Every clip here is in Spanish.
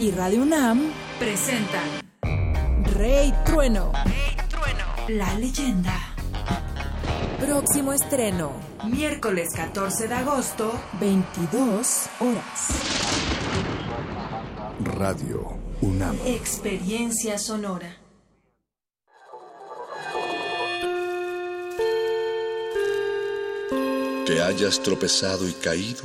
Y Radio UNAM presentan Rey Trueno. Rey Trueno. La leyenda. Próximo estreno. Miércoles 14 de agosto, 22 horas. Radio UNAM. Experiencia sonora. Que hayas tropezado y caído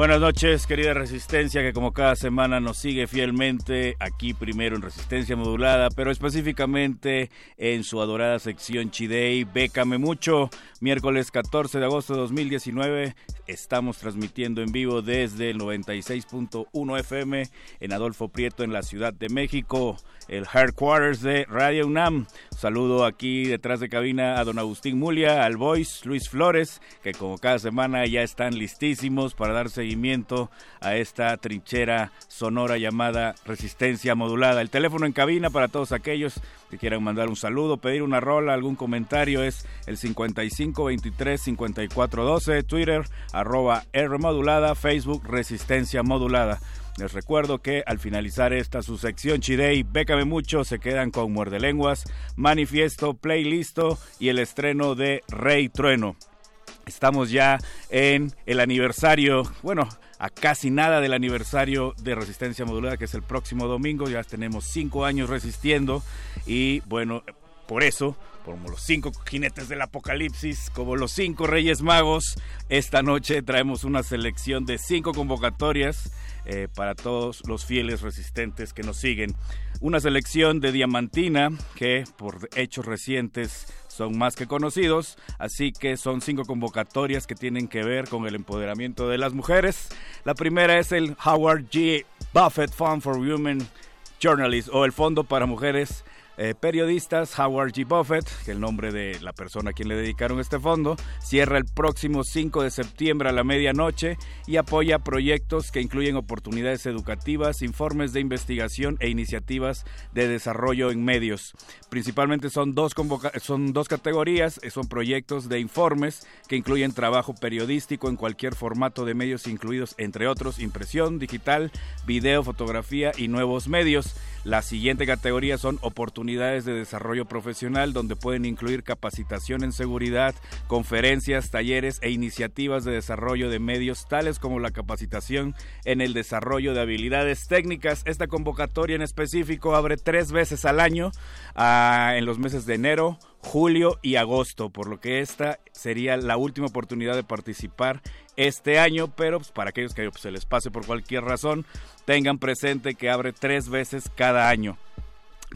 Buenas noches, querida Resistencia, que como cada semana nos sigue fielmente aquí primero en Resistencia Modulada, pero específicamente en su adorada sección Chidey, Bécame Mucho, miércoles 14 de agosto de 2019. Estamos transmitiendo en vivo desde el 96.1 FM en Adolfo Prieto en la Ciudad de México el headquarters de Radio UNAM. Saludo aquí detrás de cabina a don Agustín Mulia, al Voice, Luis Flores, que como cada semana ya están listísimos para dar seguimiento a esta trinchera sonora llamada Resistencia Modulada. El teléfono en cabina para todos aquellos que quieran mandar un saludo, pedir una rola, algún comentario es el 5523-5412, Twitter, arroba R modulada, Facebook Resistencia Modulada. Les recuerdo que al finalizar esta su sección Chidey, Bécame Mucho, se quedan con Muerde Lenguas, Manifiesto, Playlisto y el estreno de Rey Trueno. Estamos ya en el aniversario, bueno, a casi nada del aniversario de Resistencia Modulada, que es el próximo domingo. Ya tenemos cinco años resistiendo y bueno, por eso como los cinco jinetes del apocalipsis, como los cinco reyes magos. Esta noche traemos una selección de cinco convocatorias eh, para todos los fieles resistentes que nos siguen. Una selección de diamantina que por hechos recientes son más que conocidos, así que son cinco convocatorias que tienen que ver con el empoderamiento de las mujeres. La primera es el Howard G. Buffett Fund for Women Journalists o el Fondo para Mujeres eh, periodistas, Howard G. Buffett, que el nombre de la persona a quien le dedicaron este fondo, cierra el próximo 5 de septiembre a la medianoche y apoya proyectos que incluyen oportunidades educativas, informes de investigación e iniciativas de desarrollo en medios. Principalmente son dos, son dos categorías, eh, son proyectos de informes que incluyen trabajo periodístico en cualquier formato de medios incluidos, entre otros, impresión, digital, video, fotografía y nuevos medios. La siguiente categoría son oportunidades de desarrollo profesional, donde pueden incluir capacitación en seguridad, conferencias, talleres e iniciativas de desarrollo de medios, tales como la capacitación en el desarrollo de habilidades técnicas. Esta convocatoria en específico abre tres veces al año, ah, en los meses de enero, julio y agosto, por lo que esta sería la última oportunidad de participar este año, pero pues, para aquellos que pues, se les pase por cualquier razón, tengan presente que abre tres veces cada año.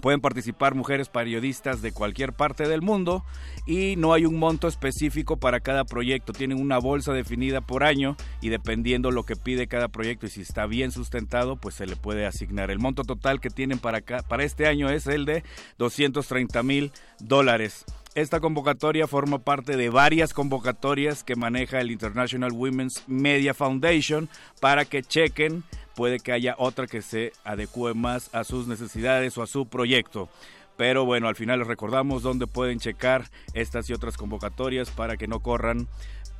Pueden participar mujeres periodistas de cualquier parte del mundo y no hay un monto específico para cada proyecto. Tienen una bolsa definida por año y dependiendo lo que pide cada proyecto y si está bien sustentado, pues se le puede asignar. El monto total que tienen para, para este año es el de 230 mil dólares. Esta convocatoria forma parte de varias convocatorias que maneja el International Women's Media Foundation para que chequen puede que haya otra que se adecue más a sus necesidades o a su proyecto. Pero bueno, al final les recordamos dónde pueden checar estas y otras convocatorias para que no corran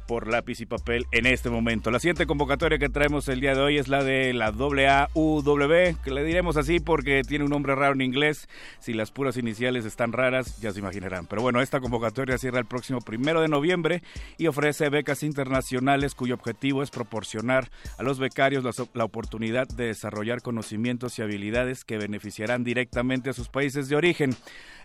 por lápiz y papel en este momento. La siguiente convocatoria que traemos el día de hoy es la de la AAUW, que le diremos así porque tiene un nombre raro en inglés. Si las puras iniciales están raras, ya se imaginarán. Pero bueno, esta convocatoria cierra el próximo primero de noviembre y ofrece becas internacionales cuyo objetivo es proporcionar a los becarios la, la oportunidad de desarrollar conocimientos y habilidades que beneficiarán directamente a sus países de origen.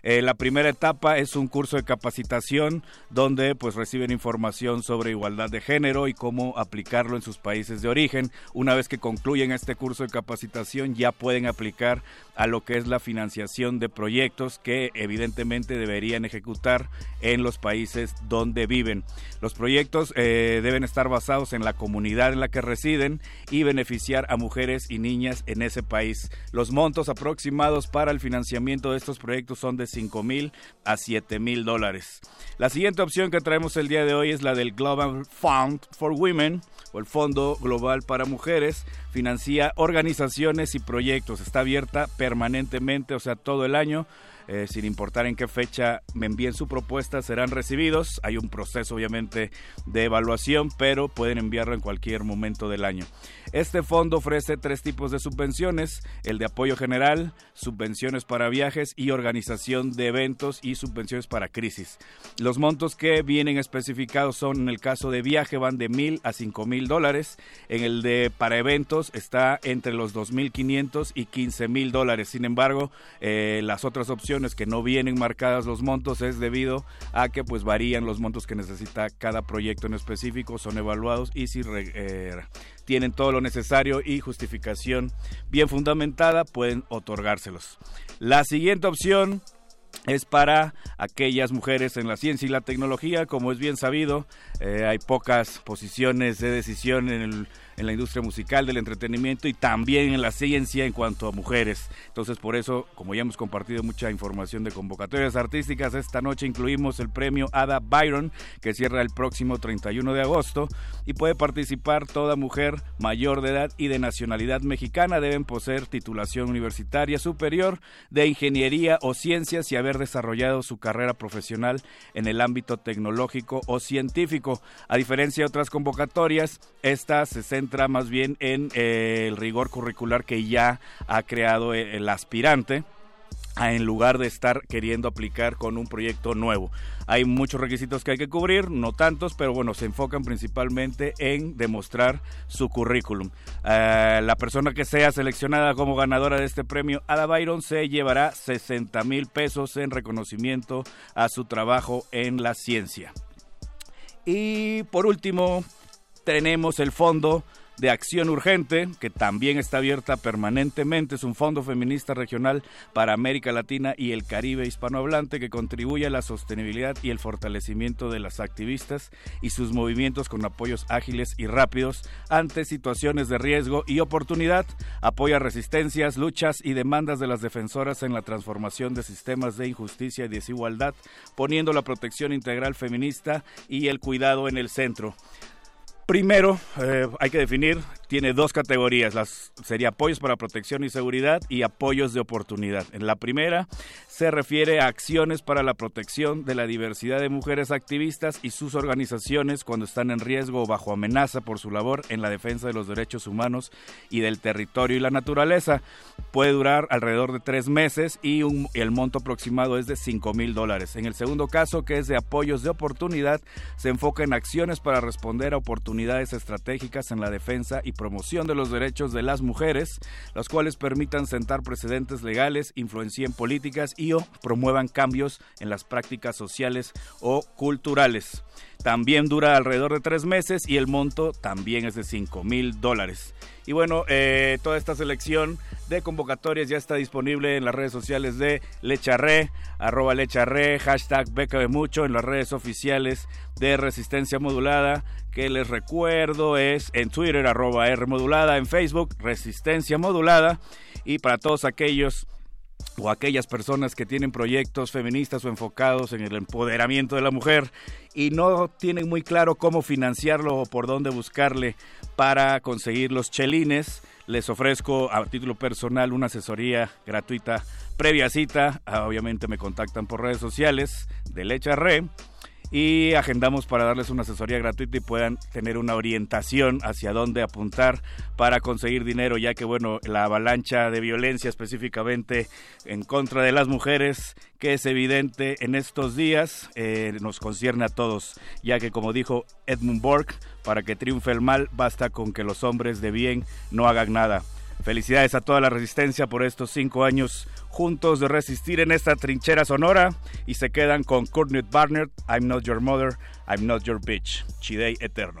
Eh, la primera etapa es un curso de capacitación donde pues reciben información sobre igualdad de género y cómo aplicarlo en sus países de origen. Una vez que concluyen este curso de capacitación ya pueden aplicar a lo que es la financiación de proyectos que evidentemente deberían ejecutar en los países donde viven. Los proyectos eh, deben estar basados en la comunidad en la que residen y beneficiar a mujeres y niñas en ese país. Los montos aproximados para el financiamiento de estos proyectos son de 5 mil a 7 mil dólares. La siguiente opción que traemos el día de hoy es la del Global Fund for Women o el Fondo Global para Mujeres. Financia organizaciones y proyectos. Está abierta permanentemente, o sea, todo el año. Eh, sin importar en qué fecha me envíen su propuesta, serán recibidos. Hay un proceso obviamente de evaluación, pero pueden enviarlo en cualquier momento del año. Este fondo ofrece tres tipos de subvenciones, el de apoyo general, subvenciones para viajes y organización de eventos y subvenciones para crisis. Los montos que vienen especificados son en el caso de viaje van de mil a cinco mil dólares, en el de para eventos está entre los dos mil quinientos y quince mil dólares. Sin embargo, eh, las otras opciones que no vienen marcadas los montos es debido a que pues varían los montos que necesita cada proyecto en específico, son evaluados y si eh, tienen todo lo necesario y justificación bien fundamentada, pueden otorgárselos. La siguiente opción es para aquellas mujeres en la ciencia y la tecnología, como es bien sabido, eh, hay pocas posiciones de decisión en el en la industria musical, del entretenimiento y también en la ciencia en cuanto a mujeres. Entonces, por eso, como ya hemos compartido mucha información de convocatorias artísticas, esta noche incluimos el premio Ada Byron, que cierra el próximo 31 de agosto y puede participar toda mujer mayor de edad y de nacionalidad mexicana. Deben poseer titulación universitaria superior de ingeniería o ciencias y haber desarrollado su carrera profesional en el ámbito tecnológico o científico. A diferencia de otras convocatorias, esta se centra más bien en eh, el rigor curricular que ya ha creado eh, el aspirante en lugar de estar queriendo aplicar con un proyecto nuevo. Hay muchos requisitos que hay que cubrir, no tantos, pero bueno, se enfocan principalmente en demostrar su currículum. Eh, la persona que sea seleccionada como ganadora de este premio, Ada Byron, se llevará 60 mil pesos en reconocimiento a su trabajo en la ciencia. Y por último, tenemos el fondo de Acción Urgente, que también está abierta permanentemente. Es un fondo feminista regional para América Latina y el Caribe hispanohablante que contribuye a la sostenibilidad y el fortalecimiento de las activistas y sus movimientos con apoyos ágiles y rápidos ante situaciones de riesgo y oportunidad. Apoya resistencias, luchas y demandas de las defensoras en la transformación de sistemas de injusticia y desigualdad, poniendo la protección integral feminista y el cuidado en el centro. Primero, eh, hay que definir tiene dos categorías, las sería apoyos para protección y seguridad y apoyos de oportunidad. En la primera se refiere a acciones para la protección de la diversidad de mujeres activistas y sus organizaciones cuando están en riesgo o bajo amenaza por su labor en la defensa de los derechos humanos y del territorio y la naturaleza. Puede durar alrededor de tres meses y, el monto aproximado es de 5 mil dólares. En el segundo caso, que es de apoyos de oportunidad, se enfoca en acciones para responder a oportunidades estratégicas en la defensa y promoción de los derechos de las mujeres, las cuales permitan sentar precedentes legales, influencien políticas y o promuevan cambios en las prácticas sociales o culturales. También dura alrededor de tres meses y el monto también es de 5 mil dólares. Y bueno, eh, toda esta selección de convocatorias ya está disponible en las redes sociales de Lecharre, arroba Lecharre, hashtag Beca de Mucho en las redes oficiales de Resistencia Modulada, que les recuerdo es en Twitter, arroba R Modulada, en Facebook, Resistencia Modulada, y para todos aquellos o aquellas personas que tienen proyectos feministas o enfocados en el empoderamiento de la mujer y no tienen muy claro cómo financiarlo o por dónde buscarle para conseguir los chelines, les ofrezco a título personal una asesoría gratuita previa cita. Ah, obviamente me contactan por redes sociales de Re y agendamos para darles una asesoría gratuita y puedan tener una orientación hacia dónde apuntar para conseguir dinero, ya que bueno, la avalancha de violencia específicamente en contra de las mujeres, que es evidente en estos días, eh, nos concierne a todos, ya que como dijo Edmund Burke, para que triunfe el mal basta con que los hombres de bien no hagan nada. Felicidades a toda la resistencia por estos cinco años juntos de resistir en esta trinchera sonora y se quedan con Courtney Barnett, I'm Not Your Mother, I'm Not Your Bitch, Chidei Eterno.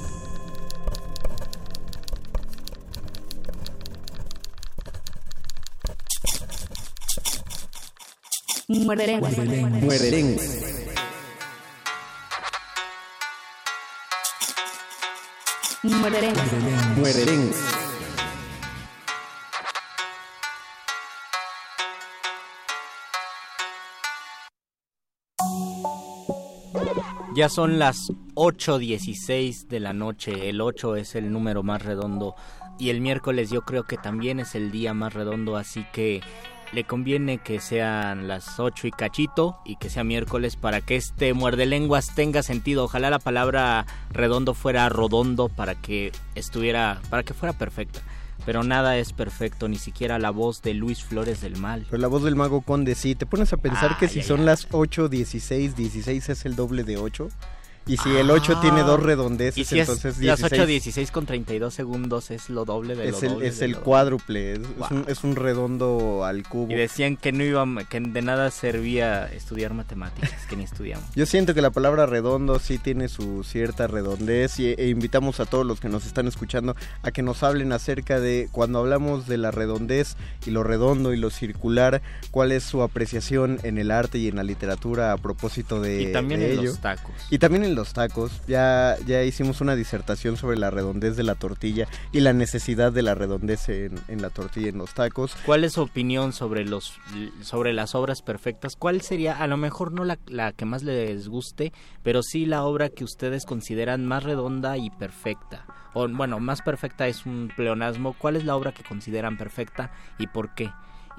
Muerde Muerde Ya son las 8.16 de la noche. El 8 es el número más redondo. Y el miércoles yo creo que también es el día más redondo. Así que le conviene que sean las 8 y cachito y que sea miércoles para que este muerde lenguas tenga sentido. Ojalá la palabra redondo fuera rodondo para que estuviera, para que fuera perfecta. Pero nada es perfecto, ni siquiera la voz de Luis Flores del Mal. Pero la voz del mago Conde sí, te pones a pensar que si son las 8, 16, 16 es el doble de 8 Y si el 8 tiene dos redondeces, ¿Y si entonces es 16 las 8.16 con 32 segundos es lo doble de es lo el, doble es de el lo cuádruple, es, un, es un redondo al cubo. Y decían que no iba, que de nada servía estudiar matemáticas, que ni estudiamos. Yo siento que la palabra redondo sí tiene su cierta redondez y, e invitamos a todos los que nos están escuchando a que nos hablen acerca de cuando hablamos de la redondez y lo redondo y lo circular, cuál es su apreciación en el arte y en la literatura a propósito de, y también de en ello. los tacos. Y también en los tacos, ya, ya hicimos una disertación sobre la redondez de la tortilla y la necesidad de la redondez en, en la tortilla en los tacos. ¿Cuál es su opinión sobre los sobre las obras perfectas? ¿Cuál sería, a lo mejor no la, la que más les guste, pero sí la obra que ustedes consideran más redonda y perfecta? O bueno, más perfecta es un pleonasmo. ¿Cuál es la obra que consideran perfecta y por qué?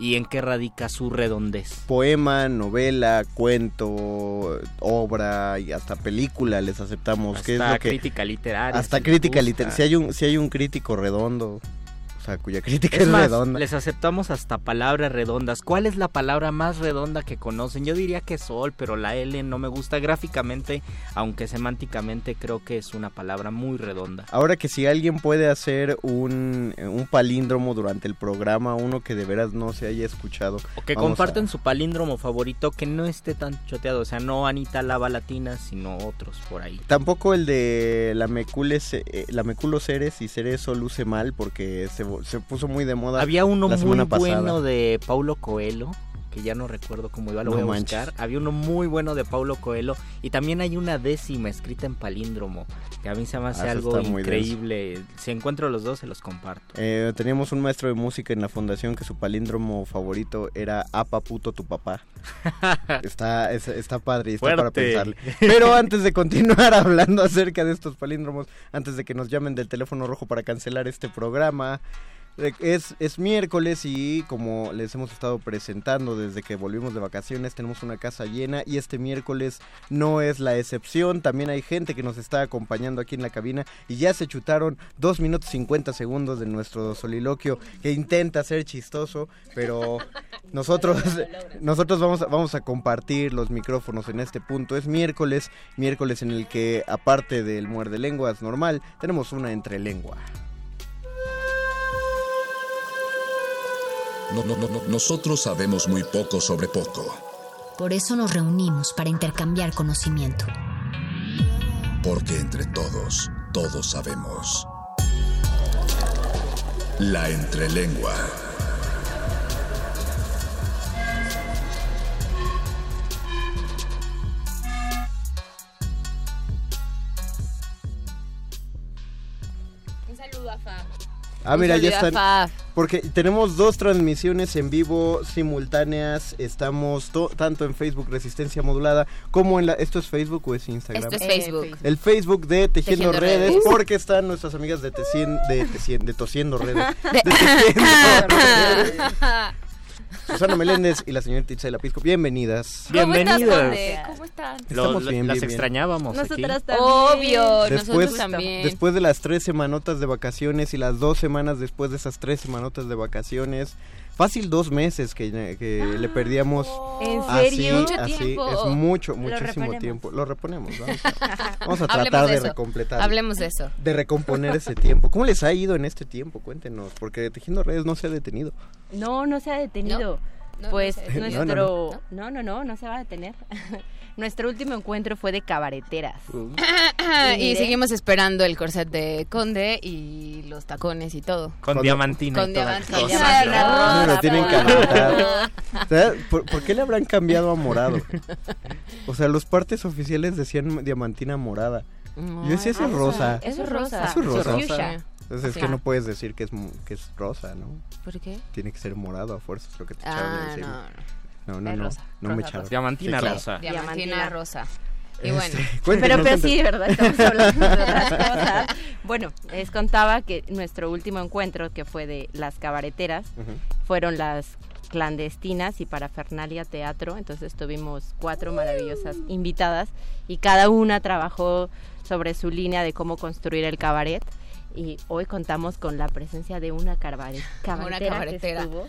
¿Y en qué radica su redondez? Poema, novela, cuento, obra y hasta película les aceptamos. ¿Qué es Hasta lo que, crítica literaria. hasta si crítica literaria. Si hay un, si hay un crítico redondo, o sea, cuya crítica es, Es más, redonda. les aceptamos hasta palabras redondas. ¿Cuál es la palabra más redonda que conocen? Yo diría que sol, pero la L no me gusta gráficamente, aunque semánticamente creo que es una palabra muy redonda. Ahora que si alguien puede hacer un, un palíndromo durante el programa, uno que de veras no se haya escuchado. O que comparten a- su palíndromo favorito que no esté tan choteado. O sea, no Anita Lava Latina, sino otros por ahí. Tampoco el de la Mecule, Ce- eh, la Meculo Ceres y Cerezo luce mal porque se, se puso muy de moda. Había uno la muy pasada. bueno de Paulo Coelho, que ya no recuerdo cómo iba, lo No voy a manches. buscar. Había uno muy bueno de Paulo Coelho y también hay una décima escrita en palíndromo, que a mí se me hace Ah, algo increíble. Si encuentro los dos, se los comparto. Eh, teníamos un maestro de música en la fundación que su palíndromo favorito era Apa puto tu papá. está, es- está padre y está para pensarle. Pero antes de continuar hablando acerca de estos palíndromos, antes de que nos llamen del teléfono rojo para cancelar este programa, es, es miércoles y como les hemos estado presentando desde que volvimos de vacaciones, tenemos una casa llena y este miércoles no es la excepción. También hay gente que nos está acompañando aquí en la cabina y ya se chutaron 2 minutos 50 segundos de nuestro soliloquio que intenta ser chistoso, pero nosotros, nosotros vamos, a, vamos a compartir los micrófonos en este punto. Es miércoles, miércoles en el que aparte del muerde lenguas normal, tenemos una entrelengua. No- no- no- no- nosotros sabemos muy poco sobre poco, Por eso nos reunimos para intercambiar conocimiento. porque entre todos, todos sabemos. La entrelengua. Ah, mira, ya están. Porque tenemos dos transmisiones en vivo simultáneas. Estamos to- tanto en Facebook Resistencia Modulada como en la. ¿Esto es Facebook o es Instagram? Esto es Facebook. El Facebook de Tejiendo, Tejiendo redes, Redes. porque están nuestras amigas de Tecien- de, Tecien- de Tosiendo Redes. De- de Tejiendo Redes. Susana Meléndez y la señorita Itzel Pisco. Bienvenidas. ¿Cómo estás, Bienvenidos. Conde? ¿Cómo están? Estamos bien, las bien, extrañábamos aquí. Nosotras también. Obvio, Después, nosotros también. después de las tres semanotas de vacaciones y las dos semanas después de esas tres semanotas de vacaciones, fácil dos meses que, que le perdíamos. ¿En Así, serio? Mucho así, tiempo. es mucho, muchísimo tiempo. Lo reponemos, vamos a, vamos a Hablemos tratar de de, recompletar. Hablemos de eso. De recomponer ese tiempo. ¿Cómo les ha ido en este tiempo? Cuéntenos, porque Tejiendo Redes no se ha detenido. No, no se ha detenido. No, pues no nuestro... No, No no. no, no, se va a detener. nuestro último encuentro fue de cabareteras. y mire. seguimos esperando el corset de Conde y los tacones y todo. Con diamantina. Con y todas cosas, ¿no? rosa. No, lo tienen que por. ¿Por, por qué le habrán cambiado a morado? O sea, los partes oficiales decían diamantina morada. Yo decía, eso es rosa. Eso es rosa. Eso es rosa. fuchsia. Entonces es que no puedes decir que es, mu- que es rosa, ¿no? ¿Por qué? Tiene que ser morado a fuerza, es lo que te echaron a Ah, decir. no. No, no, Es no. rosa, No me rosa, echaron. Diamantina Sí, rosa. Diamantina Diamantina. rosa. Y Este, bueno, cuéntenos, Pero, pero sí, cuéntenos. de verdad, estamos hablando de otras cosas. Bueno, les contaba que nuestro último encuentro, que fue de las cabareteras, fueron las clandestinas y para Fernalia Teatro. Entonces tuvimos cuatro maravillosas invitadas y cada una trabajó sobre su línea de cómo construir el cabaret. Y hoy contamos con la presencia de una cabare- cabaretera, cabaretera. que estuvo.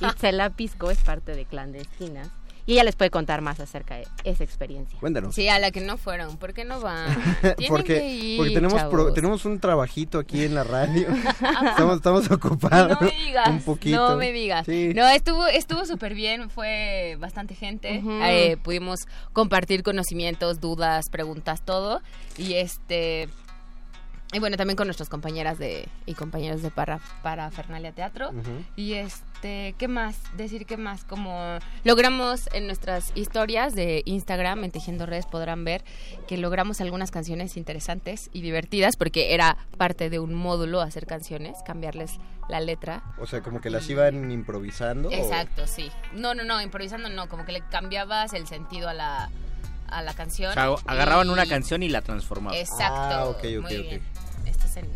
Itzela Pisco es parte de Clandestinas. y ella les puede contar más acerca de esa experiencia. Cuéntanos. Sí, a la que no fueron, ¿por qué no van? Tienen porque, que ir, porque tenemos tenemos un trabajito aquí en la radio. estamos, estamos ocupados. No me digas, un poquito. no me digas. Sí. No, estuvo estuvo súper bien, fue bastante gente. Eh, pudimos compartir conocimientos, dudas, preguntas, todo. Y este y bueno, también con nuestras compañeras de y compañeros de para para Fernalia Teatro. Y este, ¿qué más? Decir qué más, como logramos en nuestras historias de Instagram, en Tejiendo Redes, podrán ver que logramos algunas canciones interesantes y divertidas, porque era parte de un módulo hacer canciones, cambiarles la letra. O sea, como que las iban improvisando. o- Exacto, sí. No, no, no, improvisando no, como que le cambiabas el sentido a la, a la canción. O sea, agarraban y- una canción y la transformaban. Exacto. Ah, ok, ok, muy ok. bien. Estás en,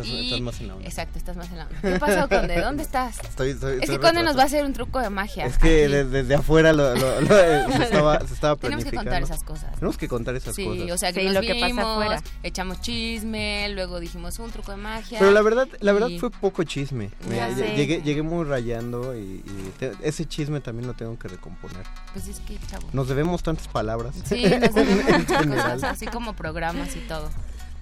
estás Y- más en la onda. Exacto, estás más en la onda. ¿Qué pasó, Conde? ¿Dónde estás? Estoy, estoy- Es estoy que Conde nos va a hacer un truco de magia. Es que desde afuera lo, lo- lo- eh, se, estaba, se estaba Tenemos que contar esas cosas. Tenemos que contar esas Sí, cosas. o sea, que Sí, nos lo que pasa afuera. echamos chisme, luego dijimos un truco de magia. Pero la verdad, la verdad y- fue poco chisme. Me- llegué, llegué muy rayando y, y te- ese chisme también lo tengo que recomponer. Pues es que, chavo. Nos debemos tantas palabras. Sí, nos debemos muchas cosas, así como programas y todo.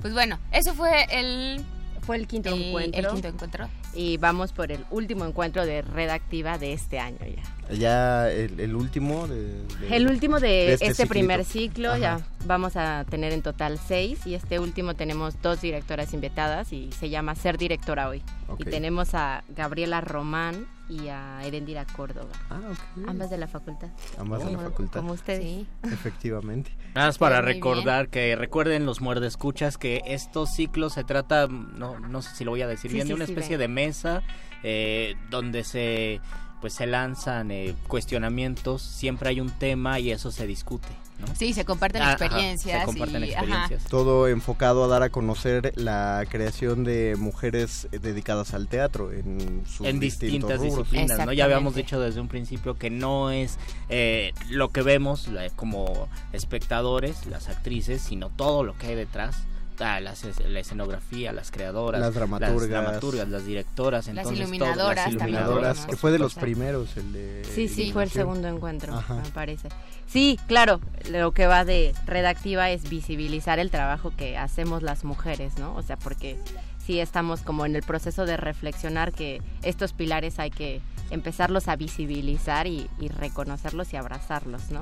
Pues bueno, eso fue el... Fue el quinto el- encuentro. El quinto encuentro. Y vamos por el último encuentro de redactiva de este año ya. Ya el, el último de, de- El último de, de este, ciclito. primer ciclo, ya vamos a tener en total seis y este último tenemos dos directoras invitadas y se llama Ser Directora Hoy. Y tenemos a Gabriela Román y a Erendira Córdoba, Ah, ok. ambas de la facultad. Ambas de la facultad. Como ustedes. Sí. Efectivamente. Nada más para muy recordar que recuerden los muerdescuchas que estos ciclos se trata, no, no sé si lo voy a decir Sí, bien, sí, de una sí, especie ven. de mesa eh, donde se pues se lanzan eh, cuestionamientos, siempre hay un tema y eso se discute. ¿No? Sí, se comparten Ah, ajá, experiencias. se comparten y, ajá. experiencias. Todo enfocado a dar a conocer la creación de mujeres dedicadas al teatro en sus en distintos distintas rubros. disciplinas, ¿no? Ya habíamos dicho desde un principio que no es eh, lo que vemos la- como espectadores, las actrices, sino todo lo que hay detrás. Ah, las la escenografía, las creadoras, Las dramaturgas. las, dramaturgas, las directoras, Las entonces, todo- iluminadoras las también. Iluminadoras, Por que fue de los primeros, el de Sí, sí, fue el segundo encuentro, Ajá. me parece. Sí, claro, lo que va de redactiva es visibilizar el trabajo que hacemos las mujeres, ¿no? O sea, porque sí estamos como en el proceso de reflexionar que estos pilares hay que empezarlos a visibilizar y, y reconocerlos y abrazarlos, ¿no?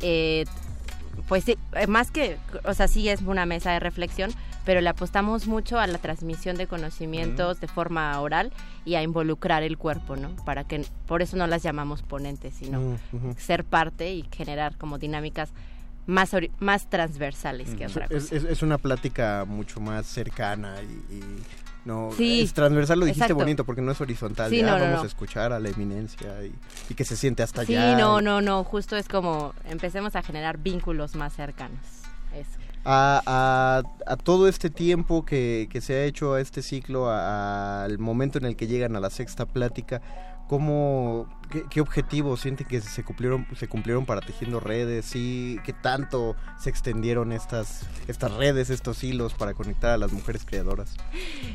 Eh, pues sí, eh, más que, o sea, sí es una mesa de reflexión, pero le apostamos mucho a la transmisión de conocimientos de forma oral y a involucrar el cuerpo, ¿no? Para que, por eso no las llamamos ponentes, sino Mm, ser parte y generar como dinámicas más, más transversales que otra es- es una plática mucho más cercana y, y no Sí, es transversal lo dijiste exacto. bonito porque no es horizontal Sí, ah, no, no, vamos no. a escuchar a la eminencia y, y que se siente hasta Sí, allá no, y- no, no, justo es como empecemos a generar vínculos más cercanos. Eso. a, a- a todo este tiempo que, que se ha hecho a este ciclo, al momento en el que llegan a la sexta plática, ¿cómo, qué, qué objetivos sienten que se cumplieron, se cumplieron para tejiendo redes? ¿Sí? ¿Qué tanto se extendieron estas, estas redes, estos hilos para conectar a las mujeres creadoras?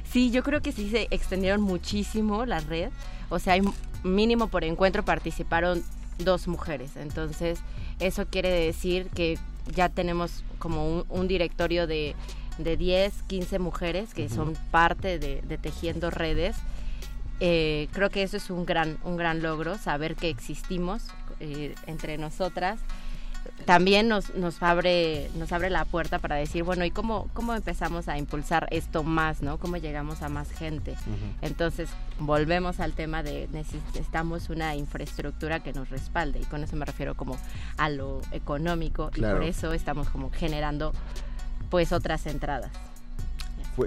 Sí, yo creo que sí se extendieron muchísimo la red. O sea, hay mínimo por encuentro participaron dos mujeres. Entonces, eso quiere decir que ya tenemos como un, un directorio de, de 10, 15 mujeres que son parte de, de Tejiendo Redes. Eh, creo que eso es un gran, un gran logro, saber que existimos eh, entre nosotras. También nos, nos, abre, nos abre la puerta para decir, bueno, ¿y cómo, cómo empezamos a impulsar esto más, no? ¿Cómo llegamos a más gente? Entonces, volvemos al tema de necesitamos una infraestructura que nos respalde y con eso me refiero como a lo económico y por eso estamos como generando pues otras entradas.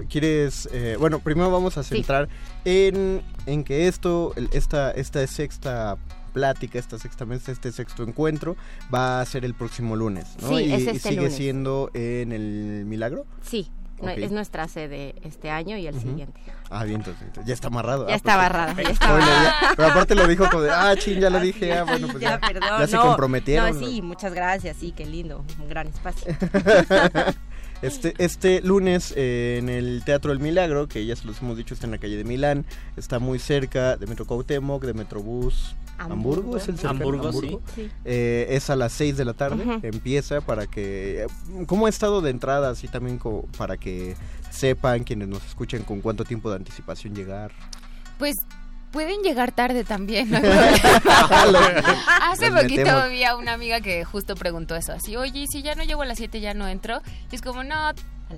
¿Quieres, eh, bueno, primero vamos a centrar en, en que esto, esta, esta sexta plática, esta sexta mesa, este sexto encuentro va a ser el próximo lunes, ¿no? Sí, y, es y este sigue lunes. siendo en el Milagro. Sí, no- Ok. es nuestra sede este año y el Ujú. siguiente. Ah, bien, entonces, ya está amarrado. Ya Ah, está pues, amarrado, ya spoiler, está amarrado. ya. Pero aparte lo dijo como de, ah, ching, ya lo dije, ah, bueno, pues ya, ya, perdón. ya se no, comprometieron. No, sí, muchas gracias, sí, qué lindo, un gran espacio. Este, este lunes eh, en el Teatro El Milagro, que ya se los hemos dicho, está en la calle de Milán, está muy cerca de Metro Cuauhtémoc, de Metrobús. Hamburgo, es el cercano, Hamburgo, Hamburgo. sí. Eh, es a las 6 de la tarde, empieza para que... ¿Cómo ha estado de entrada? Así también co- para que sepan quienes nos escuchen con cuánto tiempo de anticipación llegar. Pues pueden llegar tarde también. Hace poquito metemos. vi a una amiga que justo preguntó eso, así, oye, si ya no llego a las 7 ya no entro. Y es como, no,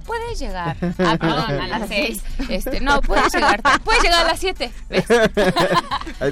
puedes llegar. Ah, perdón, a las 6. Este, no, puedes llegar, puedes llegar a las 7.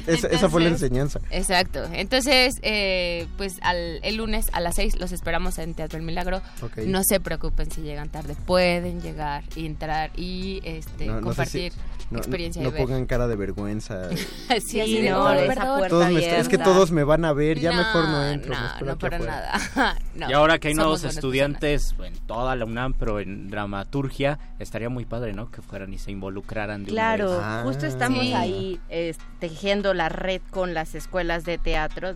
esa, esa fue la enseñanza. Exacto. Entonces, eh, pues al, el lunes a las 6 los esperamos en Teatro El Milagro. Ok. No se preocupen si llegan tarde. Pueden llegar, y entrar y este, No- no sé si- compartir No, experiencia no pongan cara de vergüenza. Sí, Sí, no, "Oh, esa perdón". puerta Todos me está- es que todos me van a ver, ya mejor no entro. me No, no para afuera. nada. No, y ahora que hay nuevos estudiantes en toda la UNAM, pero en dramaturgia, estaría muy padre, ¿no? Que fueran y se involucraran de una Claro, vez. Ah. justo estamos Sí. ahí eh, tejiendo la red con las escuelas de teatro,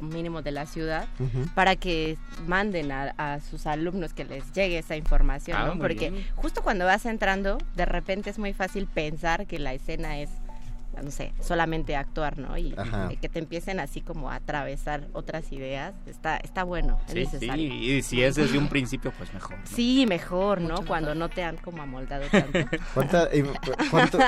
mínimo de la ciudad, para que manden a, a sus alumnos que les llegue esa información, Ah, ¿no? Porque bien. justo cuando vas entrando, de repente es muy fácil pensar que la escena es, no sé, solamente actuar, ¿no? Y, y que te empiecen así como a atravesar otras ideas, está, está bueno, es Sí, sí, y si es desde un principio, pues mejor. ¿no? Sí, mejor, ¿no? Mucho Cuando mejor. no te han como amoldado tanto. ¿Cuánta- eh, cuánto-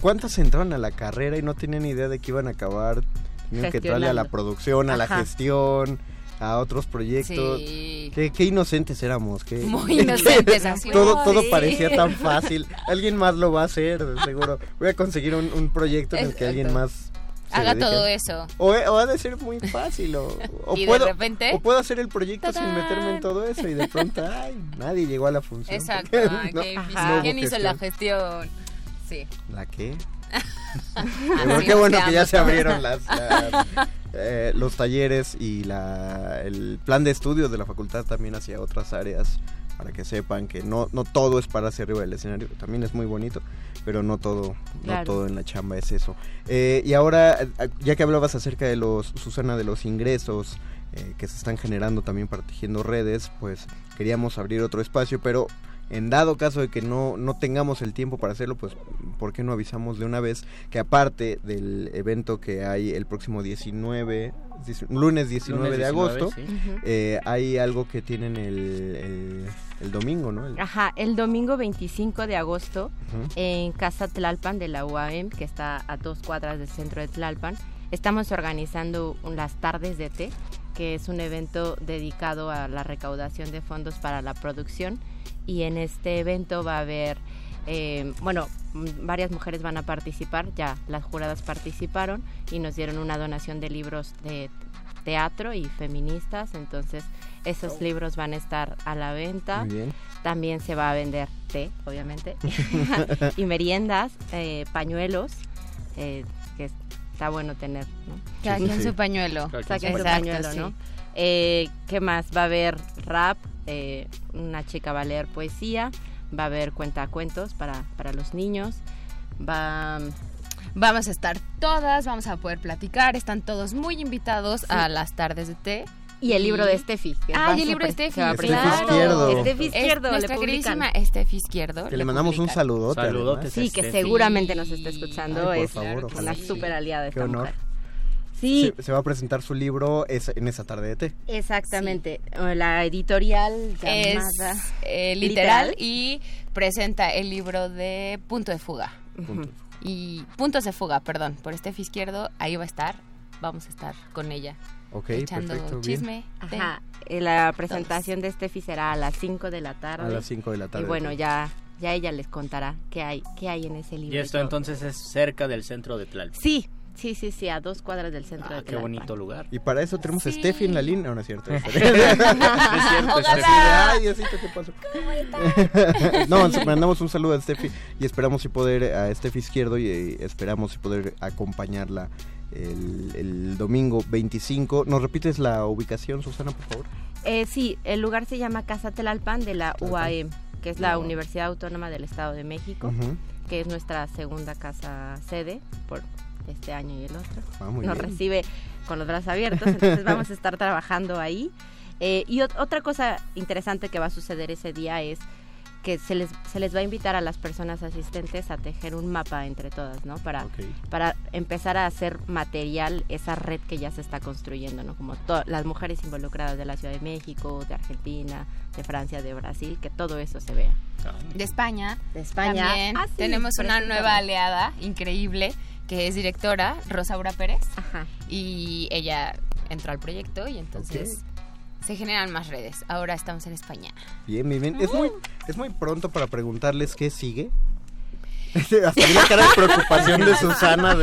¿Cuántas entraron a la carrera y no tenían idea de que iban a acabar? Tenían que entrarle a la producción, a la gestión, a otros proyectos. Sí. Qué, qué inocentes éramos. Qué, Muy inocentes, así. todo, todo parecía tan fácil. Alguien más lo va a hacer, seguro. Voy a conseguir un, un proyecto en el que alguien más Haga todo eso. O, o ha de ser muy fácil. O, o Y de puedo, repente- o puedo hacer el proyecto sin meterme en todo eso. Y de pronto, ay, nadie llegó a la función. Exacto. porque no- no ¿Quién hizo la gestión. Sí. ¿La qué? Pero qué bueno que ya se abrieron las, las, eh, los talleres y la, el plan de estudios de la facultad también hacia otras áreas para que sepan que no, no todo es para hacia arriba del escenario, también es muy bonito, pero no todo, no todo en la chamba es eso. Eh, y ahora, eh, ya que hablabas acerca de los, Susana, de los ingresos eh, que se están generando también para Tejiendo Redes, pues queríamos abrir otro espacio, pero en dado caso de que no, no tengamos el tiempo para hacerlo, pues ¿por qué no avisamos de una vez que aparte del evento que hay el próximo 19, dieci- lunes 19 Lunes de 19, agosto, sí. Eh, hay algo que tienen el, el, el domingo, ¿no? El- Ajá, el domingo 25 de agosto en Casa Tlalpan de la UAM, que está a dos cuadras del centro de Tlalpan, estamos organizando un- las tardes de té, que es un evento dedicado a la recaudación de fondos para la producción. Y en este evento va a haber, eh, bueno, mm, varias mujeres van a participar, ya las juradas participaron y nos dieron una donación de libros de teatro y feministas, entonces esos libros van a estar a la venta. Muy bien. También se va a vender té, obviamente, y meriendas, eh, pañuelos, eh, que está bueno tener, ¿no? Cada Sí, quien sí. su pañuelo. Cada quien Saquen su pañuelo, sí. ¿no? Eh, ¿Qué más? Va a haber rap, eh, una chica va a leer poesía, va a haber cuentacuentos para, para los niños, va... Vamos a estar todas, vamos a poder platicar, están todos muy invitados a las tardes de té. Y el libro de Steffi. Ah, y el libro de Steffi, presentar. Izquierdo. Steffi Es Izquierdo, le nuestra publican. queridísima Steffi Izquierdo. Que le mandamos un publica. saludote. Saludotes. además. Sí, que Steffi. seguramente nos está escuchando. Ay, por es favor, una súper aliada Qué honor. mujer. Sí, Se, se va a presentar su libro es- en esa tarde de té. exactamente. La editorial Es llamada... eh, literal, Literal. y presenta el libro de Punto de Fuga. Ujú. Y Puntos de Fuga, perdón, por Steffi Izquierdo, ahí va a estar. Vamos a estar con ella. Ok, echando perfecto. chisme. Ajá, eh, la presentación de Steffi será a las 5 de la tarde. A las 5 de la tarde. Y bueno, ya, ya ella les contará qué hay, qué hay en ese libro. Y esto entonces es cerca del centro de Tlalpan. Sí, sí, sí, sí, a dos cuadras del centro Ah, de qué Tlalpan. bonito lugar. Y para eso tenemos a. Steffi en la línea. No, no es cierto. es es cierto, Steffi, Ay, Diosito, ¿qué pasó? no, mandamos un saludo a Steffi y esperamos si poder a Steffi Izquierdo y eh, esperamos si poder acompañarla el, el domingo 25. ¿Nos repites la ubicación, Susana, por favor? Eh, sí, el lugar se llama Casa Tlalpan de la. UAM, que es la Universidad Autónoma del Estado de México, que es nuestra segunda casa sede por este año y el otro. Ah, muy Nos bien. recibe con los brazos abiertos, entonces vamos a estar trabajando ahí. Eh, y ot- otra cosa interesante que va a suceder ese día es que se les, se les va a invitar a las personas asistentes a tejer un mapa entre todas, ¿no? Para, para empezar a hacer material esa red que ya se está construyendo, ¿no? Como las mujeres involucradas de la Ciudad de México, de Argentina, de Francia, de Brasil, que todo eso se vea. De España. De España. También ah, tenemos una nueva aliada increíble que es directora, Rosaura Pérez. Ajá. Y ella entró al proyecto y entonces se generan más redes. Ahora estamos en España. Bien, bien, bien. Es muy, es muy pronto para preguntarles qué sigue. Hasta la cara de preocupación de Susana.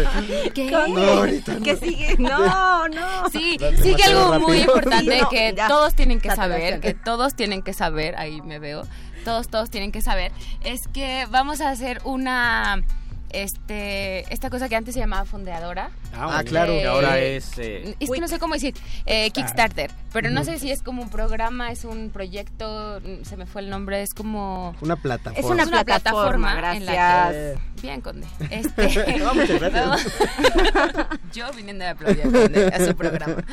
¿Qué? No, ¿Qué sigue? No, no. Sí, sigue algo muy importante que todos tienen que saber, que todos tienen que saber, ahí me veo, todos, todos tienen que saber, es que vamos a hacer una este esta cosa que antes se llamaba fondeadora. Ah, ah claro. que ahora es... Eh, es que no sé cómo decir, eh, Kickstarter, pero no sé si es como un programa, es un proyecto, se me fue el nombre, es como... Una plataforma. Es una, plataforma, gracias. en la que... Bien, Conde. Este, no, muchas gracias. yo viniendo de aplaudir a, Conde, a su programa.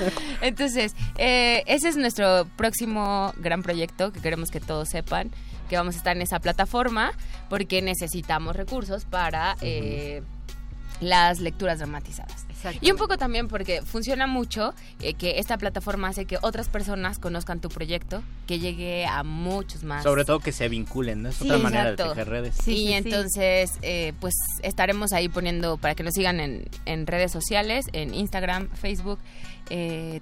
Entonces, eh, ese es nuestro próximo gran proyecto que queremos que todos sepan que vamos a estar en esa plataforma porque necesitamos recursos para eh, las lecturas dramatizadas. Y un poco también porque funciona mucho eh, que esta plataforma hace que otras personas conozcan tu proyecto, que llegue a muchos más. Sobre todo que se vinculen, ¿no? Es otra manera de tejer redes. Sí, y entonces, eh, pues estaremos ahí poniendo para que nos sigan en, en redes sociales, en Instagram, Facebook,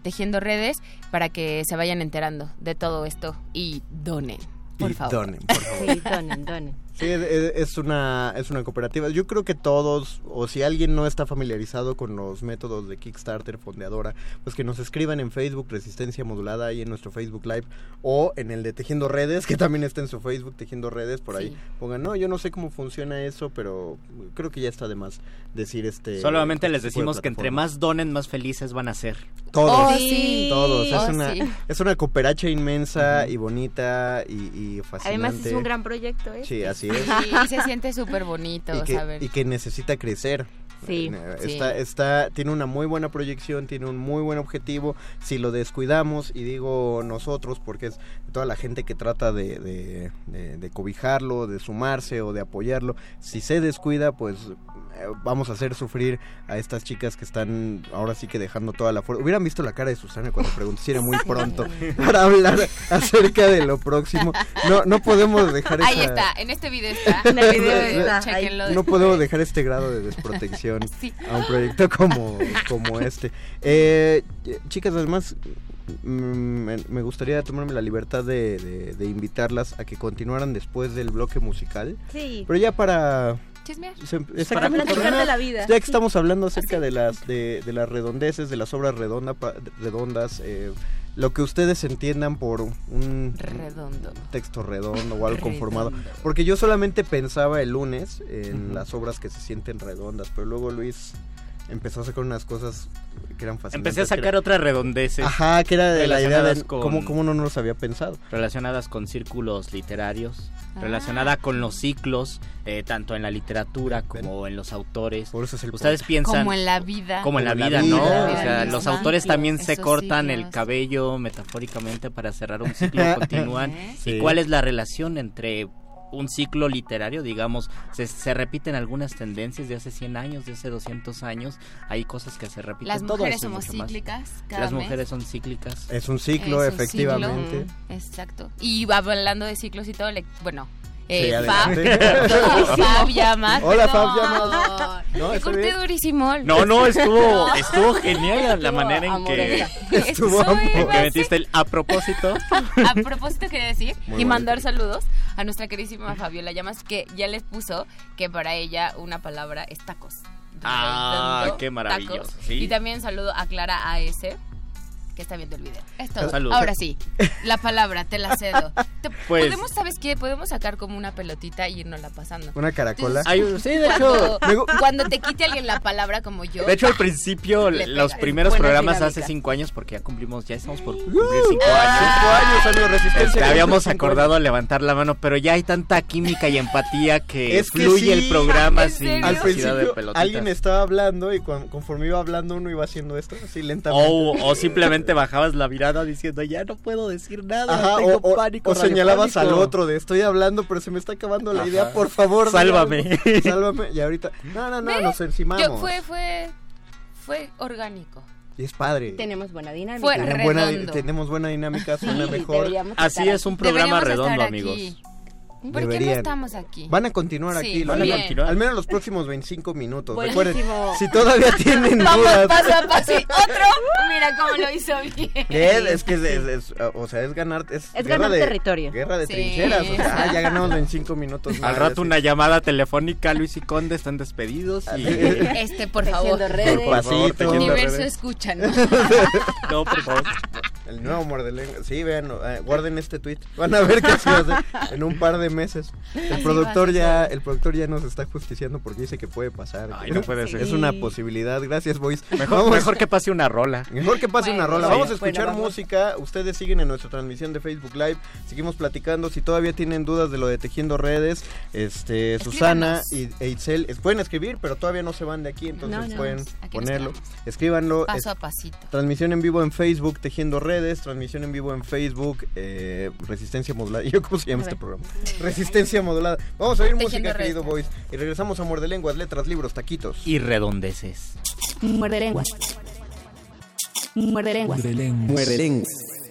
tejiendo redes, para que se vayan enterando de todo esto y donen. Por favor. Donen, por favor. Sí, donen, donen. Sí, es una, es una cooperativa. Yo creo que todos, o si alguien no está familiarizado con los métodos de Kickstarter, fondeadora, pues que nos escriban en Facebook Resistencia Modulada, ahí en nuestro Facebook Live, o en el de Tejiendo Redes, que también está en su Facebook Tejiendo Redes, por ahí pongan, no, yo no sé cómo funciona eso, pero creo que ya está de más decir este... Solamente les decimos que entre más donen, más felices van a ser. Todos, oh, sí. todos. es, oh, una, es una cooperacha inmensa y bonita y, y, fascinante. Además es un gran proyecto, ¿eh? Sí, así y se siente súper bonito, y que, Y que necesita crecer. Sí, está, está, tiene una muy buena proyección, tiene un muy buen objetivo. Si lo descuidamos, y digo nosotros, porque es toda la gente que trata de, de, cobijarlo, de sumarse o de apoyarlo, si se descuida, pues eh, vamos a hacer sufrir a estas chicas que están ahora sí que dejando toda la fuerza. Hubieran visto la cara de Susana cuando preguntó si era muy pronto para hablar acerca de lo próximo. No, no podemos dejar Ahí está, en este video está. En el video está. No podemos dejar este grado de desprotección a un proyecto como, como este. Eh, chicas, además, mm, me gustaría tomarme la libertad de, invitarlas a que continuaran después del bloque musical. Sí. Pero ya para... Exactamente. Para la vida. Ya que estamos hablando acerca de las de, las redondeces, de las obras redonda, redondas, eh, lo que ustedes entiendan por un texto redondo o algo conformado. Porque yo solamente pensaba el lunes en las obras que se sienten redondas, pero luego Luis empezó a sacar unas cosas que eran fascinantes. Empecé a sacar otras redondeces. Ajá, que era de la idea de cómo, cómo no nos había pensado. Relacionadas con círculos literarios, ah. relacionada con los ciclos, eh, tanto en la literatura como en los autores. Por eso es el Ustedes piensan... Como en la vida. Como en la vida, ¿no? O sea, los autores también se cortan el cabello metafóricamente para cerrar un ciclo, continúan. ¿Y cuál es la relación entre un ciclo literario, digamos, se, repiten algunas tendencias de hace 100 años, de hace 200 años, hay cosas que se repiten. Las mujeres somos cíclicas. Las mujeres son cíclicas. Es un ciclo, efectivamente. exacto. Y hablando de ciclos y todo, bueno, eh, Fab, Fab Llamas. Hola, Fab Llamas. No, corté durísimo. No, no, estuvo, estuvo genial la manera en que, estuvo en que metiste el a propósito. A propósito quería decir y mandar saludos a nuestra queridísima Fabiola Llamas que ya les puso que para ella una palabra es tacos. Ah, qué maravilloso. Y también saludo a Clara AS que está viendo el video. Es todo. Ahora sí, la palabra, te la cedo. Pues- podemos, ¿sabes qué? Podemos sacar como una pelotita y irnos la pasando. ¿Una caracola? sí, de hecho. Cuando, te quite alguien la palabra como yo. De hecho, al principio, los primeros programas hace cinco años, porque ya cumplimos, ya estamos por cumplir cinco años. Cinco años, amigos, resistencia. Este, habíamos acordado a levantar la mano, pero ya hay tanta química y empatía que, fluye el programa sin al principio, de pelotitas. Alguien estaba hablando y conforme iba hablando uno iba haciendo esto, así lentamente. o simplemente repente bajabas la mirada diciendo, ya no puedo decir nada, Ajá, tengo o, pánico. o señalabas al radiofónico". otro de estoy hablando, pero se me está acabando la idea, por favor. Sálvame. Sálvame. Y ahorita, no, no, no, ¿Ve? nos encimamos. Yo- fue, fue, fue orgánico. Y es padre. Tenemos buena dinámica. Fue Tenemos buena, tenemos buena dinámica, suena mejor. Así es un programa redondo, amigos. aquí. ¿Por qué no Deberían. estamos aquí? Van a continuar Sí, aquí, van a continuar. Al menos los próximos 25 minutos. Buenísimo. Recuerden, si todavía tienen Vamos dudas. paso a paso. Otro, mira cómo lo hizo bien. Es que es, es- es- o sea, es ganar, es, Es guerra ganar de, territorio. Guerra de Sí. trincheras, o sea, ah, ya ganamos 25 minutos. Al rato una llamada telefónica, Luis y Conde están despedidos y... Este, por favor. Redes. Por pasito. tejiendo Universo, redes. escúchanos. No, por favor. El nuevo muerde lengua. Sí, vean, eh, guarden este tweet. Van a ver qué se hace en un par de meses. El Así productor ya, el productor ya nos está justiciando porque dice que puede pasar. Ay, no puede ser. Es una posibilidad. Gracias, boys. Mejor, Vamos- mejor que pase una rola. Mejor que pase una rola. sí. Vamos a escuchar Bueno, vamos. música. Ustedes siguen en nuestra transmisión de Facebook Live. Seguimos platicando. Si todavía tienen dudas de lo de Tejiendo Redes, este, Susana y e Itzel, es- pueden escribir, pero todavía no se van de aquí, entonces No, no. pueden ponerlo. Escríbanlo. Paso a pasito. Transmisión en vivo en Facebook, Tejiendo Redes, transmisión en vivo en Facebook, eh, Resistencia Modulada. ¿Yo cómo se llama este programa? Resistencia Modulada. Vamos a oír música, querido boys. Y regresamos a Muerde Lenguas, letras, libros, taquitos. Y redondeces. Muerde lenguas. Muerde lenguas. Muerde lenguas.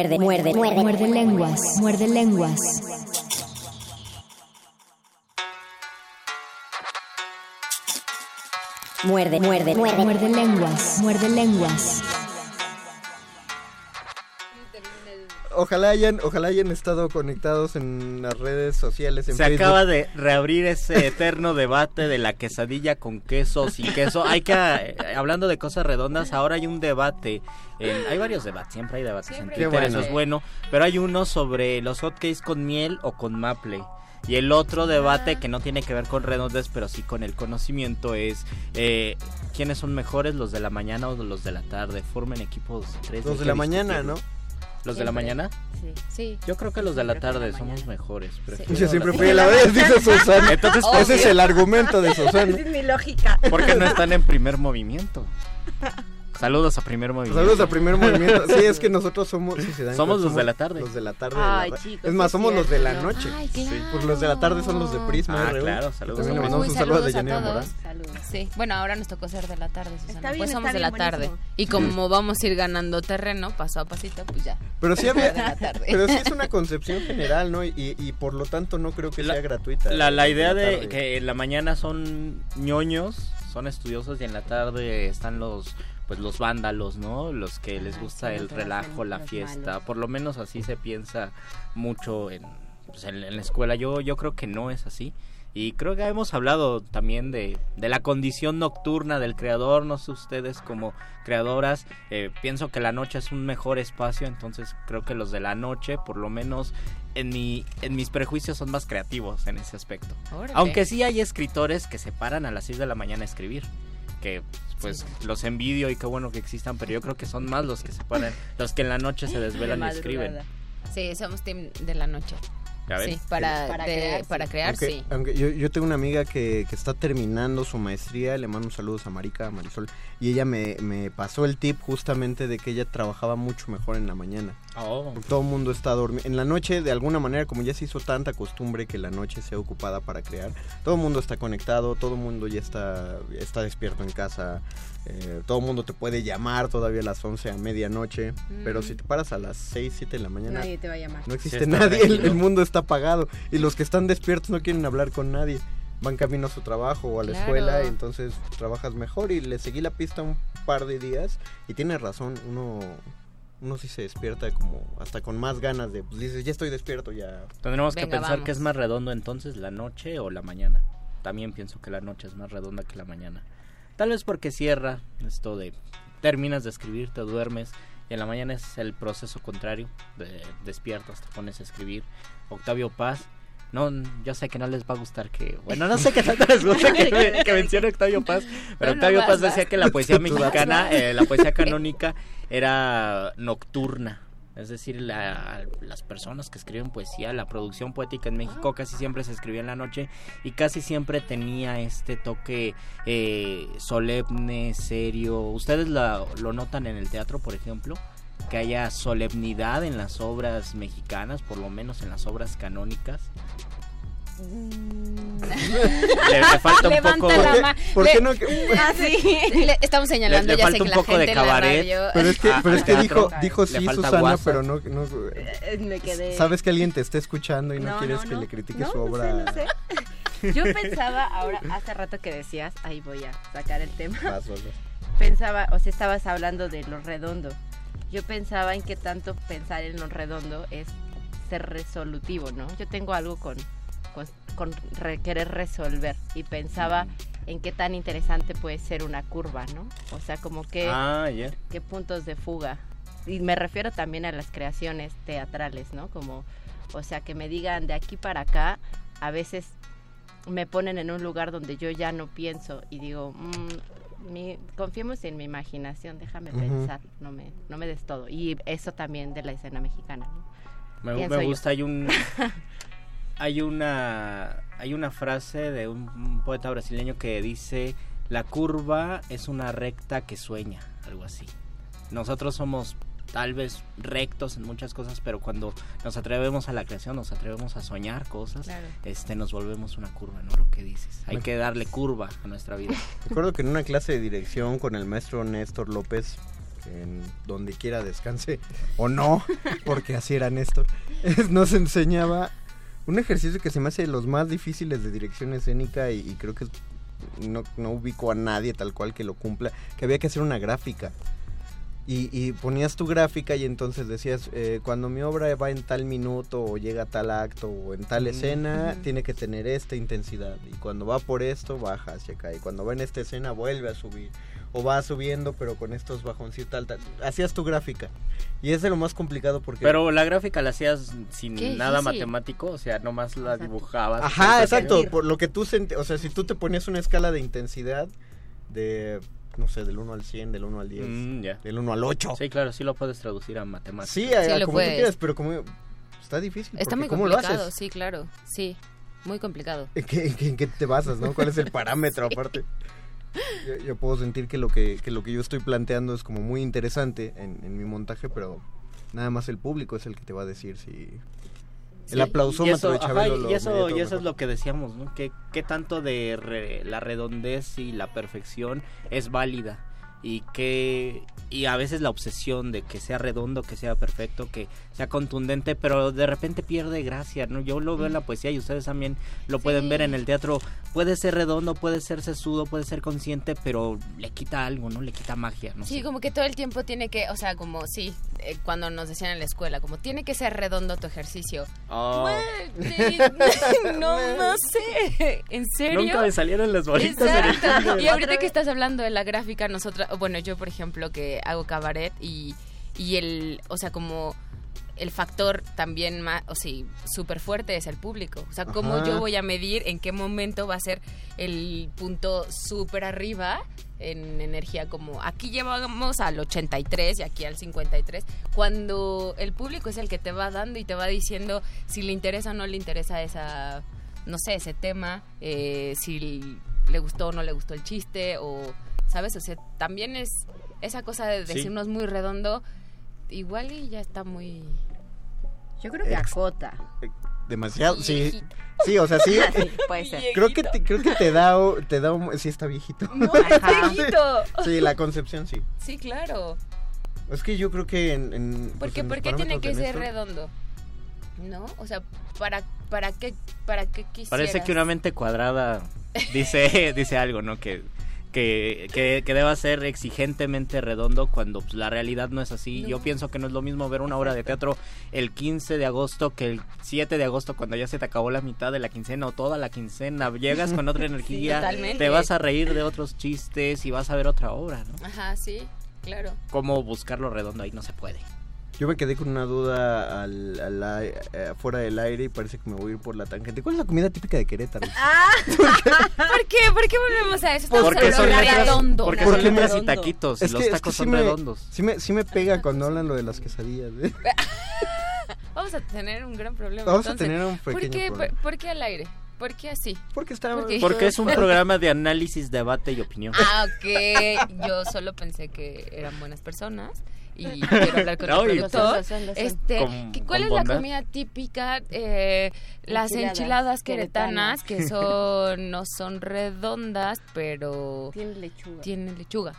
Muerde, muerde, muerde. Muerde lenguas. Muerde lenguas. Muerde, muerde, muerde. Muerde lenguas. Muerde lenguas. Ojalá hayan, ojalá hayan estado conectados en las redes sociales, en Se Facebook. acaba de reabrir ese eterno debate de la quesadilla con queso, sin queso. Hay que, eh, hablando de cosas redondas, ahora hay un debate. en- hay varios debates, siempre hay debates Siempre en Twitter, eso es bueno. Pero hay uno sobre los hotcakes con miel o con maple. Y el otro debate que no tiene que ver con redondes, pero sí con el conocimiento es eh, quiénes son mejores, los de la mañana o los de la tarde. Formen equipos tres. Los de la mañana, ¿no? ¿Los de la mañana? Sí. Sí. Yo creo que los de la tarde la somos mejores. Sí. prefiero Yo siempre fui a la vez, dice Susana. Entonces, Ese es el argumento de Susana. Esa es mi lógica. ¿Por qué no están en primer movimiento? Saludos a Primer Movimiento. Saludos a Primer Movimiento. Sí, es que nosotros somos... somos los de la tarde. Los de la tarde. es más, somos los de la noche. Pues los de la tarde son los de Prisma. Ah, claro, saludos. También le mandamos un saludo a Yanira Morán. Sí, bueno, ahora nos tocó ser de la tarde, Susana. pues somos de la tarde. Y como vamos a ir ganando terreno, paso a pasito, pues ya. Pero sí, había, pero sí es una concepción general, ¿no? Y, y por lo tanto no creo que sea gratuita. La, la idea de que en la mañana son ñoños, son estudiosos y en la tarde están los pues los vándalos, ¿no? Los que les gusta el relajo, la fiesta. Por lo menos así se piensa mucho en, pues, en, la escuela. Yo, yo creo que no es así. Y creo que hemos hablado también de, de la condición nocturna del creador, no sé ustedes como creadoras, eh, pienso que la noche es un mejor espacio, entonces creo que los de la noche, por lo menos en, mi, en mis prejuicios, son más creativos en ese aspecto. Aunque sí hay escritores que se paran a las 6 de la mañana a escribir, que pues los envidio y qué bueno que existan, pero yo creo que son más los que se ponen, los que en la noche se desvelan y escriben. Sí, somos team de la noche. Sí, para, para, crear, sí. Aunque yo, yo, tengo una amiga que, que, está terminando su maestría, le mando un saludo a Marica, a Marisol, y ella me, me pasó el tip justamente de que ella trabajaba mucho mejor en la mañana. Oh. Todo el mundo está dormido. En la noche, de alguna manera, como ya se hizo tanta costumbre que la noche sea ocupada para crear, todo el mundo está conectado, todo el mundo ya está, está despierto en casa, eh, todo el mundo te puede llamar todavía a las 11 a medianoche, pero si te paras a las 6, 7 de la mañana, nadie te va a llamar. No existe nadie, el, mundo está apagado y los que están despiertos no quieren hablar con nadie. Van camino a su trabajo o a la escuela y entonces trabajas mejor y le seguí la pista un par de días y tiene razón, uno uno sí se despierta como hasta con más ganas de, pues dices, ya estoy despierto, ya. Tendremos que pensar que es más redondo entonces la noche o la mañana. También pienso que la noche es más redonda que la mañana. Tal vez porque cierra esto de terminas de escribir, te duermes y en la mañana es el proceso contrario, de, despiertas, te pones a escribir. Octavio Paz, no, yo sé que no les va a gustar que, bueno, no sé qué tanto les gusta que, que mencione Octavio Paz, pero Octavio Paz decía que la poesía mexicana, eh, la poesía canónica era nocturna es decir, las personas que escriben poesía, la producción poética en México casi siempre se escribía en la noche y casi siempre tenía este toque eh, solemne, serio. ¿Ustedes lo notan en el teatro, por ejemplo? Que haya solemnidad en las obras mexicanas, por lo menos en las obras canónicas. Le, falta un poco. ¿Por qué no? Ah, sí. estamos señalando ya sé que la gente de cabaret. pero es que, pero es que dijo, dijo sí Susana, pero no, no eh, Me quedé... Sabes que alguien te está escuchando y no, quieres que le critique su obra. No sé, Yo pensaba ahora, hace rato que decías, ahí voy a sacar el tema. Pensaba, o sea, estabas hablando de lo redondo. Yo pensaba en que tanto pensar en lo redondo es ser resolutivo, ¿no? Yo tengo algo con con, querer resolver y pensaba en qué tan interesante puede ser una curva, ¿no? O sea, como que ah, qué puntos de fuga. Y me refiero también a las creaciones teatrales, ¿no? Como, o sea, que me digan de aquí para acá, a veces me ponen en un lugar donde yo ya no pienso y digo, mmm, confiemos en mi imaginación, déjame pensar, no me, no me des todo. Y eso también de la escena mexicana, ¿no? Me, me gusta, hay un... hay una hay una frase de un, poeta brasileño que dice la curva es una recta que sueña, algo así. Nosotros somos tal vez rectos en muchas cosas, pero cuando nos atrevemos a la creación, nos atrevemos a soñar cosas, este nos volvemos una curva, ¿no? Lo que dices. Hay que darle curva a nuestra vida. Recuerdo que en una clase de dirección con el maestro Néstor López en donde quiera descanse o no, porque así era Néstor, nos enseñaba un ejercicio que se me hace de los más difíciles de dirección escénica y, creo que no, no, ubico a nadie tal cual que lo cumpla, que había que hacer una gráfica. Y, ponías tu gráfica y entonces decías, eh, cuando mi obra va en tal minuto o llega a tal acto o en tal escena, tiene que tener esta intensidad. Y cuando va por esto, baja hacia acá. Y cuando va en esta escena, vuelve a subir o va subiendo pero con estos bajoncitos tal. hacías tu gráfica y es de lo más complicado porque pero la gráfica la hacías sin nada matemático o sea nomás la dibujabas ajá exacto por lo que tú o sea si tú te ponías una escala de intensidad de no sé, del 1 al 100, del 1 al 10, mm, del 1 al 8. Sí, claro, sí lo puedes traducir a matemáticas. Sí, como tú quieras, pero como está difícil. Está muy ¿cómo complicado, lo haces? sí, claro, sí, muy complicado. ¿En qué, te basas, no? ¿Cuál es el parámetro aparte? Yo, yo puedo sentir que lo que, que lo que yo estoy planteando es como muy interesante en, en mi montaje, pero nada más el público es el que te va a decir si... El Sí, aplausómetro y de eso, Chabelo ajá, lo y eso, y eso es lo que decíamos, ¿no? ¿Qué, qué tanto de re- la redondez y la perfección es válida? Y que y a veces la obsesión de que sea redondo, que sea perfecto, que sea contundente, pero de repente pierde gracia, ¿no? Yo lo veo en la poesía y ustedes también lo pueden ver en el teatro. Puede ser redondo, puede ser sesudo, puede ser consciente, pero le quita algo, ¿no? Le quita magia, ¿no? Sí, sé. como que todo el tiempo tiene que, o sea, como sí, eh, cuando nos decían en la escuela, como tiene que ser redondo tu ejercicio. Oh. No, no sé. ¿En serio? Nunca me salieron las bolitas en el Exacto. Y ahorita que estás hablando de la gráfica, nosotros, bueno, yo por ejemplo que hago cabaret y, y el, o sea, como el factor también más, o sea, súper fuerte es el público. O sea, cómo Ajá. yo voy a medir en qué momento va a ser el punto súper arriba en energía como aquí llevamos al 83 y aquí al 53 cuando el público es el que te va dando y te va diciendo si le interesa o no le interesa esa no sé ese tema eh, si le gustó o no le gustó el chiste o sabes o sea también es esa cosa de Sí. decirnos muy redondo igual y ya está muy yo creo que Ex- acota Demasiado, sí. Viejito. Sí, o sea, sí. Sí, puede ser. Creo que te, creo que te da, te da un... Sí, está viejito. no es viejito Sí, la concepción sí. sí claro Es que yo creo que en... en, pues, porque por qué tiene que ser redondo no o sea para para qué para qué quisieras Parece que una mente cuadrada dice, dice algo, ¿no? Que, que, que, que deba ser exigentemente redondo cuando pues, la realidad no es así. Yo pienso que no es lo mismo ver una obra de teatro el 15 de agosto que el 7 de agosto cuando ya se te acabó la mitad de la quincena o toda la quincena. Llegas con otra energía, te vas a reír de otros chistes y vas a ver otra obra, ¿no? ajá sí claro ¿Cómo buscarlo redondo? Ahí no se puede. Yo me quedé con una duda al, al ai- eh, fuera del aire y parece que me voy a ir por la tangente. ¿Cuál es la comida típica de Querétaro? Ah, ¿Por qué? ¿Por qué volvemos a eso? Estamos Porque son hablando de letras, redondo. porque Porque son me- letras y taquitos y los que- es que tacos sí son me- redondos. Sí me, sí me pega cuando hablan lo de las quesadillas. ¿eh? Vamos a tener un gran problema. Vamos a tener un ¿Por pequeño qué, problema. por, por qué al aire? ¿Por qué así? Porque está... Porque es un programa de análisis, debate y opinión. Ah, ok. Yo solo pensé que eran buenas personas y quiero hablar con No, el productor. Lo son, lo son. Este, Con- ¿qué- ¿Cuál con es la bondad. comida típica? Eh, las Enchiladas enchiladas queretanas, queretanas. que son no son redondas, pero Tienen lechuga. tienen lechuga.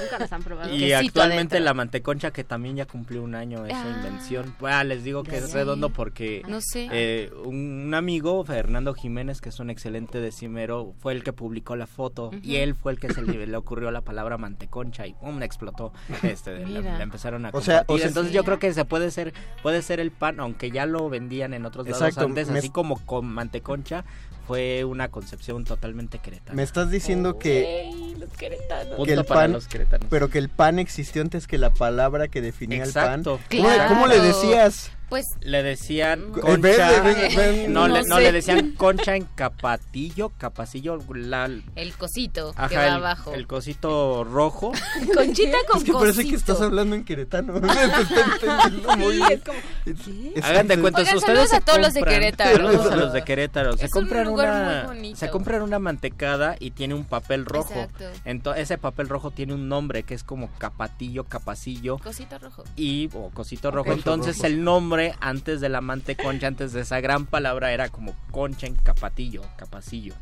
Nunca las han probado. Y actualmente adentro. la manteconcha que también ya cumplió un año esa Ah. invención. Bueno, les digo que es Sí. redondo porque No sé. eh, un, un amigo, Fernando Jiménez, que es un excelente decimero, fue el que publicó la foto y él fue el que se le, le ocurrió la palabra manteconcha y ¡pum! explotó. Este, le empezaron a O sea, compartir. o sea, Entonces sí. yo creo que se puede ser puede ser el pan, aunque ya lo vendían en otros lados Exacto, antes, así como con manteconcha, fue una concepción totalmente queretana. Me estás diciendo que, Ey, los queretanos. Que el para pan, los queretanos. pero que el pan existió antes que la palabra que definía Exacto. el pan. ¿Cómo, Claro. cómo le decías? Pues Le decían concha. ven, ven, ven. No, No le, no, le decían concha en capatillo, capacillo, la, el cosito que ajá, va el, abajo. el cosito rojo. Conchita con Es que parece que cosito. estás hablando en queretano. Hagan de cuentas, Oigan, ustedes saludos se a todos los de Querétaro. Saludos a los de Querétaro. Se Es un compran lugar una se compran una mantecada y tiene un papel rojo. Exacto. Entonces ese papel rojo tiene un nombre que es como capatillo, capacillo Cosito rojo. y o cosito rojo. Entonces Rojo. el nombre antes de la manteconcha, antes de esa gran palabra era como concha en capatillo, capacillo.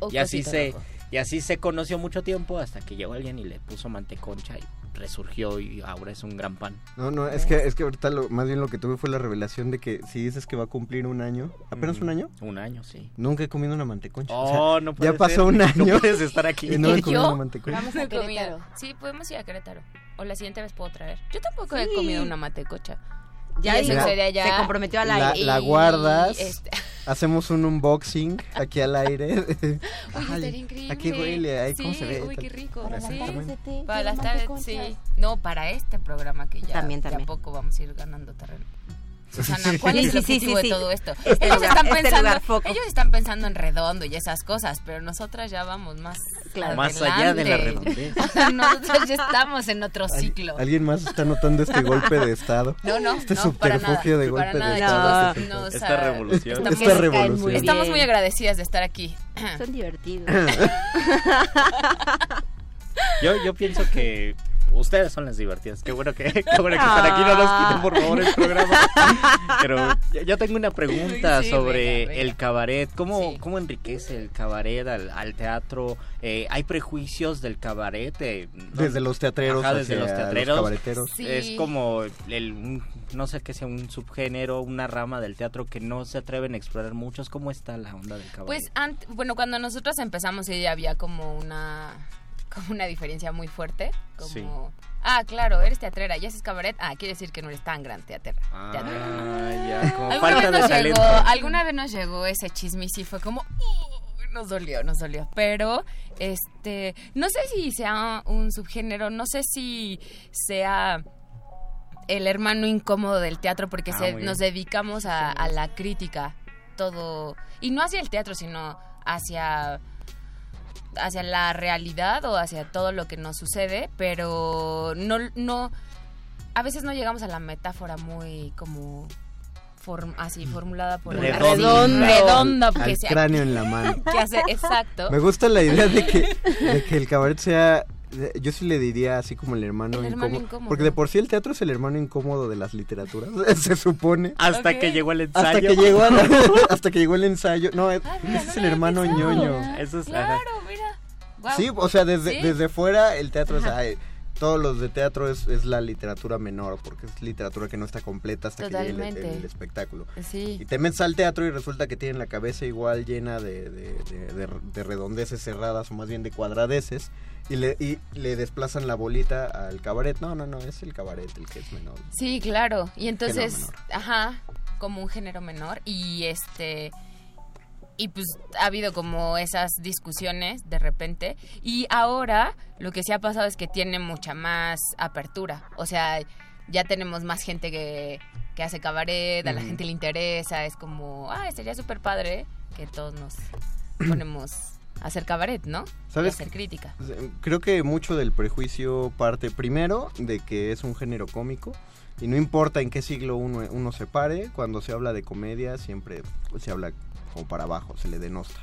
O Y así se rojo. y así se conoció mucho tiempo hasta que llegó alguien y le puso manteconcha y resurgió y ahora es un gran pan. No, no, es que, es que ahorita lo, más bien lo que tuve fue la revelación de que si dices que va a cumplir un año, apenas un año, Un año, sí. nunca he comido una manteconcha. O sea, Oh, no puede ya pasó ser. un año. No puedes estar aquí. y no he ¿Y comido yo? una manteconcha. Vamos a. Querétaro. Sí, podemos ir a Querétaro. O la siguiente vez puedo traer. Yo tampoco he comido una matecocha. Ya ya. se comprometió al La- aire. la guardas. este, Hacemos un unboxing aquí al aire. Uy, Ay, estaría increíble. ¿A qué huele? ¿Cómo Sí, se ve? Uy, qué rico. para sí. exactamente. Para las tardes, sí. No, para este programa que ya, También, también. poco vamos a ir ganando terreno. Susana, ¿cuál Sí, es el sí, sí, objetivo sí, de todo esto? Este ellos, lugar- están este pensando, ellos están pensando en redondo y esas cosas, pero nosotras ya vamos más Claro. Más allá de la adelante. redondez. nosotros ya estamos en otro ciclo. ¿Alguien más está notando este golpe de estado? No, no, Este no, para nada, subterfugio de para golpe nada, de estado. no, o Esta revolución. Estamos, Esta revolución. estamos muy agradecidas de estar aquí. Son divertidos. Yo, yo pienso que ustedes son las divertidas. Qué bueno que, qué bueno que están aquí. No nos quiten, por favor, el programa. Pero yo- tengo una pregunta Sí, sobre venga, venga. el cabaret. ¿Cómo, Sí. ¿Cómo enriquece el cabaret al, al teatro? Eh, ¿Hay prejuicios del cabaret? Eh, ¿no? Desde los teatreros Ajá, desde los los teatreros. cabareteros. Sí. Es como el, un- no sé qué sea, un subgénero, una rama del teatro que no se atreven a explorar muchos. ¿Cómo está la onda del cabaret? Pues, bueno, cuando nosotros empezamos sí había como una como una diferencia muy fuerte, como Sí. ah, claro, eres teatrera y haces cabaret, ah, quiere decir que no eres tan gran teatrera. teatrera. Ah, ya, como ¿Alguna falta vez, de nos talento. llegó, alguna vez nos llegó ese chisme y sí fue como "Uh", nos dolió, nos dolió, pero este, no sé si sea un subgénero, no sé si sea el hermano incómodo del teatro porque Ah, se- nos dedicamos a, a la crítica todo y no hacia el teatro sino hacia hacia la realidad o hacia todo lo que nos sucede pero no no a veces no llegamos a la metáfora muy como form- así formulada por Redonda. redonda Al porque sea- cráneo en la mano. que hace exacto Me gusta la idea de que, de que el cabaret sea... Yo sí le diría así como el hermano, El hermano incómodo, incómodo. Porque de por sí el teatro es el hermano incómodo de las literaturas, se supone. Hasta que llegó el ensayo. Hasta que llegó hasta que llegó el ensayo. No, Ah, mira, ese no es el hermano ñoño. Eso es, ajá. claro mira Sí, o sea, desde, Sí. desde fuera el teatro es... Ay, todos los de teatro es, es la literatura menor, porque es literatura que no está completa hasta que llegue el- espectáculo. sí Y te metes al teatro y resulta que tienen la cabeza igual llena de, de, de- de- de redondeces cerradas o más bien de cuadradeces y le, y le desplazan la bolita al cabaret. No, no, no, es el cabaret el que es menor. Sí, claro. Y entonces, ajá, como un género menor. Y este. Y pues ha habido como esas discusiones de repente. Y ahora lo que sí ha pasado es que tiene mucha más apertura. O sea, ya tenemos más gente que, que hace cabaret, a la gente le interesa. Es como, ah, sería súper padre que todos nos ponemos a hacer cabaret, ¿no? ¿Sabes Y hacer crítica. Creo que mucho del prejuicio parte primero de que es un género cómico y no importa en qué siglo uno, uno se pare, cuando se habla de comedia siempre se habla como para abajo, se le denosta.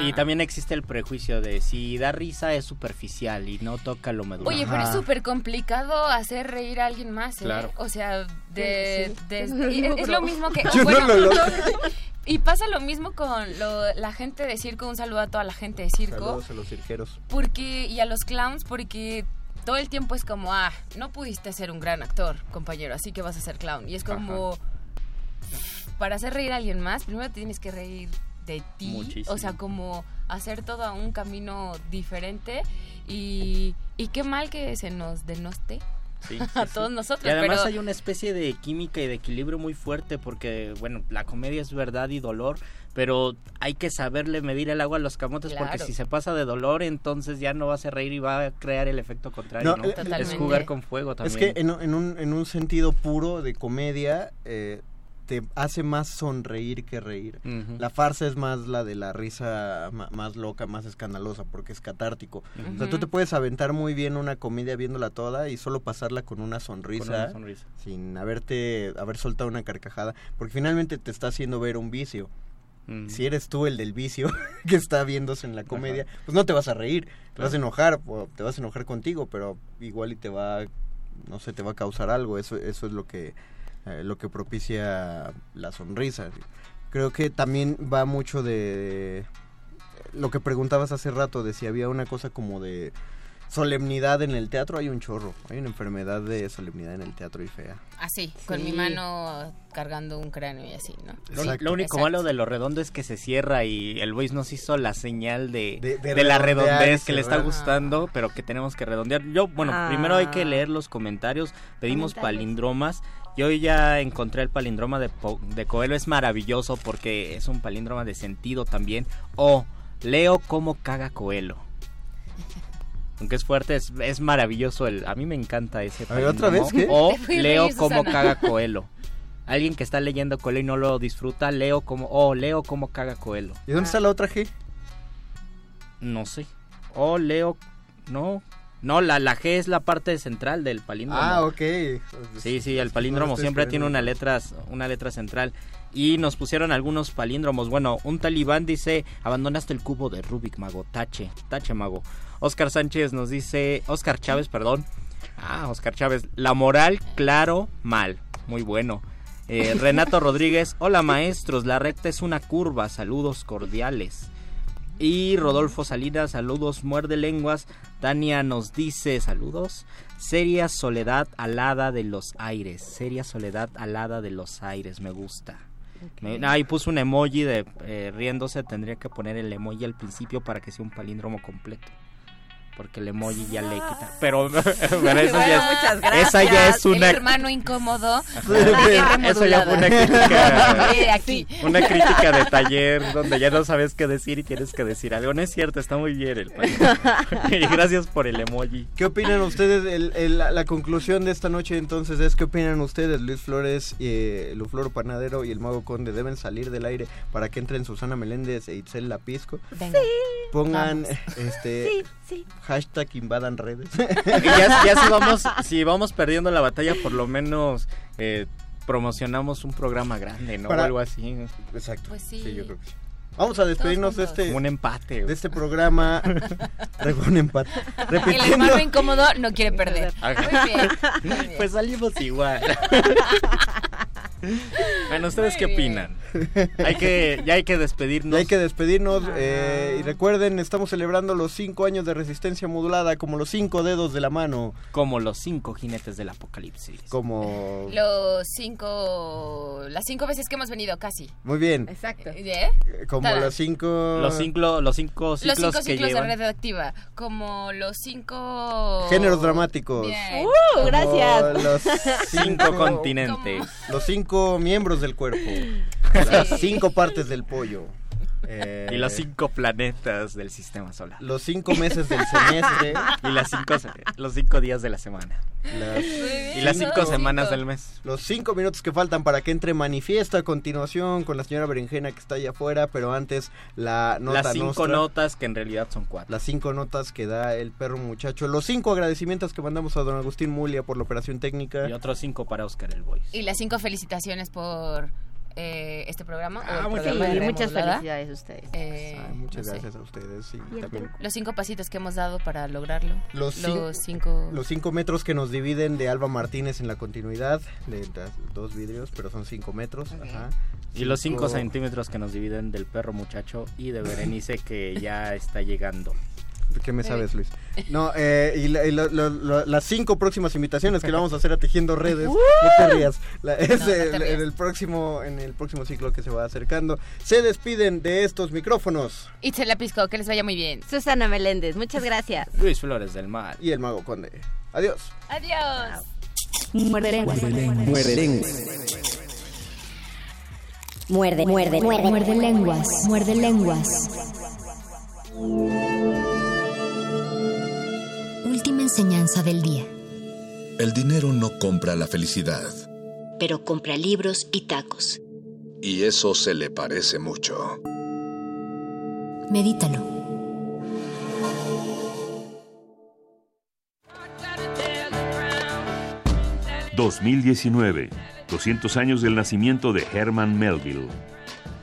Y también existe el prejuicio de si da risa es superficial y no toca lo medular. Oye, pero es súper complicado hacer reír a alguien más, ¿eh? Claro. O sea, de, Sí, no es, lo mismo que... Yo bueno, no lo logro. y pasa lo mismo con lo- la gente de circo, un saludo a toda la gente de circo, Saludos a los cirqueros. porque y a los clowns, porque todo el tiempo es como, ah, no pudiste ser un gran actor, compañero, así que vas a ser clown. Y es como, para hacer reír a alguien más, primero tienes que reír de ti, Muchísimo. o sea, como hacer todo un camino diferente y, y qué mal que se nos denoste Sí, a sí, sí. todos nosotros. Y además pero, hay una especie de química y de equilibrio muy fuerte porque, bueno, la comedia es verdad y dolor, pero hay que saberle medir el agua a los camotes porque si se pasa de dolor, entonces ya no va a hacer reír y va a crear el efecto contrario, No, ¿no? eh, Es jugar con fuego Es también. que en, un- en un, en un sentido puro de comedia, eh, te hace más sonreír que reír. La farsa es más la de la risa más loca, más escandalosa, porque es catártico. O sea, tú te puedes aventar muy bien una comedia viéndola toda y solo pasarla con una sonrisa, Con una sonrisa. sin haberte haber soltado una carcajada, porque finalmente te está haciendo ver un vicio. Si eres tú el del vicio que está viéndose en la comedia, pues no te vas a reír, te vas a enojar, te vas a enojar contigo, pero igual y te va, no sé, te va a causar algo. Eso, eso es lo que, eh, lo que propicia la sonrisa. Creo que también va mucho de lo que preguntabas hace rato, de si había una cosa como de solemnidad en el teatro, hay un chorro, hay una enfermedad de solemnidad en el teatro y fea. así, con Sí. mi mano cargando un cráneo y así, ¿no? Lo, Exacto. lo único Exacto. malo de lo redondo es que se cierra y el Voice nos hizo la señal de, De- de de la redondez que le está gustando, pero que tenemos que redondear. Yo, bueno, Ah. primero hay que leer los comentarios, pedimos Comentarios. palindromas. Yo ya encontré el palindroma de, Po- de Coelho, es maravilloso porque es un palíndroma de sentido también. O leo cómo caga Coelho. Aunque es fuerte, es, es maravilloso. El, a mí me encanta ese A ver, ¿otra palíndromo. vez qué? O leo reír, cómo caga Coelho. alguien que está leyendo Coelho y no lo disfruta, leo como, oh, leo como caga Coelho. ¿Y dónde está la otra G? No sé. Oh, leo, no. No, la, la G es la parte central del palíndromo. Ah, ok. Sí, sí, el palíndromo estoy siempre tiene una letra, una letra central. Y nos pusieron algunos palíndromos. Bueno, un talibán dice, abandonaste el cubo de Rubik, mago. Tache, tache, mago. Oscar Sánchez nos dice, Oscar Chávez, perdón. Ah, Oscar Chávez. La moral, claro, mal. Muy bueno. Eh, Renato Rodríguez, hola maestros, la recta es una curva, saludos cordiales. Y Rodolfo Salinas, saludos, muerde lenguas. Tania nos dice, saludos. Seria soledad alada de los aires. Seria soledad alada de los aires, me gusta. Me- ah, y puso un emoji de eh, riéndose, tendría que poner el emoji al principio para que sea un palíndromo completo. Porque el emoji ya le quita. Pero, pero eso Bueno, ya, muchas es- gracias. esa ya es El una hermano incómodo. eso ya fue una crítica. Aquí. Una crítica de taller donde ya no sabes qué decir y tienes que decir algo. No es cierto, está muy bien el país. y gracias por el emoji. ¿Qué opinan ustedes? El- el- la, la conclusión de esta noche entonces es ¿qué opinan ustedes? Luis Flores, eh, Lufloro Panadero y el Mago Conde deben salir del aire para que entren Susana Meléndez e Itzel Lapisco. Venga. Pongan Vamos. este Sí, sí. Hashtag invadan redes. Y ya, ya si vamos si vamos perdiendo la batalla, por lo menos eh, promocionamos un programa grande, ¿no? Para- O algo así. Exacto. Pues sí. Sí, yo creo que sí. Vamos a despedirnos de este un empate. de este programa. Un empate. El Repitiendo. hermano incómodo no quiere perder. Ajá. Muy bien. muy bien. Pues salimos igual. bueno, ¿ustedes Muy qué bien. opinan? Hay que, ya hay que despedirnos. Ya hay que despedirnos eh, y recuerden, estamos celebrando los cinco años de resistencia modulada como los cinco dedos de la mano, Como los cinco jinetes del apocalipsis. como... Los cinco. Las cinco veces que hemos venido, casi. Muy bien, Exacto. ¿Eh? como Tada. los cinco... Los cinco, los cinco ciclos, Los cinco que ciclos de red activa. Como los cinco. Géneros dramáticos. Bien. ¡Uh! como Gracias. Los Cinco continentes. Los cinco miembros del cuerpo. Las cinco partes del pollo. Eh, Y los cinco planetas del sistema solar. los cinco meses del semestre. Y las cinco, los cinco días de la semana. las- Y las cinco Cinco. semanas del mes. los cinco minutos que faltan para que entre manifiesto a continuación con la señora Berenjena que está allá afuera, pero antes la nota las cinco nostra, notas que en realidad son cuatro. las cinco notas que da el perro muchacho, los cinco agradecimientos que mandamos a don Agustín Mulia por la operación técnica. Y otros cinco para Oscar el Voice. Y las cinco felicitaciones por eh, este programa. Ah, o el muchas programa de Sí, Red muchas Modulada. felicidades a ustedes. Eh, Ay, muchas no sé. gracias a ustedes. Y también. Los cinco pasitos que hemos dado para lograrlo. Los Los cinco. Los cinco metros que nos dividen de Alba Martínez en la continuidad, de dos vidrios, pero son cinco metros. Ajá. Y los cinco Cinco- centímetros que nos dividen del perro muchacho y de Berenice que ya está llegando. ¿Qué me sabes, Luis? No, eh, y, la- y lo- lo- lo- las cinco próximas invitaciones que le vamos a hacer a Tejiendo Redes, no te rías, la- es No, no te el- rías. en el próximo en el próximo ciclo que se va acercando. Se despiden de estos micrófonos Itzel Pisco, que les vaya muy bien. Susana Meléndez, muchas gracias. Luis Flores del Mar. y el Mago Conde. Adiós. Adiós. Muerde lenguas. Muerde lenguas. Muerde, muerde, muerde, muerde lenguas. Muerde lenguas. Enseñanza del día. El dinero no compra la felicidad. Pero compra libros y tacos. Y eso se le parece mucho. Medítalo. ...2019... ...200 años del nacimiento de Herman Melville...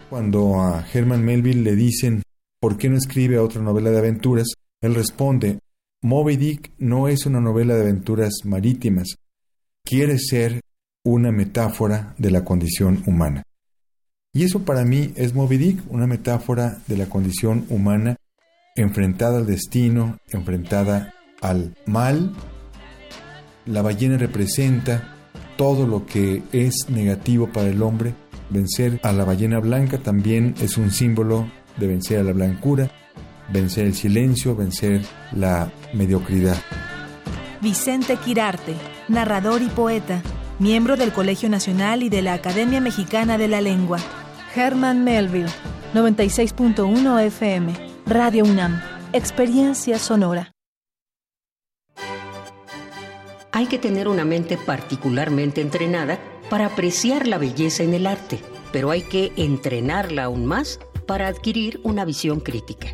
Cuando a Herman Melville le dicen ¿por qué no escribe otra novela de aventuras? Él responde Moby Dick no es una novela de aventuras marítimas, quiere ser una metáfora de la condición humana. Y eso para mí es Moby Dick, una metáfora de la condición humana enfrentada al destino, enfrentada al mal. La ballena representa todo lo que es negativo para el hombre. Vencer a la ballena blanca también es un símbolo de vencer a la blancura, vencer el silencio, vencer la mediocridad. Vicente Quirarte, narrador y poeta, miembro del Colegio Nacional y de la Academia Mexicana de la Lengua. Herman Melville, 96.1 FM, Radio UNAM, Experiencia Sonora. Hay que tener una mente particularmente entrenada para apreciar la belleza en el arte, pero hay que entrenarla aún más para adquirir una visión crítica.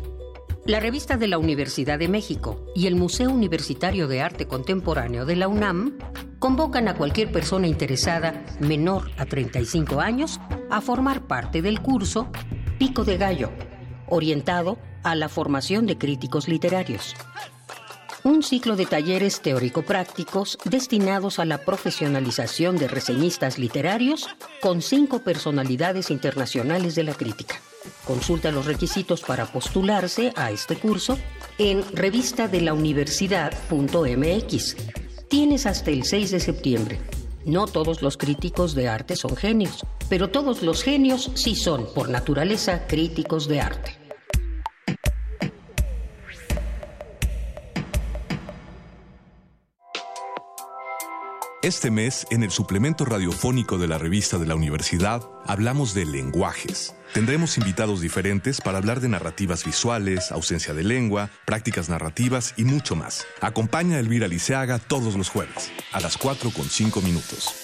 La revista de la Universidad de México y el Museo Universitario de Arte Contemporáneo de la UNAM convocan a cualquier persona interesada menor a 35 años a formar parte del curso Pico de Gallo, orientado a la formación de críticos literarios. Un ciclo de talleres teórico-prácticos destinados a la profesionalización de reseñistas literarios con cinco personalidades internacionales de la crítica. Consulta los requisitos para postularse a este curso en revistadelauniversidad.mx. Tienes hasta el 6 de septiembre. No todos los críticos de arte son genios, pero todos los genios sí son, por naturaleza, críticos de arte. Este mes, en el suplemento radiofónico de la revista de la universidad, hablamos de lenguajes. Tendremos invitados diferentes para hablar de narrativas visuales, ausencia de lengua, prácticas narrativas y mucho más. Acompaña a Elvira Liceaga todos los jueves, a las 4 con 5 minutos.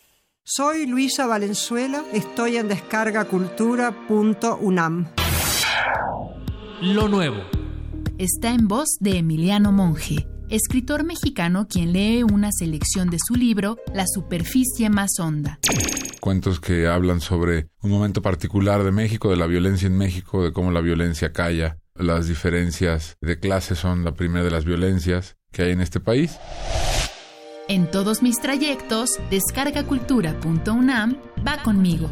Soy Luisa Valenzuela, estoy en descargacultura.unam. Lo nuevo. Está en voz de Emiliano Monge, escritor mexicano quien lee una selección de su libro La superficie más honda. Cuentos que hablan sobre un momento particular de México, de la violencia en México, de cómo la violencia calla. Las diferencias de clase son la primera de las violencias que hay en este país. En todos mis trayectos, descargacultura.unam va conmigo.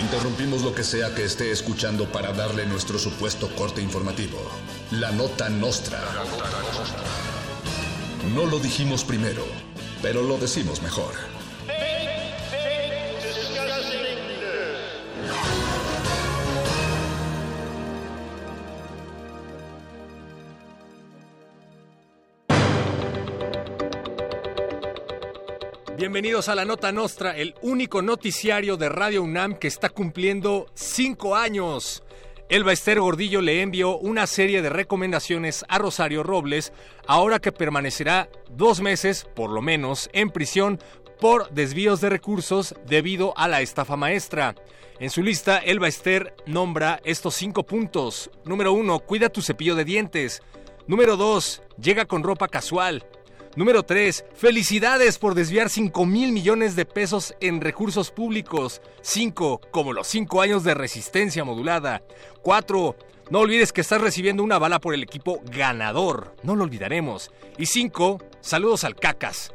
Interrumpimos lo que sea que esté escuchando para darle nuestro supuesto corte informativo. La nota nostra. No lo dijimos primero, pero lo decimos mejor. Bienvenidos a la Nota Nostra, el único noticiario de Radio UNAM que está cumpliendo cinco años. Elba Esther Gordillo le envió una serie de recomendaciones a Rosario Robles, ahora que permanecerá dos meses, por lo menos, en prisión por desvíos de recursos debido a la estafa maestra. En su lista, Elba Esther nombra estos cinco puntos. Número uno, cuida tu cepillo de dientes. Número dos, llega con ropa casual. Número 3. Felicidades por desviar 5 mil millones de pesos en recursos públicos. 5. Como los 5 años de resistencia modulada. 4. No olvides que estás recibiendo una bala por el equipo ganador. No lo olvidaremos. Y 5. Saludos al cacas.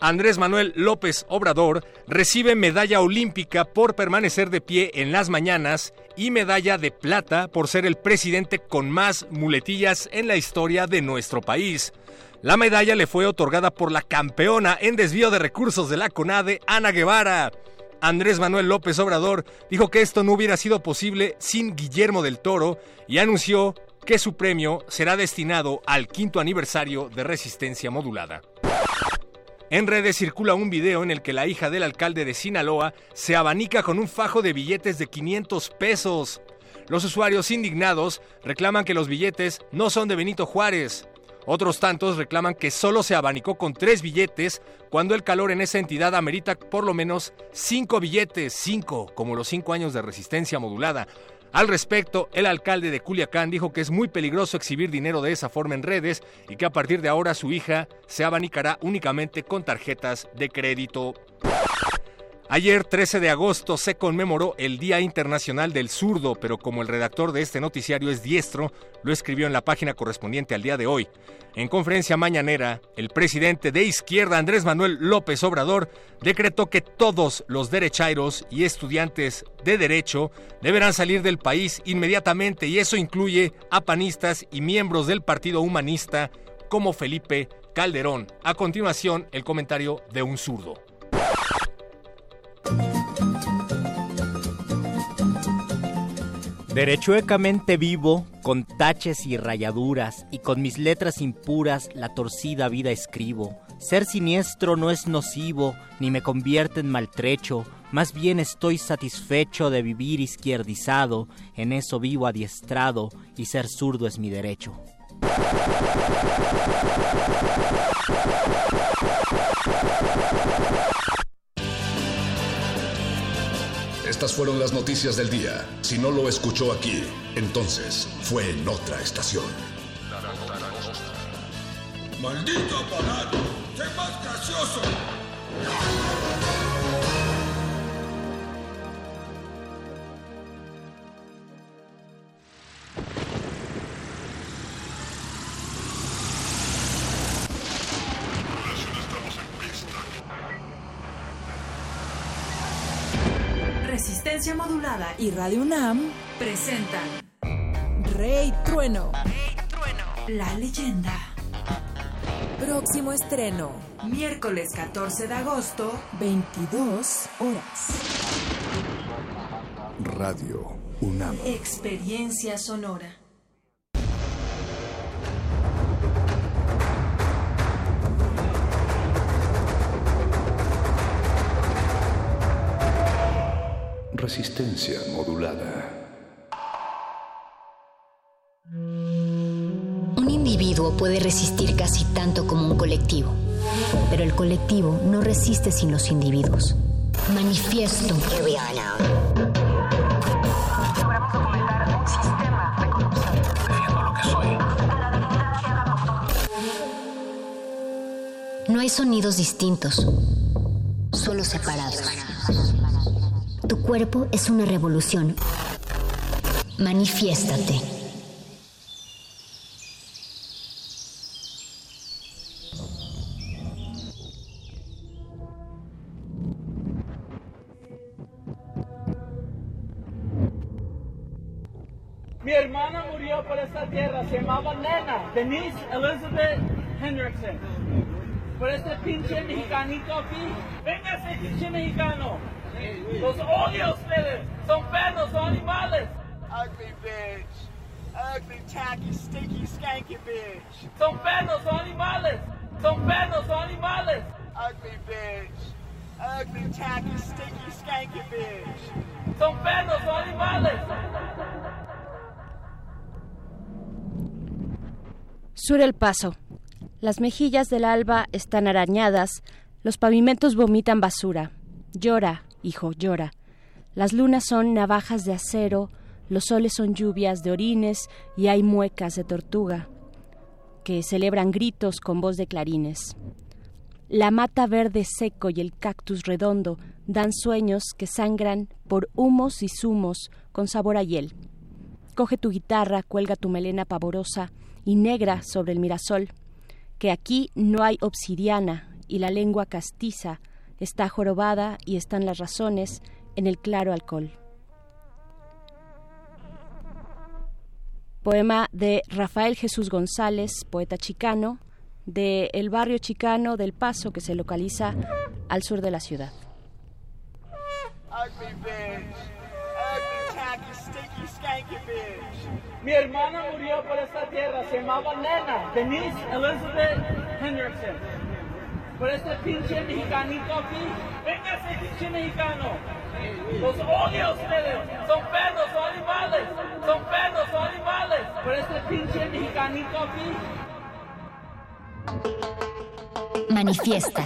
Andrés Manuel López Obrador recibe medalla olímpica por permanecer de pie en las mañanas y medalla de plata por ser el presidente con más muletillas en la historia de nuestro país. La medalla le fue otorgada por la campeona en desvío de recursos de la CONADE, Ana Guevara. Andrés Manuel López Obrador dijo que esto no hubiera sido posible sin Guillermo del Toro y anunció que su premio será destinado al quinto aniversario de Resistencia Modulada. En redes circula un video en el que la hija del alcalde de Sinaloa se abanica con un fajo de billetes de 500 pesos. Los usuarios indignados reclaman que los billetes no son de Benito Juárez. Otros tantos reclaman que solo se abanicó con tres billetes cuando el calor en esa entidad amerita por lo menos cinco billetes, cinco, como los cinco años de resistencia modulada. Al respecto, el alcalde de Culiacán dijo que es muy peligroso exhibir dinero de esa forma en redes y que a partir de ahora su hija se abanicará únicamente con tarjetas de crédito. Ayer, 13 de agosto, se conmemoró el Día Internacional del Zurdo, pero como el redactor de este noticiario es diestro, lo escribió en la página correspondiente al día de hoy. En conferencia mañanera, el presidente de izquierda, Andrés Manuel López Obrador, decretó que todos los derechairos y estudiantes de derecho deberán salir del país inmediatamente y eso incluye a panistas y miembros del Partido Humanista como Felipe Calderón. A continuación, el comentario de un zurdo. Derechuecamente vivo, con taches y rayaduras, y con mis letras impuras la torcida vida escribo. Ser siniestro no es nocivo, ni me convierte en maltrecho, más bien estoy satisfecho de vivir izquierdizado, en eso vivo adiestrado, y ser zurdo es mi derecho. Estas fueron las noticias del día. Si no lo escuchó aquí, entonces fue en otra estación. ¡Maldito aparato! ¡Sé más gracioso! Resistencia Modulada y Radio UNAM presentan Rey Trueno. La leyenda. Próximo estreno, miércoles 14 de agosto, 22 horas. Radio UNAM. Experiencia sonora. Resistencia modulada. Un individuo puede resistir casi tanto como un colectivo, pero el colectivo no resiste sin los individuos. Manifiesto. No hay sonidos distintos, solo separados. Tu cuerpo es una revolución. Manifiéstate. Mi hermana murió por esta tierra, se llamaba Nena, Denise Elizabeth Hendrickson. Por este pinche mexicanito aquí, véngase pinche mexicano. Los odio a ustedes, son perros, son animales. Ugly bitch. Ugly, tacky, stinky, skanky bitch. Son perros, son animales. Son perros, son animales. Ugly bitch. Ugly, tacky, stinky, skanky bitch. Son perros, son animales. Sur el paso. Las mejillas del alba están arañadas, los pavimentos vomitan basura. Llora, hijo, llora. Las lunas son navajas de acero, los soles son lluvias de orines y hay muecas de tortuga que celebran gritos con voz de clarines. La mata verde seco y el cactus redondo dan sueños que sangran por humos y zumos con sabor a hiel. Coge tu guitarra, cuelga tu melena pavorosa y negra sobre el mirasol, que aquí no hay obsidiana y la lengua castiza está jorobada y están las razones en el claro alcohol. Poema de Rafael Jesús González, poeta chicano, de el barrio chicano del Paso que se localiza al sur de la ciudad. Mi hermana murió por esta tierra, se llamaba Nena, Denise Elizabeth Hendrickson. Por este pinche mexicanito aquí, véngase pinche mexicano. Los odio a ustedes, son perros, son animales. Son perros, son animales. Por este pinche mexicanito aquí. Manifiesta.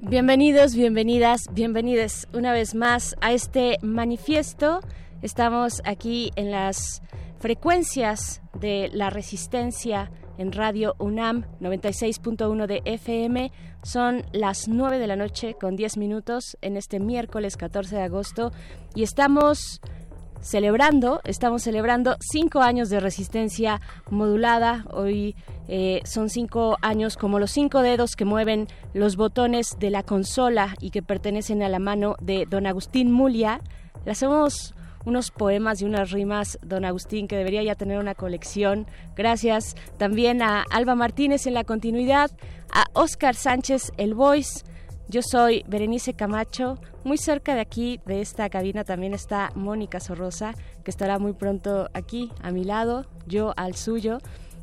Bienvenidos, bienvenidas, bienvenides una vez más a este manifiesto. Estamos aquí en las frecuencias de la resistencia en Radio UNAM 96.1 de FM. Son las 9 de la noche con 10 minutos en este miércoles 14 de agosto y estamos celebrando, estamos celebrando cinco años de resistencia modulada. Hoy eh, son cinco años como los cinco dedos que mueven los botones de la consola y que pertenecen a la mano de don Agustín Mulia. Le hacemos unos poemas y unas rimas, don Agustín, que debería ya tener una colección. Gracias también a Alba Martínez en la continuidad, a Oscar Sánchez, el voice. Yo soy Berenice Camacho. Muy cerca de aquí, de esta cabina, también está Mónica Sorrosa, que estará muy pronto aquí a mi lado, yo al suyo.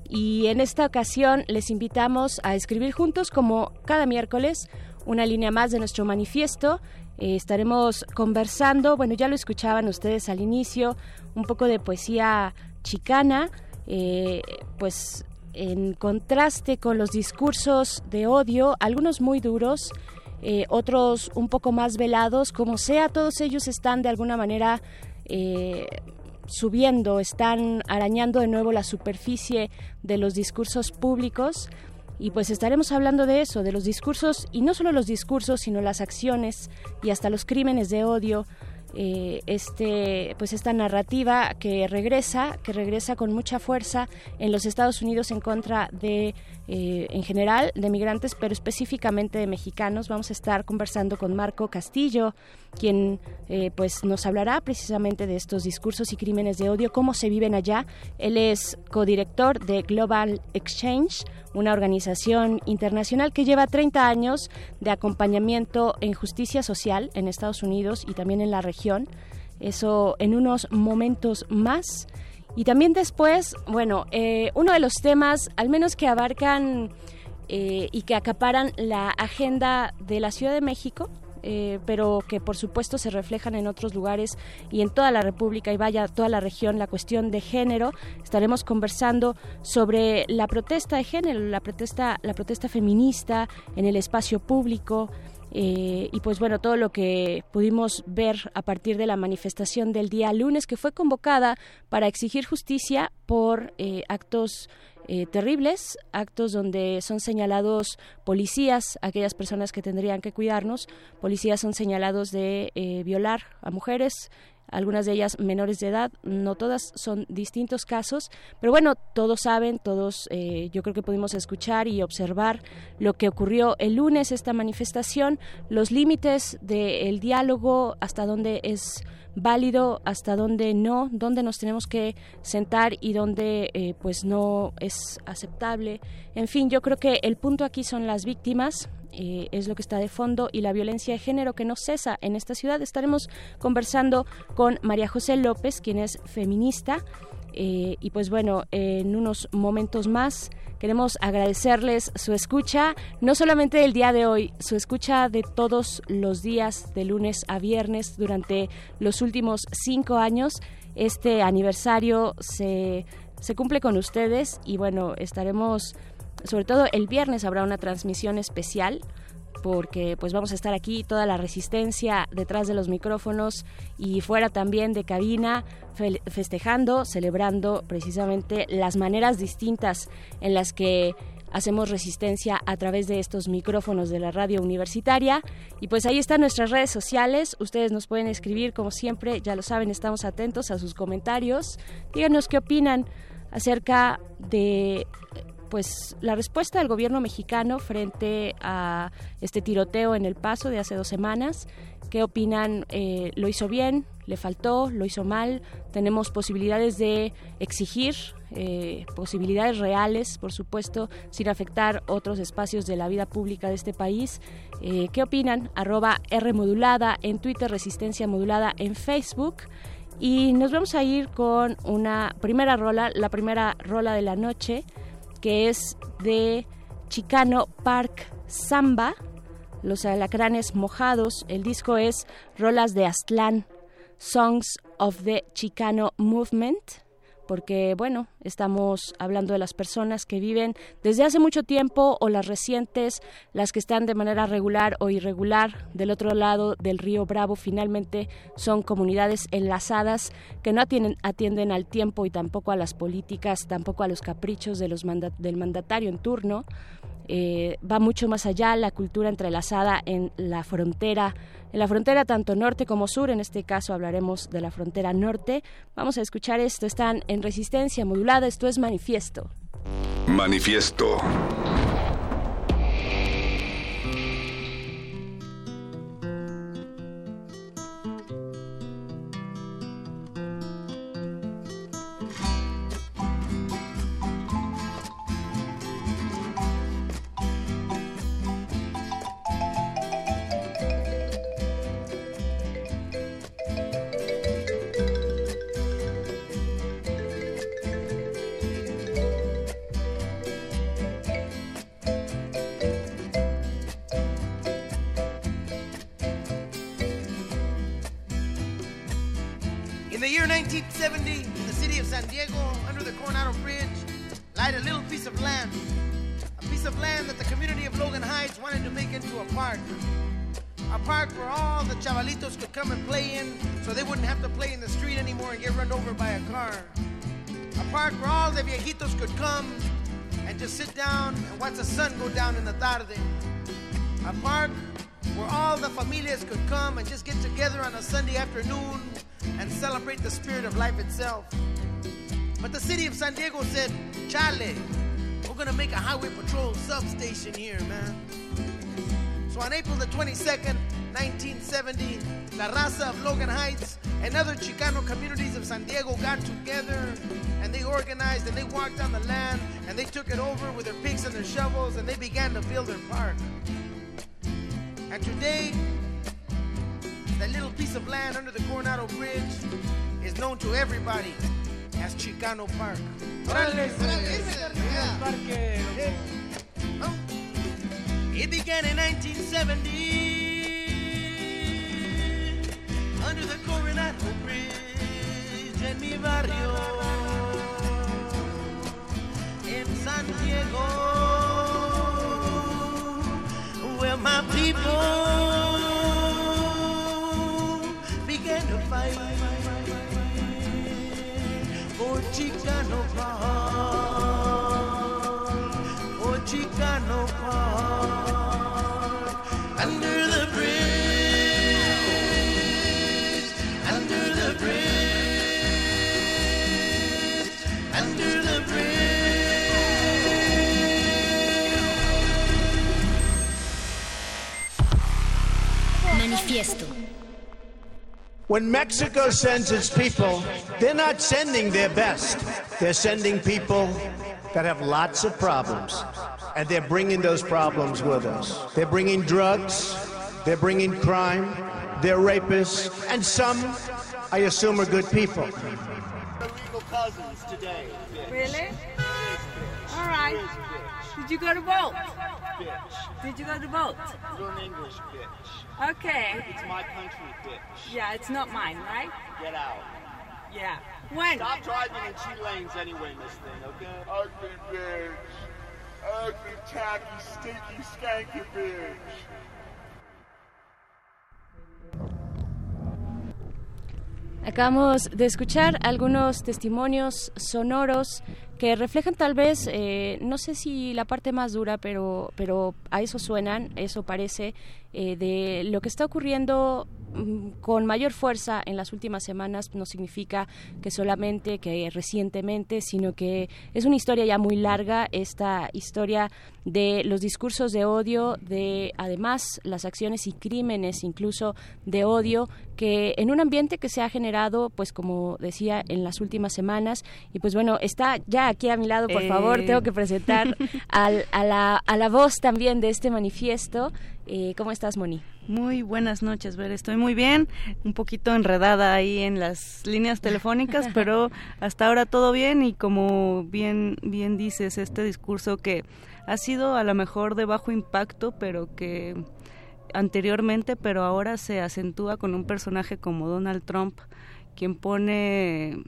Y en esta ocasión les invitamos a escribir juntos, como cada miércoles, una línea más de nuestro manifiesto. Eh, estaremos conversando, bueno, ya lo escuchaban ustedes al inicio, un poco de poesía chicana, eh, pues en contraste con los discursos de odio, algunos muy duros, eh, otros un poco más velados, como sea, todos ellos están de alguna manera subiendo, están arañando de nuevo la superficie de los discursos públicos. Y pues estaremos hablando de eso, de los discursos, y no solo los discursos, sino las acciones y hasta los crímenes de odio eh, este pues esta narrativa que regresa que regresa con mucha fuerza en los Estados Unidos en contra de eh, en general de migrantes pero específicamente de mexicanos vamos a estar conversando con Marco Castillo quien eh, pues nos hablará precisamente de estos discursos y crímenes de odio cómo se viven allá él es codirector de Global Exchange una organización internacional que lleva 30 años de acompañamiento en justicia social en Estados Unidos y también en la región. Eso en unos momentos más. Y también después, bueno, eh, uno de los temas, al menos que abarcan eh, y que acaparan la agenda de la Ciudad de México, eh, pero que por supuesto se reflejan en otros lugares y en toda la República y vaya toda la región, la cuestión de género. Estaremos conversando sobre la protesta de género, la protesta, la protesta feminista en el espacio público. Eh, y pues bueno, todo lo que pudimos ver a partir de la manifestación del día lunes que fue convocada para exigir justicia por eh, actos eh, terribles, actos donde son señalados policías, aquellas personas que tendrían que cuidarnos, policías son señalados de eh, violar a mujeres, algunas de ellas menores de edad, no todas son distintos casos, pero bueno, todos saben, todos eh, yo creo que pudimos escuchar y observar lo que ocurrió el lunes, esta manifestación, los límites del diálogo, hasta dónde es válido, hasta dónde no, dónde nos tenemos que sentar y dónde eh, pues no es aceptable. En fin, yo creo que el punto aquí son las víctimas, eh, es lo que está de fondo y la violencia de género que no cesa en esta ciudad. Estaremos conversando con María José López, quien es feminista. Eh, y pues bueno, en unos momentos más queremos agradecerles su escucha, no solamente del día de hoy, su escucha de todos los días, de lunes a viernes, durante los últimos cinco años. Este aniversario se, se cumple con ustedes y bueno, estaremos, sobre todo el viernes habrá una transmisión especial porque pues vamos a estar aquí toda la resistencia detrás de los micrófonos y fuera también de cabina festejando, celebrando precisamente las maneras distintas en las que hacemos resistencia a través de estos micrófonos de la radio universitaria. Y pues ahí están nuestras redes sociales. Ustedes nos pueden escribir, como siempre, ya lo saben, estamos atentos a sus comentarios. Díganos qué opinan acerca de pues la respuesta del gobierno mexicano frente a este tiroteo en El Paso de hace dos semanas. ¿Qué opinan? Eh, ¿Lo hizo bien? ¿Le faltó? ¿Lo hizo mal? Tenemos posibilidades de exigir, eh, posibilidades reales, por supuesto, sin afectar otros espacios de la vida pública de este país. Eh, ¿Qué opinan? Arroba R modulada en Twitter, Resistencia Modulada en Facebook. Y nos vamos a ir con una primera rola, la primera rola de la noche que es de Chicano Park Samba, Los Alacranes Mojados. El disco es Rolas de Aztlán, Songs of the Chicano Movement, porque bueno, estamos hablando de las personas que viven desde hace mucho tiempo o las recientes, las que están de manera regular o irregular del otro lado del río Bravo, finalmente son comunidades enlazadas que no atienden, al tiempo y tampoco a las políticas, tampoco a los caprichos de los del mandatario en turno. Eh, va mucho más allá la cultura entrelazada en la frontera, en la frontera tanto norte como sur, en este caso hablaremos de la frontera norte. Vamos a escuchar esto, están en resistencia modulada, esto es manifiesto. Manifiesto. 1970 in the city of San Diego under the Coronado Bridge lied a little piece of land. A piece of land that the community of Logan Heights wanted to make into a park. A park where all the chavalitos could come and play in so they wouldn't have to play in the street anymore and get run over by a car. A park where all the viejitos could come and just sit down and watch the sun go down in the tarde. A park itself. But the city of San Diego said, Chale, we're gonna make a highway patrol substation here, man. So on April the 22nd, 1970, La Raza of Logan Heights and other Chicano communities of San Diego got together and they organized and they walked on the land and they took it over with their picks and their shovels and they began to build their park. And today, that little piece of land under the Coronado Bridge is known to everybody as Chicano Park. It began in 1970 under the Coronado Bridge en mi barrio in San Diego where my people began to fight. Chicano Park, oh Chicano Park, Manifiesto. When Mexico sends its people, they're not sending their best. They're sending people that have lots of problems. And they're bringing those problems with us. They're bringing drugs, they're bringing crime, they're rapists, and some, I assume, are good people. Illegal cousins today. Really? All right. Did you go to vote? Did you go to vote? Learn English, bitch. Okay. It's my country, bitch. Yeah, it's not mine, right? Get out. Yeah. When? Stop driving in two lanes anyway, Miss Thing, okay? Ugly bitch. Ugly, tacky, stinky, skanky bitch. Acabamos de escuchar algunos testimonios sonoros que reflejan tal vez, eh, no sé si la parte más dura, pero, pero a eso suenan, eso parece, eh, de lo que está ocurriendo mm, con mayor fuerza en las últimas semanas no significa que solamente que recientemente, sino que es una historia ya muy larga, esta historia de los discursos de odio, de además las acciones y crímenes incluso de odio que en un ambiente que se ha generado, pues como decía, en las últimas semanas, y pues bueno, está ya aquí a mi lado, por favor, Eh. tengo que presentar al- a, la, a la voz también de este manifiesto. Eh, ¿Cómo estás, Moni? Muy buenas noches, Ver. Estoy muy bien, un poquito enredada ahí en las líneas telefónicas, pero hasta ahora todo bien y como bien bien dices, este discurso que ha sido a lo mejor de bajo impacto, pero que anteriormente, pero ahora se acentúa con un personaje como Donald Trump, quien pone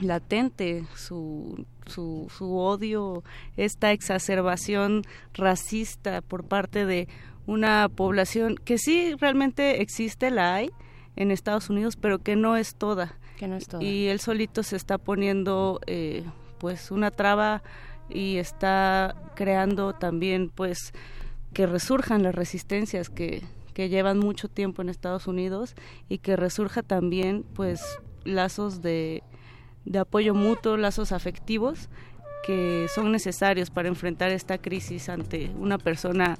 latente su, su, su odio, esta exacerbación racista por parte de una población que sí realmente existe, la hay en Estados Unidos, pero que no es toda. Que no es toda. Y él solito se está poniendo eh, pues una traba y está creando también pues que resurjan las resistencias que, que llevan mucho tiempo en Estados Unidos y que resurja también pues lazos de, de apoyo mutuo, lazos afectivos que son necesarios para enfrentar esta crisis ante una persona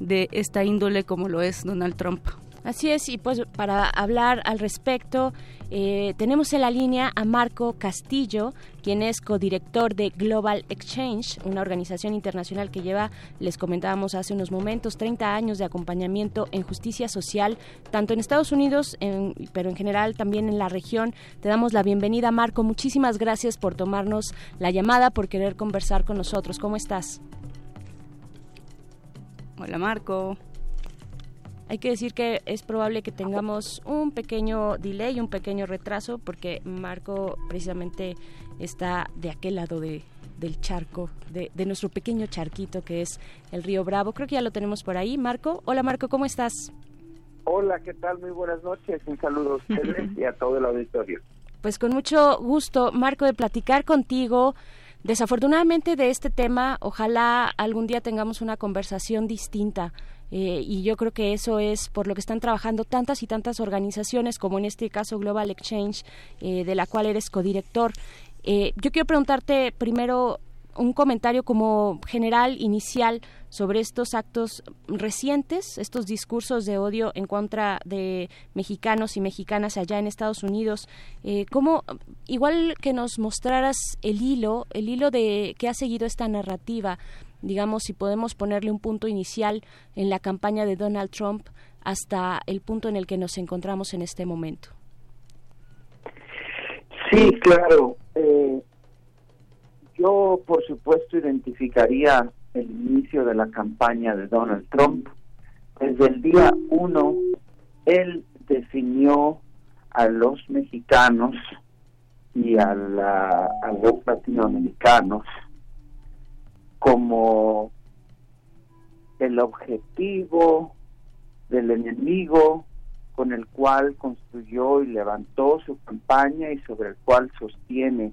de esta índole como lo es Donald Trump. Así es, y pues para hablar al respecto, eh, tenemos en la línea a Marco Castillo, quien es codirector de Global Exchange, una organización internacional que lleva, les comentábamos hace unos momentos, 30 años de acompañamiento en justicia social, tanto en Estados Unidos, pero en general también en la región. Te damos la bienvenida, Marco. Muchísimas gracias por tomarnos la llamada, por querer conversar con nosotros. ¿Cómo estás? Hola, Marco. Hay que decir que es probable que tengamos un pequeño delay, un pequeño retraso, porque Marco precisamente está de aquel lado de, del charco, de, de, nuestro pequeño charquito que es el río Bravo. Creo que ya lo tenemos por ahí. Marco, hola Marco, ¿cómo estás? Hola, ¿qué tal? Muy buenas noches. Un saludo a ustedes y a todo el auditorio. Pues con mucho gusto, Marco, de platicar contigo. Desafortunadamente de este tema, ojalá algún día tengamos una conversación distinta eh, y yo creo que eso es por lo que están trabajando tantas y tantas organizaciones, como en este caso Global Exchange, eh, de la cual eres codirector. Eh, yo quiero preguntarte primero un comentario como general, inicial, sobre estos actos recientes, estos discursos de odio en contra de mexicanos y mexicanas allá en Estados Unidos. Eh, ¿Cómo, igual que nos mostraras el hilo, el hilo de que ha seguido esta narrativa digamos, si podemos ponerle un punto inicial en la campaña de Donald Trump hasta el punto en el que nos encontramos en este momento. Sí, claro. Eh, yo, por supuesto, identificaría el inicio de la campaña de Donald Trump. Desde el día uno, él definió a los mexicanos y a, a los latinoamericanos como el objetivo del enemigo con el cual construyó y levantó su campaña y sobre el cual sostiene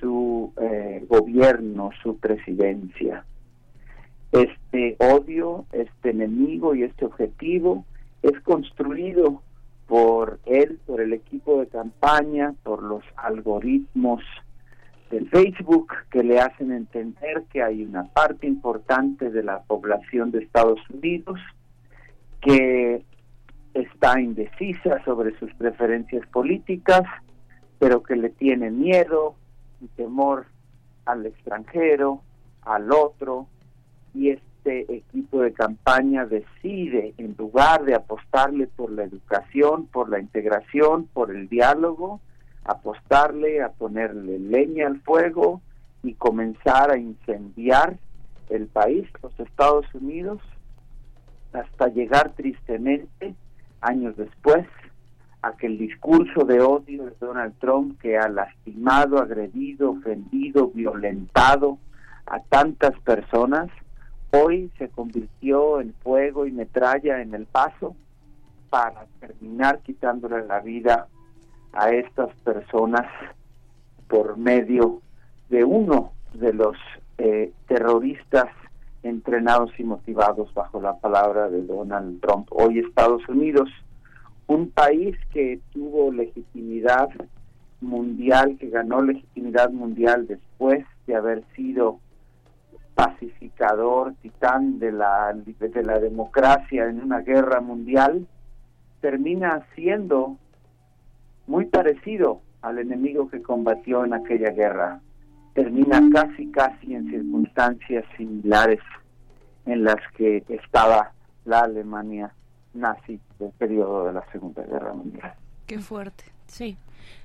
su eh, gobierno, su presidencia. Este odio, este enemigo y este objetivo es construido por él, por el equipo de campaña, por los algoritmos de Facebook que le hacen entender que hay una parte importante de la población de Estados Unidos que está indecisa sobre sus preferencias políticas, pero que le tiene miedo y temor al extranjero, al otro, y este equipo de campaña decide, en lugar de apostarle por la educación, por la integración, por el diálogo, apostarle, a ponerle leña al fuego y comenzar a incendiar el país, los Estados Unidos, hasta llegar tristemente, años después, a que el discurso de odio de Donald Trump, que ha lastimado, agredido, ofendido, violentado a tantas personas, hoy se convirtió en fuego y metralla en el paso para terminar quitándole la vida a estas personas por medio de uno de los eh, terroristas entrenados y motivados bajo la palabra de Donald Trump. Hoy Estados Unidos, un país que tuvo legitimidad mundial, que ganó legitimidad mundial después de haber sido pacificador, titán de la, de la democracia en una guerra mundial, termina siendo muy parecido al enemigo que combatió en aquella guerra. Termina casi, casi en circunstancias similares en las que estaba la Alemania nazi del periodo de la Segunda Guerra Mundial. Qué fuerte. Sí,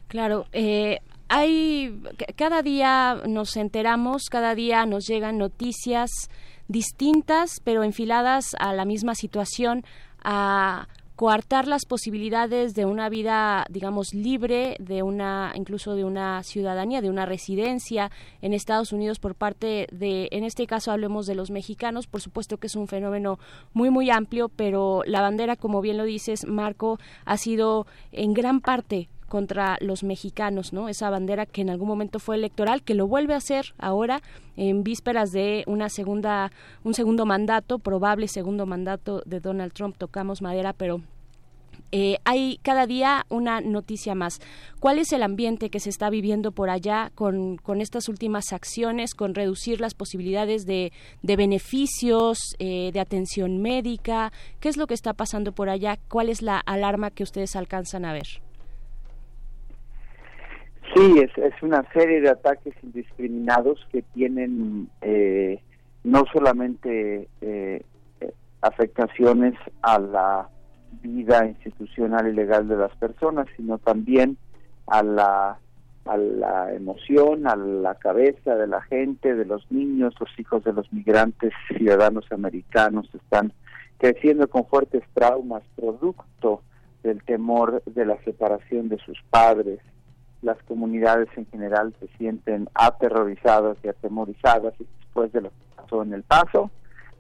claro. Eh, hay cada día nos enteramos, cada día nos llegan noticias distintas, pero enfiladas a la misma situación, a coartar las posibilidades de una vida, digamos, libre, de una, incluso de una ciudadanía, de una residencia en Estados Unidos por parte de, en este caso hablemos de los mexicanos, por supuesto que es un fenómeno muy, muy amplio, pero la bandera, como bien lo dices, Marco, ha sido en gran parte contra los mexicanos, ¿no? Esa bandera que en algún momento fue electoral, que lo vuelve a hacer ahora en vísperas de una segunda, un segundo mandato, probable segundo mandato de Donald Trump. Tocamos madera, pero eh, hay cada día una noticia más. ¿Cuál es el ambiente que se está viviendo por allá con, con estas últimas acciones, con reducir las posibilidades de, beneficios, eh, de atención médica? ¿Qué es lo que está pasando por allá? ¿Cuál es la alarma que ustedes alcanzan a ver? Sí, es, es una serie de ataques indiscriminados que tienen eh, no solamente eh, afectaciones a la vida institucional y legal de las personas, sino también a la a la emoción, a la cabeza de la gente, de los niños, los hijos de los migrantes, ciudadanos americanos, están creciendo con fuertes traumas, producto del temor de la separación de sus padres, las comunidades en general se sienten aterrorizadas y atemorizadas y después de lo que pasó en el paso,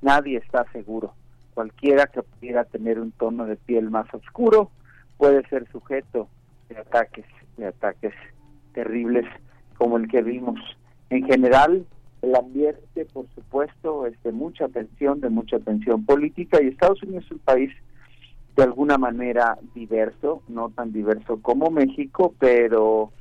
nadie está seguro. Cualquiera que pudiera tener un tono de piel más oscuro puede ser sujeto de ataques, de ataques terribles como el que vimos. En general, el ambiente, por supuesto, es de mucha tensión, de mucha tensión política y Estados Unidos es un país de alguna manera diverso, no tan diverso como México, pero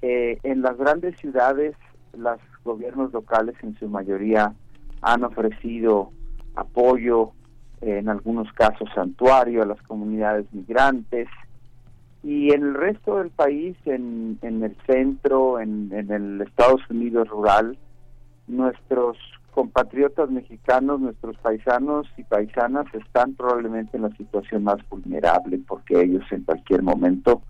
eh, en las grandes ciudades los gobiernos locales en su mayoría han ofrecido apoyo, en algunos casos santuario a las comunidades migrantes. Y en el resto del país, en, en el centro, en, en el Estados Unidos rural, nuestros compatriotas mexicanos, nuestros paisanos y paisanas están probablemente en la situación más vulnerable porque ellos en cualquier momento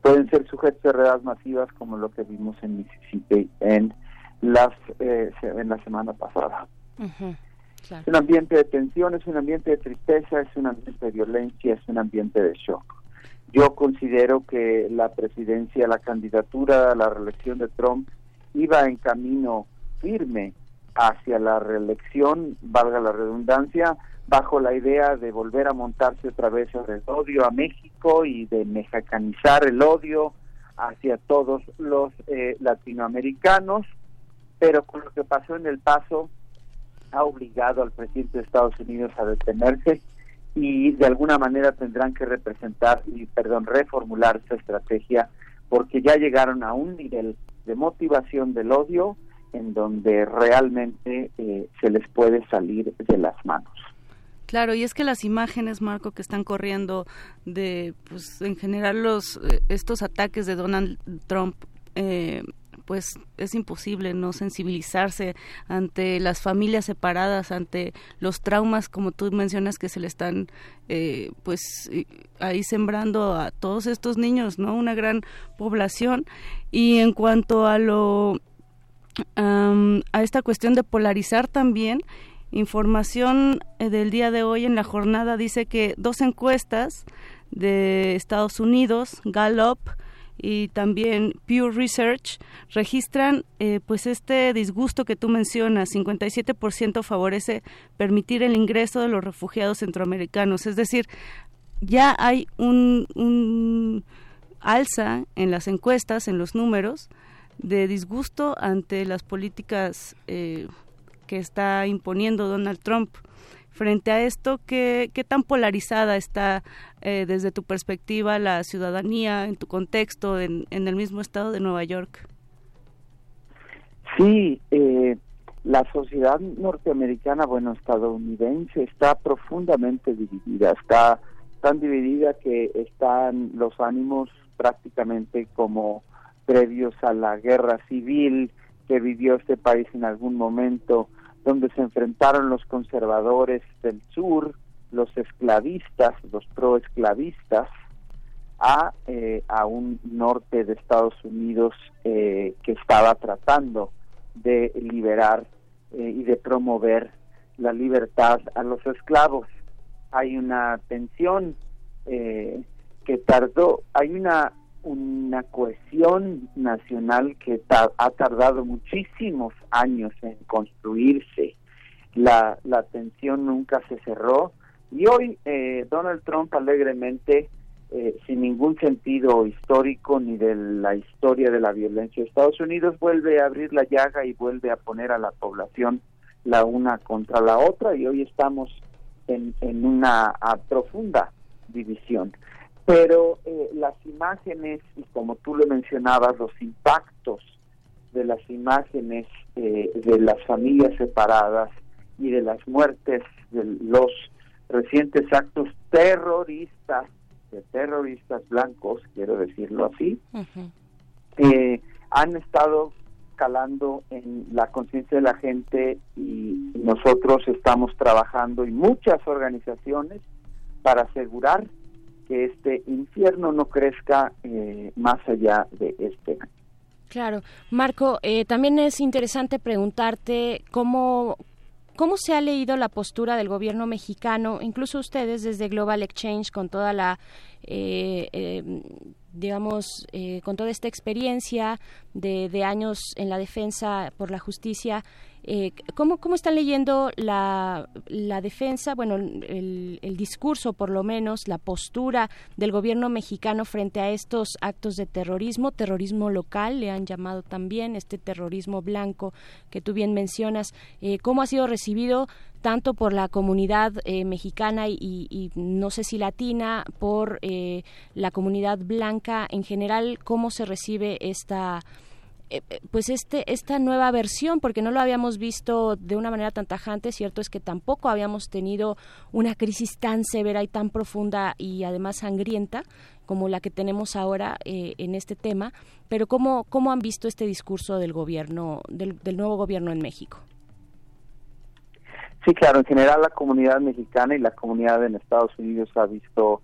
pueden ser sujetos de redadas masivas como lo que vimos en Mississippi en las eh, en la semana pasada. Es un ambiente de tensión, es un ambiente de tristeza, es un ambiente de violencia, es un ambiente de shock. Yo considero que la presidencia, la candidatura a la reelección de Trump iba en camino firme hacia la reelección, valga la redundancia, bajo la idea de volver a montarse otra vez sobre el odio a México y de mexicanizar el odio hacia todos los eh, latinoamericanos, pero con lo que pasó en el paso ha obligado al presidente de Estados Unidos a detenerse y de alguna manera tendrán que representar y perdón reformular esa estrategia porque ya llegaron a un nivel de motivación del odio en donde realmente eh, se les puede salir de las manos. Claro, y es que las imágenes, Marco, que están corriendo de, pues, en general los eh, estos ataques de Donald Trump, eh, pues es imposible no sensibilizarse ante las familias separadas, ante los traumas, como tú mencionas, que se le están, eh, pues ahí sembrando a todos estos niños, ¿no? Una gran población. Y en cuanto a lo a esta cuestión de polarizar también Información eh, del día de hoy en la jornada. Dice que dos encuestas de Estados Unidos, Gallup y también Pew Research registran eh, pues este disgusto que tú mencionas, 57% favorece permitir el ingreso de los refugiados centroamericanos, es decir, ya hay un, un alza en las encuestas, en los números de disgusto ante las políticas eh, que está imponiendo Donald Trump. Frente a esto, ¿qué, qué tan polarizada está eh, desde tu perspectiva la ciudadanía en tu contexto en, en el mismo estado de Nueva York? Sí, eh, la sociedad norteamericana, bueno, estadounidense, está profundamente dividida. Está tan dividida que están los ánimos prácticamente como previos a la guerra civil que vivió este país en algún momento donde se enfrentaron los conservadores del sur, los esclavistas, los proesclavistas, a, eh, a un norte de Estados Unidos eh, que estaba tratando de liberar eh, y de promover la libertad a los esclavos. Hay una tensión eh, que tardó, hay una una cohesión nacional que ha tardado muchísimos años en construirse. La, la tensión nunca se cerró y hoy eh, Donald Trump alegremente, eh, sin ningún sentido histórico ni de la historia de la violencia de Estados Unidos, vuelve a abrir la llaga y vuelve a poner a la población la una contra la otra y hoy estamos en, en una profunda división pero eh, las imágenes, y como tú lo mencionabas, los impactos de las imágenes eh, de las familias separadas y de las muertes de los recientes actos terroristas, de terroristas blancos, quiero decirlo así, eh, han estado calando en la conciencia de la gente y nosotros estamos trabajando y muchas organizaciones para asegurar que este infierno no crezca eh, más allá de este año. Claro, Marco, eh, también es interesante preguntarte cómo, cómo se ha leído la postura del gobierno mexicano, incluso ustedes desde Global Exchange, con toda la eh, digamos, con toda esta experiencia de, de, años en la defensa por la justicia, eh, ¿cómo, ¿Cómo están leyendo la, la defensa, bueno, el, el, discurso por lo menos, la postura del gobierno mexicano frente a estos actos de terrorismo, terrorismo local, le han llamado también, este terrorismo blanco que tú bien mencionas? Eh, ¿Cómo ha sido recibido tanto por la comunidad eh, mexicana y, y, no sé si latina, por eh, la comunidad blanca en general? ¿Cómo se recibe esta pues este esta nueva versión porque no lo habíamos visto de una manera tan tajante cierto es que tampoco habíamos tenido una crisis tan severa y tan profunda y además sangrienta como la que tenemos ahora eh, en este tema. Pero cómo cómo han visto este discurso del gobierno del, del nuevo gobierno en México sí claro en general la comunidad mexicana y la comunidad en Estados Unidos ha visto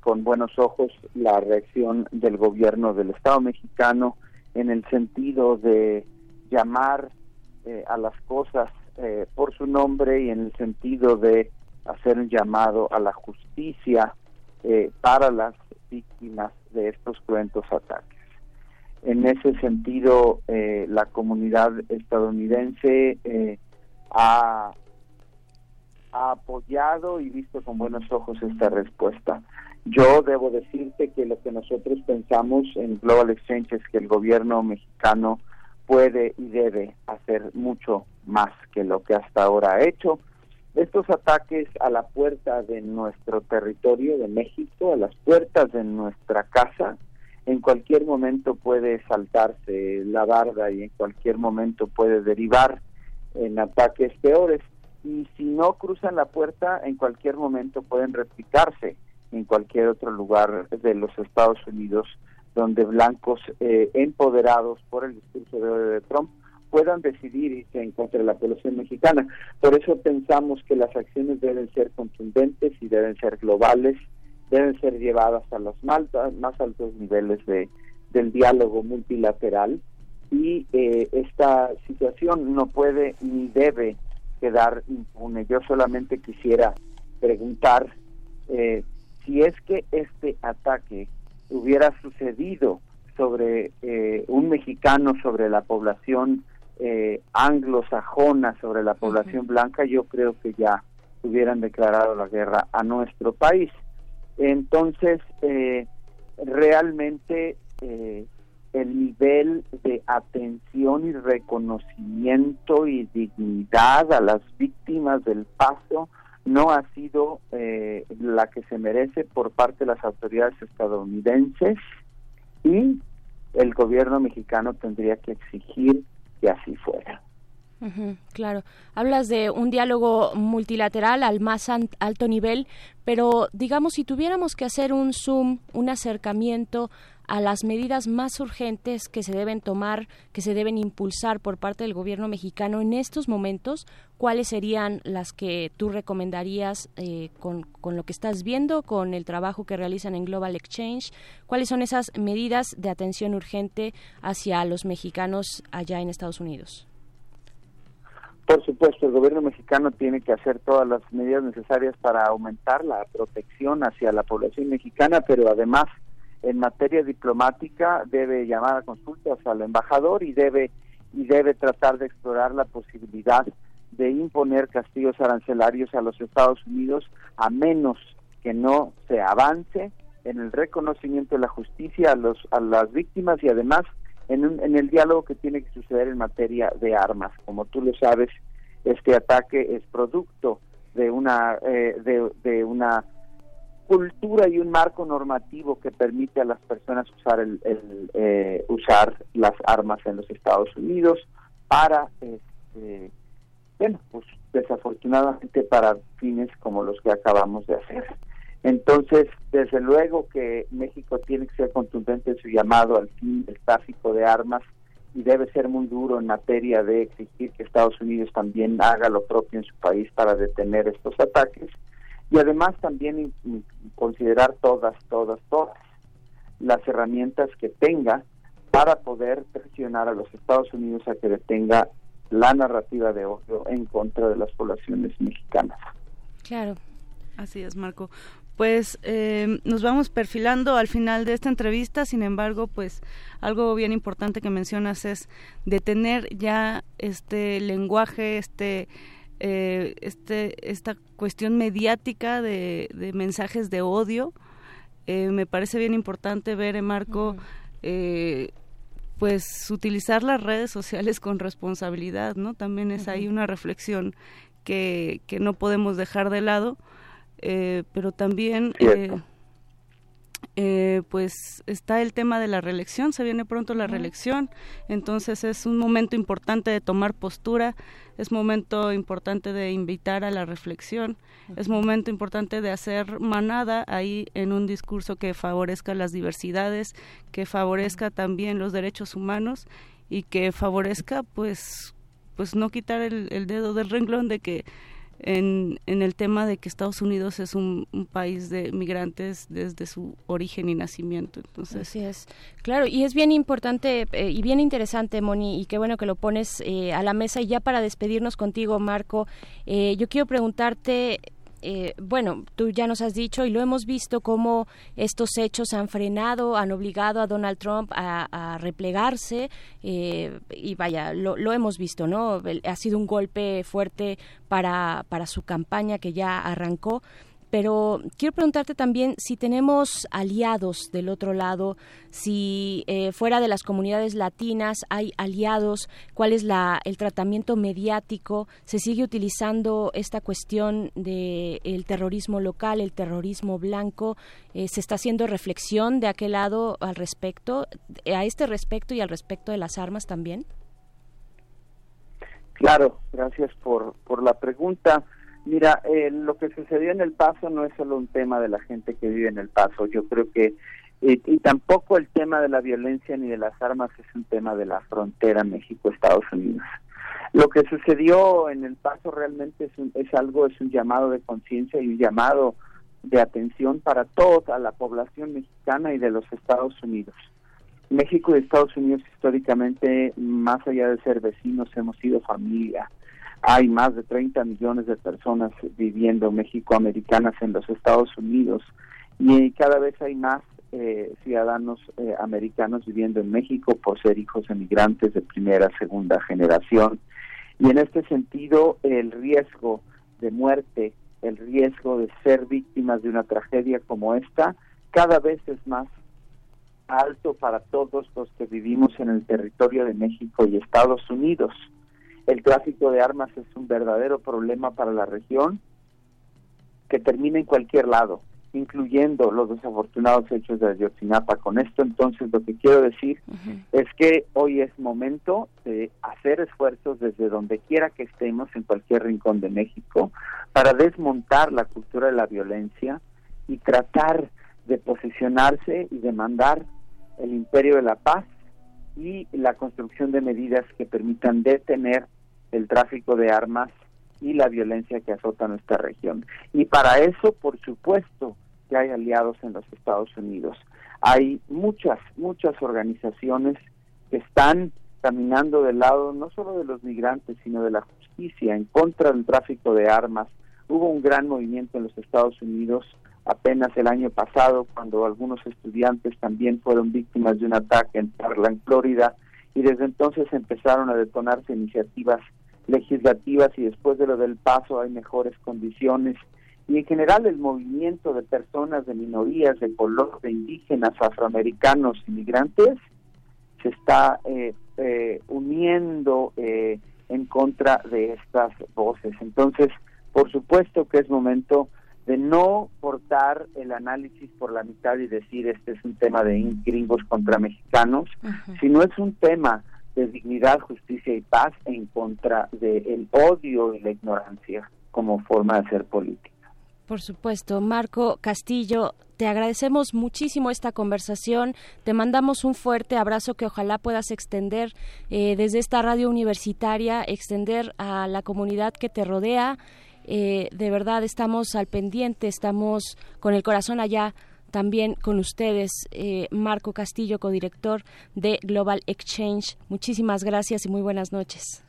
con buenos ojos la reacción del gobierno del Estado mexicano en el sentido de llamar eh, a las cosas eh, por su nombre y en el sentido de hacer un llamado a la justicia eh, para las víctimas de estos cruentos ataques. En ese sentido, la comunidad estadounidense ha apoyado y visto con buenos ojos esta respuesta. Yo debo decirte que lo que nosotros pensamos en Global Exchange es que el gobierno mexicano puede y debe hacer mucho más que lo que hasta ahora ha hecho. Estos ataques a la puerta de nuestro territorio de México, a las puertas de nuestra casa, en cualquier momento puede saltarse la barda y en cualquier momento puede derivar en ataques peores. Y si no cruzan la puerta, en cualquier momento pueden replicarse en cualquier otro lugar de los Estados Unidos donde blancos eh, empoderados por el discurso de, Trump puedan decidir irse en contra de la población mexicana. Por eso pensamos que las acciones deben ser contundentes y deben ser globales, deben ser llevadas a los más, más altos niveles de, del diálogo multilateral y eh, esta situación no puede ni debe quedar impune. Yo solamente quisiera preguntar eh, si es que este ataque hubiera sucedido sobre eh, un mexicano, sobre la población eh, anglosajona, sobre la población blanca, yo creo que ya hubieran declarado la guerra a nuestro país. Entonces, eh, realmente eh, el nivel de atención y reconocimiento y dignidad a las víctimas del paso no ha sido eh, la que se merece por parte de las autoridades estadounidenses y el gobierno mexicano tendría que exigir que así fuera claro. Hablas de un diálogo multilateral al más alto nivel, pero digamos, si tuviéramos que hacer un zoom, un acercamiento a las medidas más urgentes que se deben tomar, que se deben impulsar por parte del gobierno mexicano en estos momentos, ¿cuáles serían las que tú recomendarías eh, con, con lo que estás viendo, con el trabajo que realizan en Global Exchange? ¿Cuáles son esas medidas de atención urgente hacia los mexicanos allá en Estados Unidos? Por supuesto, el gobierno mexicano tiene que hacer todas las medidas necesarias para aumentar la protección hacia la población mexicana, pero además en materia diplomática debe llamar a consultas al embajador y debe y debe tratar de explorar la posibilidad de imponer castigos arancelarios a los Estados Unidos a menos que no se avance en el reconocimiento de la justicia a los a las víctimas y además en, en el diálogo que tiene que suceder en materia de armas. Como tú lo sabes, este ataque es producto de una eh, de, de una cultura y un marco normativo que permite a las personas usar el, eh, usar las armas en los Estados Unidos para este, bueno pues desafortunadamente para fines como los que acabamos de hacer. Entonces desde luego que México tiene que ser contundente en su llamado al fin del tráfico de armas y debe ser muy duro en materia de exigir que Estados Unidos también haga lo propio en su país para detener estos ataques y además también considerar todas, todas, todas las herramientas que tenga para poder presionar a los Estados Unidos a que detenga la narrativa de odio en contra de las poblaciones mexicanas. Claro, así es, Marco. Pues eh, nos vamos perfilando al final de esta entrevista, sin embargo, pues algo bien importante que mencionas es detener ya este lenguaje, este eh, este, esta cuestión mediática de, mensajes de odio. Eh, me parece bien importante ver, en Marco, eh, pues utilizar las redes sociales con responsabilidad, ¿no? También es ahí una reflexión que, que no podemos dejar de lado, pero también... Eh, pues está el tema de la reelección, se viene pronto la reelección, entonces es un momento importante de tomar postura, es momento importante de invitar a la reflexión, es momento importante de hacer manada ahí en un discurso que favorezca las diversidades, que favorezca también los derechos humanos y que favorezca pues pues no quitar el, el dedo del renglón de que en, en el tema de que Estados Unidos es un, país de migrantes desde su origen y nacimiento. Entonces, Así es. Claro, y es bien importante eh, y bien interesante, Moni, y qué bueno que lo pones eh, a la mesa. Y ya para despedirnos contigo, Marco, eh, yo quiero preguntarte eh, bueno, tú ya nos has dicho y lo hemos visto cómo estos hechos han frenado, han obligado a Donald Trump a, replegarse eh, y vaya, lo, lo, hemos visto, ¿no? Ha sido un golpe fuerte para, para su campaña que ya arrancó pero quiero preguntarte también si tenemos aliados del otro lado, si eh, fuera de las comunidades latinas hay aliados, cuál es la, el tratamiento mediático, se sigue utilizando esta cuestión del el terrorismo local, el terrorismo blanco, eh, se está haciendo reflexión de aquel lado al respecto, a este respecto y al respecto de las armas también. Claro, gracias por la pregunta. Mira, eh, lo que sucedió en El Paso no es solo un tema de la gente que vive en El Paso. Yo creo que, y tampoco el tema de la violencia ni de las armas es un tema de la frontera México-Estados Unidos. Lo que sucedió en El Paso realmente es, es algo, es un llamado de conciencia y un llamado de atención para toda la población mexicana y de los Estados Unidos. México y Estados Unidos históricamente, más allá de ser vecinos, hemos sido familia hay más de 30 millones de personas viviendo mexicoamericanas en los Estados Unidos y cada vez hay más eh, ciudadanos eh, americanos viviendo en México por ser hijos de migrantes de primera, segunda generación. Y en este sentido, el riesgo de muerte, el riesgo de ser víctimas de una tragedia como esta, cada vez es más alto para todos los que vivimos en el territorio de México y Estados Unidos. El tráfico de armas es un verdadero problema para la región que termina en cualquier lado, incluyendo los desafortunados hechos de Ayotzinapa. Con esto entonces lo que quiero decir es que hoy es momento de hacer esfuerzos desde donde quiera que estemos, en cualquier rincón de México, para desmontar la cultura de la violencia y tratar de posicionarse y demandar el imperio de la paz y la construcción de medidas que permitan detener el tráfico de armas y la violencia que azota nuestra región. Y para eso, por supuesto, que hay aliados en los Estados Unidos. Hay muchas, muchas organizaciones que están caminando del lado no solo de los migrantes, sino de la justicia en contra del tráfico de armas. Hubo un gran movimiento en los Estados Unidos apenas el año pasado, cuando algunos estudiantes también fueron víctimas de un ataque en Parkland, Florida, y desde entonces empezaron a detonarse iniciativas legislativas y después de lo del paso hay mejores condiciones y en general el movimiento de personas de minorías de color, de indígenas, afroamericanos, inmigrantes, se está eh, eh, uniendo eh, en contra de estas voces. Entonces, por supuesto que es momento de no cortar el análisis por la mitad y decir este es un tema de gringos contra mexicanos, sino es un tema de dignidad, justicia y paz en contra del odio y la ignorancia como forma de hacer política. Por supuesto, Marco Castillo, te agradecemos muchísimo esta conversación, te mandamos un fuerte abrazo que ojalá puedas extender eh, desde esta radio universitaria, extender a la comunidad que te rodea. Eh, de verdad estamos al pendiente, estamos con el corazón allá también con ustedes, eh, Marco Castillo, codirector de Global Exchange. Muchísimas gracias y muy buenas noches.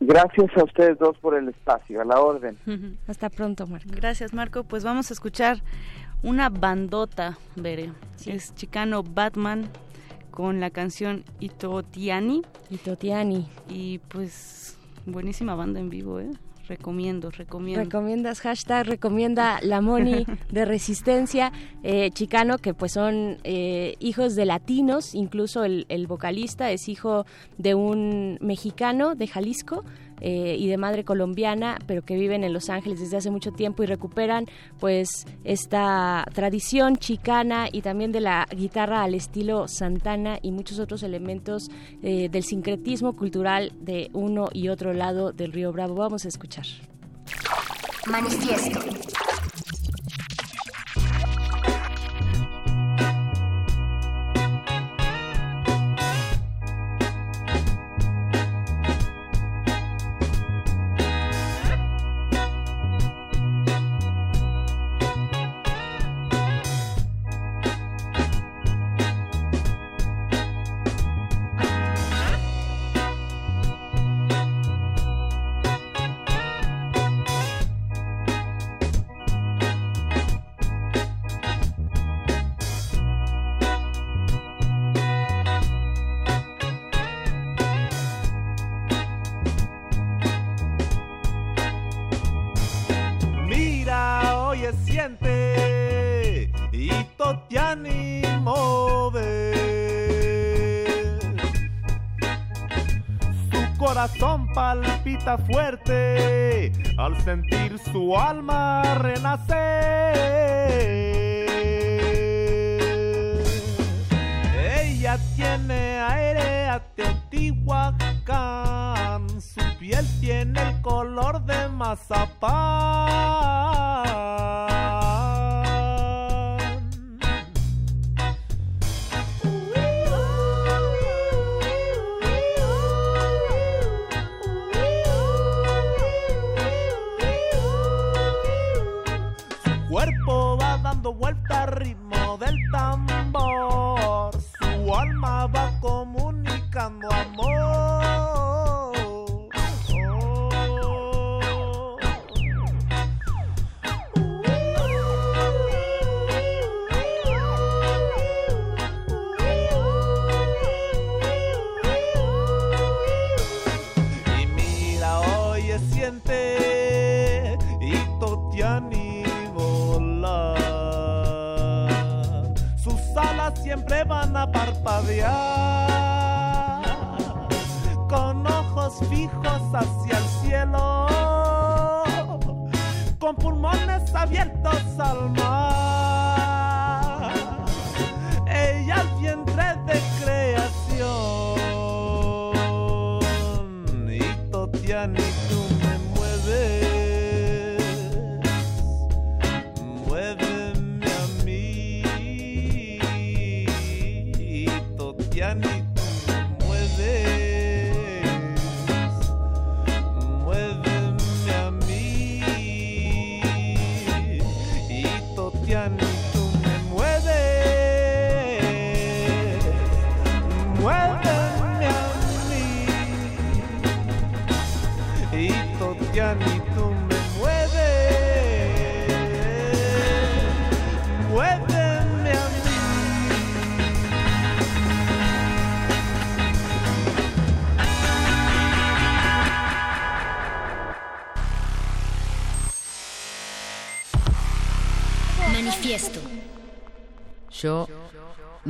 Gracias a ustedes dos por el espacio, a la orden. Hasta pronto, Marco. Gracias, Marco. Pues vamos a escuchar una bandota, Bere. Es chicano Batman con la canción Itotiani. Itotiani. Y pues buenísima banda en vivo, ¿eh? Recomiendo, recomiendo. Recomiendas, hashtag recomienda la Moni de Resistencia, eh, chicano, que pues son eh, hijos de latinos, incluso el, el, vocalista es hijo de un mexicano de Jalisco. Eh, y de madre colombiana, pero que viven en Los Ángeles desde hace mucho tiempo y recuperan pues esta tradición chicana y también de la guitarra al estilo Santana y muchos otros elementos eh, del sincretismo cultural de uno y otro lado del río Bravo. Vamos a escuchar. Manifiesto.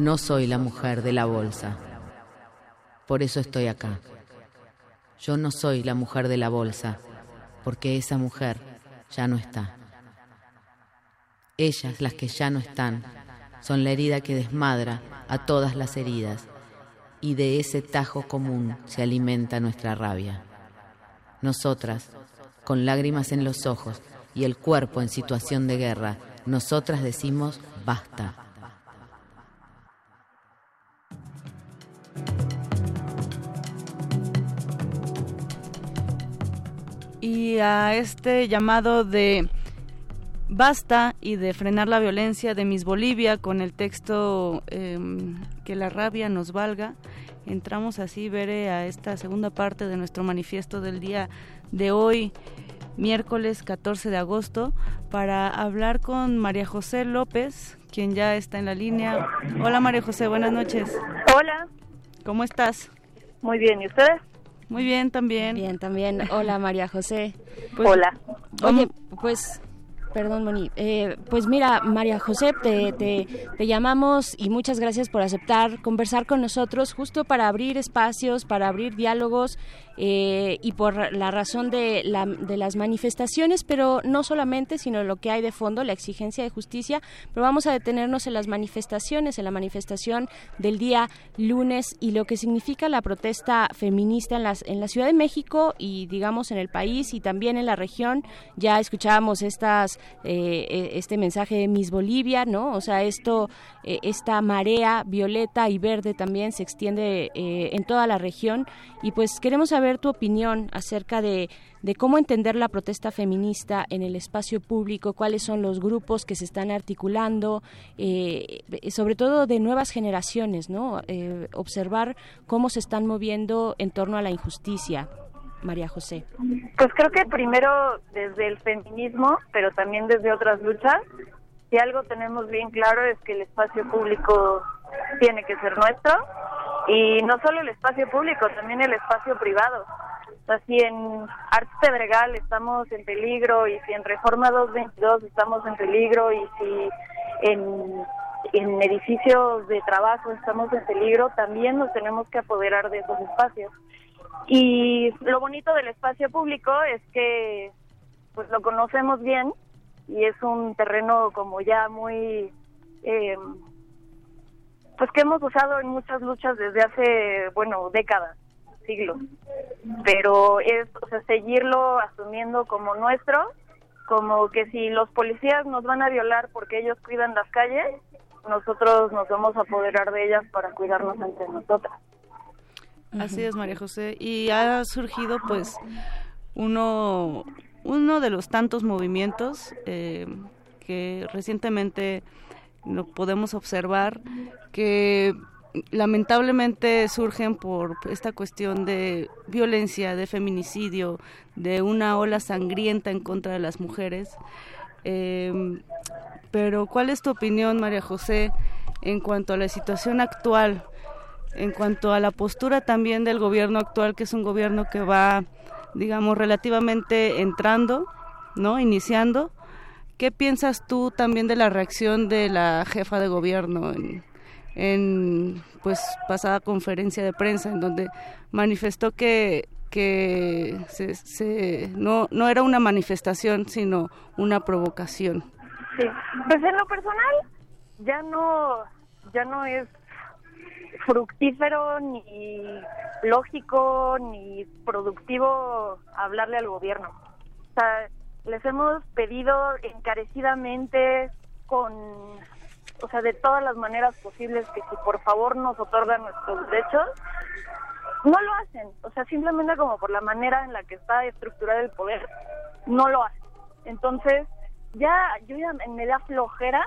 No soy la mujer de la bolsa. Por eso estoy acá. Yo no soy la mujer de la bolsa, porque esa mujer ya no está. Ellas, las que ya no están, son la herida que desmadra a todas las heridas, y de ese tajo común se alimenta nuestra rabia. Nosotras, con lágrimas en los ojos y el cuerpo en situación de guerra, nosotras decimos basta. Y a este llamado de basta y de frenar la violencia de Miss Bolivia con el texto em, que la rabia nos valga, entramos así, veré a esta segunda parte de nuestro manifiesto del día de hoy, miércoles 14 de agosto, para hablar con María José López, quien ya está en la línea. Hola María José, buenas noches. Hola. ¿Cómo estás? Muy bien, ¿y ustedes? Muy bien también. Bien, también. Hola María José. Pues, Hola. Oye, pues Perdón, Moni. Eh, pues mira, María José, te, te, llamamos y muchas gracias por aceptar conversar con nosotros justo para abrir espacios, para abrir diálogos eh, y por la razón de, la, de las manifestaciones, pero no solamente, sino lo que hay de fondo, la exigencia de justicia. Pero vamos a detenernos en las manifestaciones, en la manifestación del día lunes y lo que significa la protesta feminista en, las, en la Ciudad de México y, digamos, en el país y también en la región. Ya escuchábamos estas, eh, eh, este mensaje de Miss Bolivia, ¿no? O sea, esto, esta marea violeta y verde también se extiende en toda la región y pues queremos saber tu opinión acerca de, cómo entender la protesta feminista en el espacio público, cuáles son los grupos que se están articulando, eh, sobre todo de nuevas generaciones, ¿no? Eh, observar cómo se están moviendo en torno a la injusticia. María José. Pues creo que primero desde el feminismo, pero también desde otras luchas, si algo tenemos bien claro es que el espacio público tiene que ser nuestro y no solo el espacio público, también el espacio privado. O sea, si en Arts Pedregal estamos en peligro y si en Reforma 222 estamos en peligro y si en, en edificios de trabajo estamos en peligro, también nos tenemos que apoderar de esos espacios. Y lo bonito del espacio público es que pues lo conocemos bien y es un terreno como ya muy eh, pues que hemos usado en muchas luchas desde hace, bueno, décadas, siglos. Pero es, o sea, seguirlo asumiendo como nuestro, como que si los policías nos van a violar porque ellos cuidan las calles, nosotros nos vamos a apoderar de ellas para cuidarnos entre nosotras. Así es, María José. Y ha surgido, pues, uno, uno de los tantos movimientos eh, que recientemente podemos observar que lamentablemente surgen por esta cuestión de violencia, de feminicidio, de una ola sangrienta en contra de las mujeres. Em, pero ¿cuál es tu opinión, María José, en cuanto a la situación actual, en cuanto a la postura también del gobierno actual, que es un gobierno que va, digamos, relativamente entrando, ¿no? Iniciando ¿Qué piensas tú también de la reacción de la jefa de gobierno en, pues pasada conferencia de prensa en donde manifestó que que se, no no era una manifestación sino una provocación? Sí, pues en lo personal ya no ya no es fructífero ni lógico ni productivo hablarle al gobierno. O sea, les hemos pedido encarecidamente con, o sea, de todas las maneras posibles que si por favor nos otorgan nuestros derechos, no lo hacen, o sea, simplemente como por la manera en la que está estructurado el poder, no lo hacen. Entonces, ya yo ya me da flojera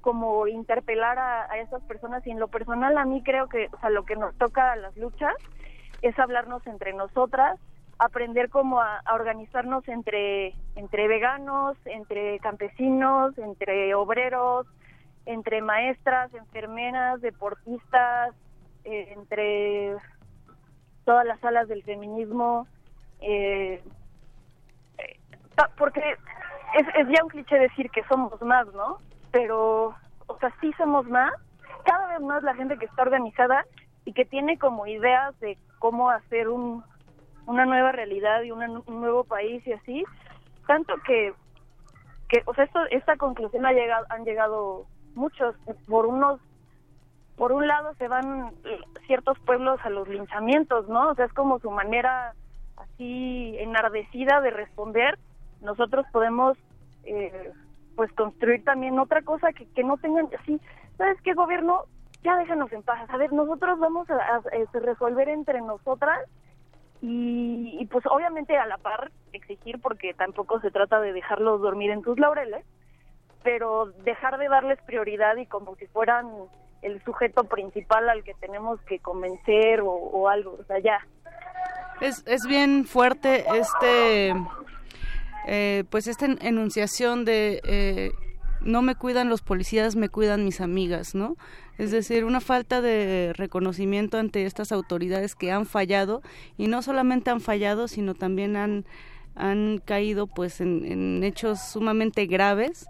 como interpelar a, a esas personas y en lo personal a mí creo que, o sea, lo que nos toca a las luchas es hablarnos entre nosotras, aprender cómo a, organizarnos entre, entre veganos, entre campesinos, entre obreros, entre maestras, enfermeras, deportistas, eh, entre todas las salas del feminismo, eh, eh, porque es, es, ya un cliché decir que somos más, ¿no? pero, o sea, sí somos más, cada vez más la gente que está organizada y que tiene como ideas de cómo hacer un, una nueva realidad y una- un nuevo país y así, tanto que, que o sea, esto, esta conclusión ha llegado, han llegado muchos, por unos por un lado se van ciertos pueblos a los linchamientos, ¿no? O sea, es como su manera así enardecida de responder. Nosotros podemos, eh, pues, construir también otra cosa que, que no tengan así, ¿sabes qué, gobierno? Ya déjanos en paz. A ver, nosotros vamos a, resolver entre nosotras y, y, pues obviamente a la par exigir porque tampoco se trata de dejarlos dormir en tus laureles, pero dejar de darles prioridad y como si fueran el sujeto principal al que tenemos que convencer o, algo, o sea, ya. Es, es bien fuerte este, eh, pues esta en- enunciación de eh, no me cuidan los policías, me cuidan mis amigas, ¿no? Es decir, una falta de reconocimiento ante estas autoridades que han fallado y no solamente han fallado, sino también han, han caído pues en, en hechos sumamente graves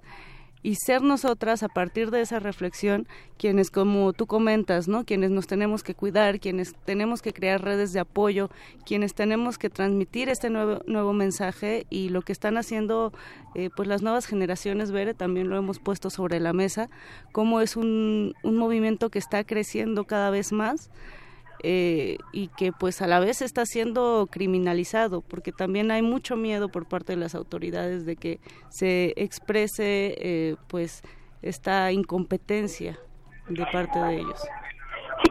y ser nosotras a partir de esa reflexión quienes como tú comentas no quienes nos tenemos que cuidar quienes tenemos que crear redes de apoyo quienes tenemos que transmitir este nuevo nuevo mensaje y lo que están haciendo eh, pues las nuevas generaciones Bere también lo hemos puesto sobre la mesa cómo es un, un movimiento que está creciendo cada vez más eh, y que pues a la vez está siendo criminalizado porque también hay mucho miedo por parte de las autoridades de que se exprese eh, pues esta incompetencia de parte de ellos.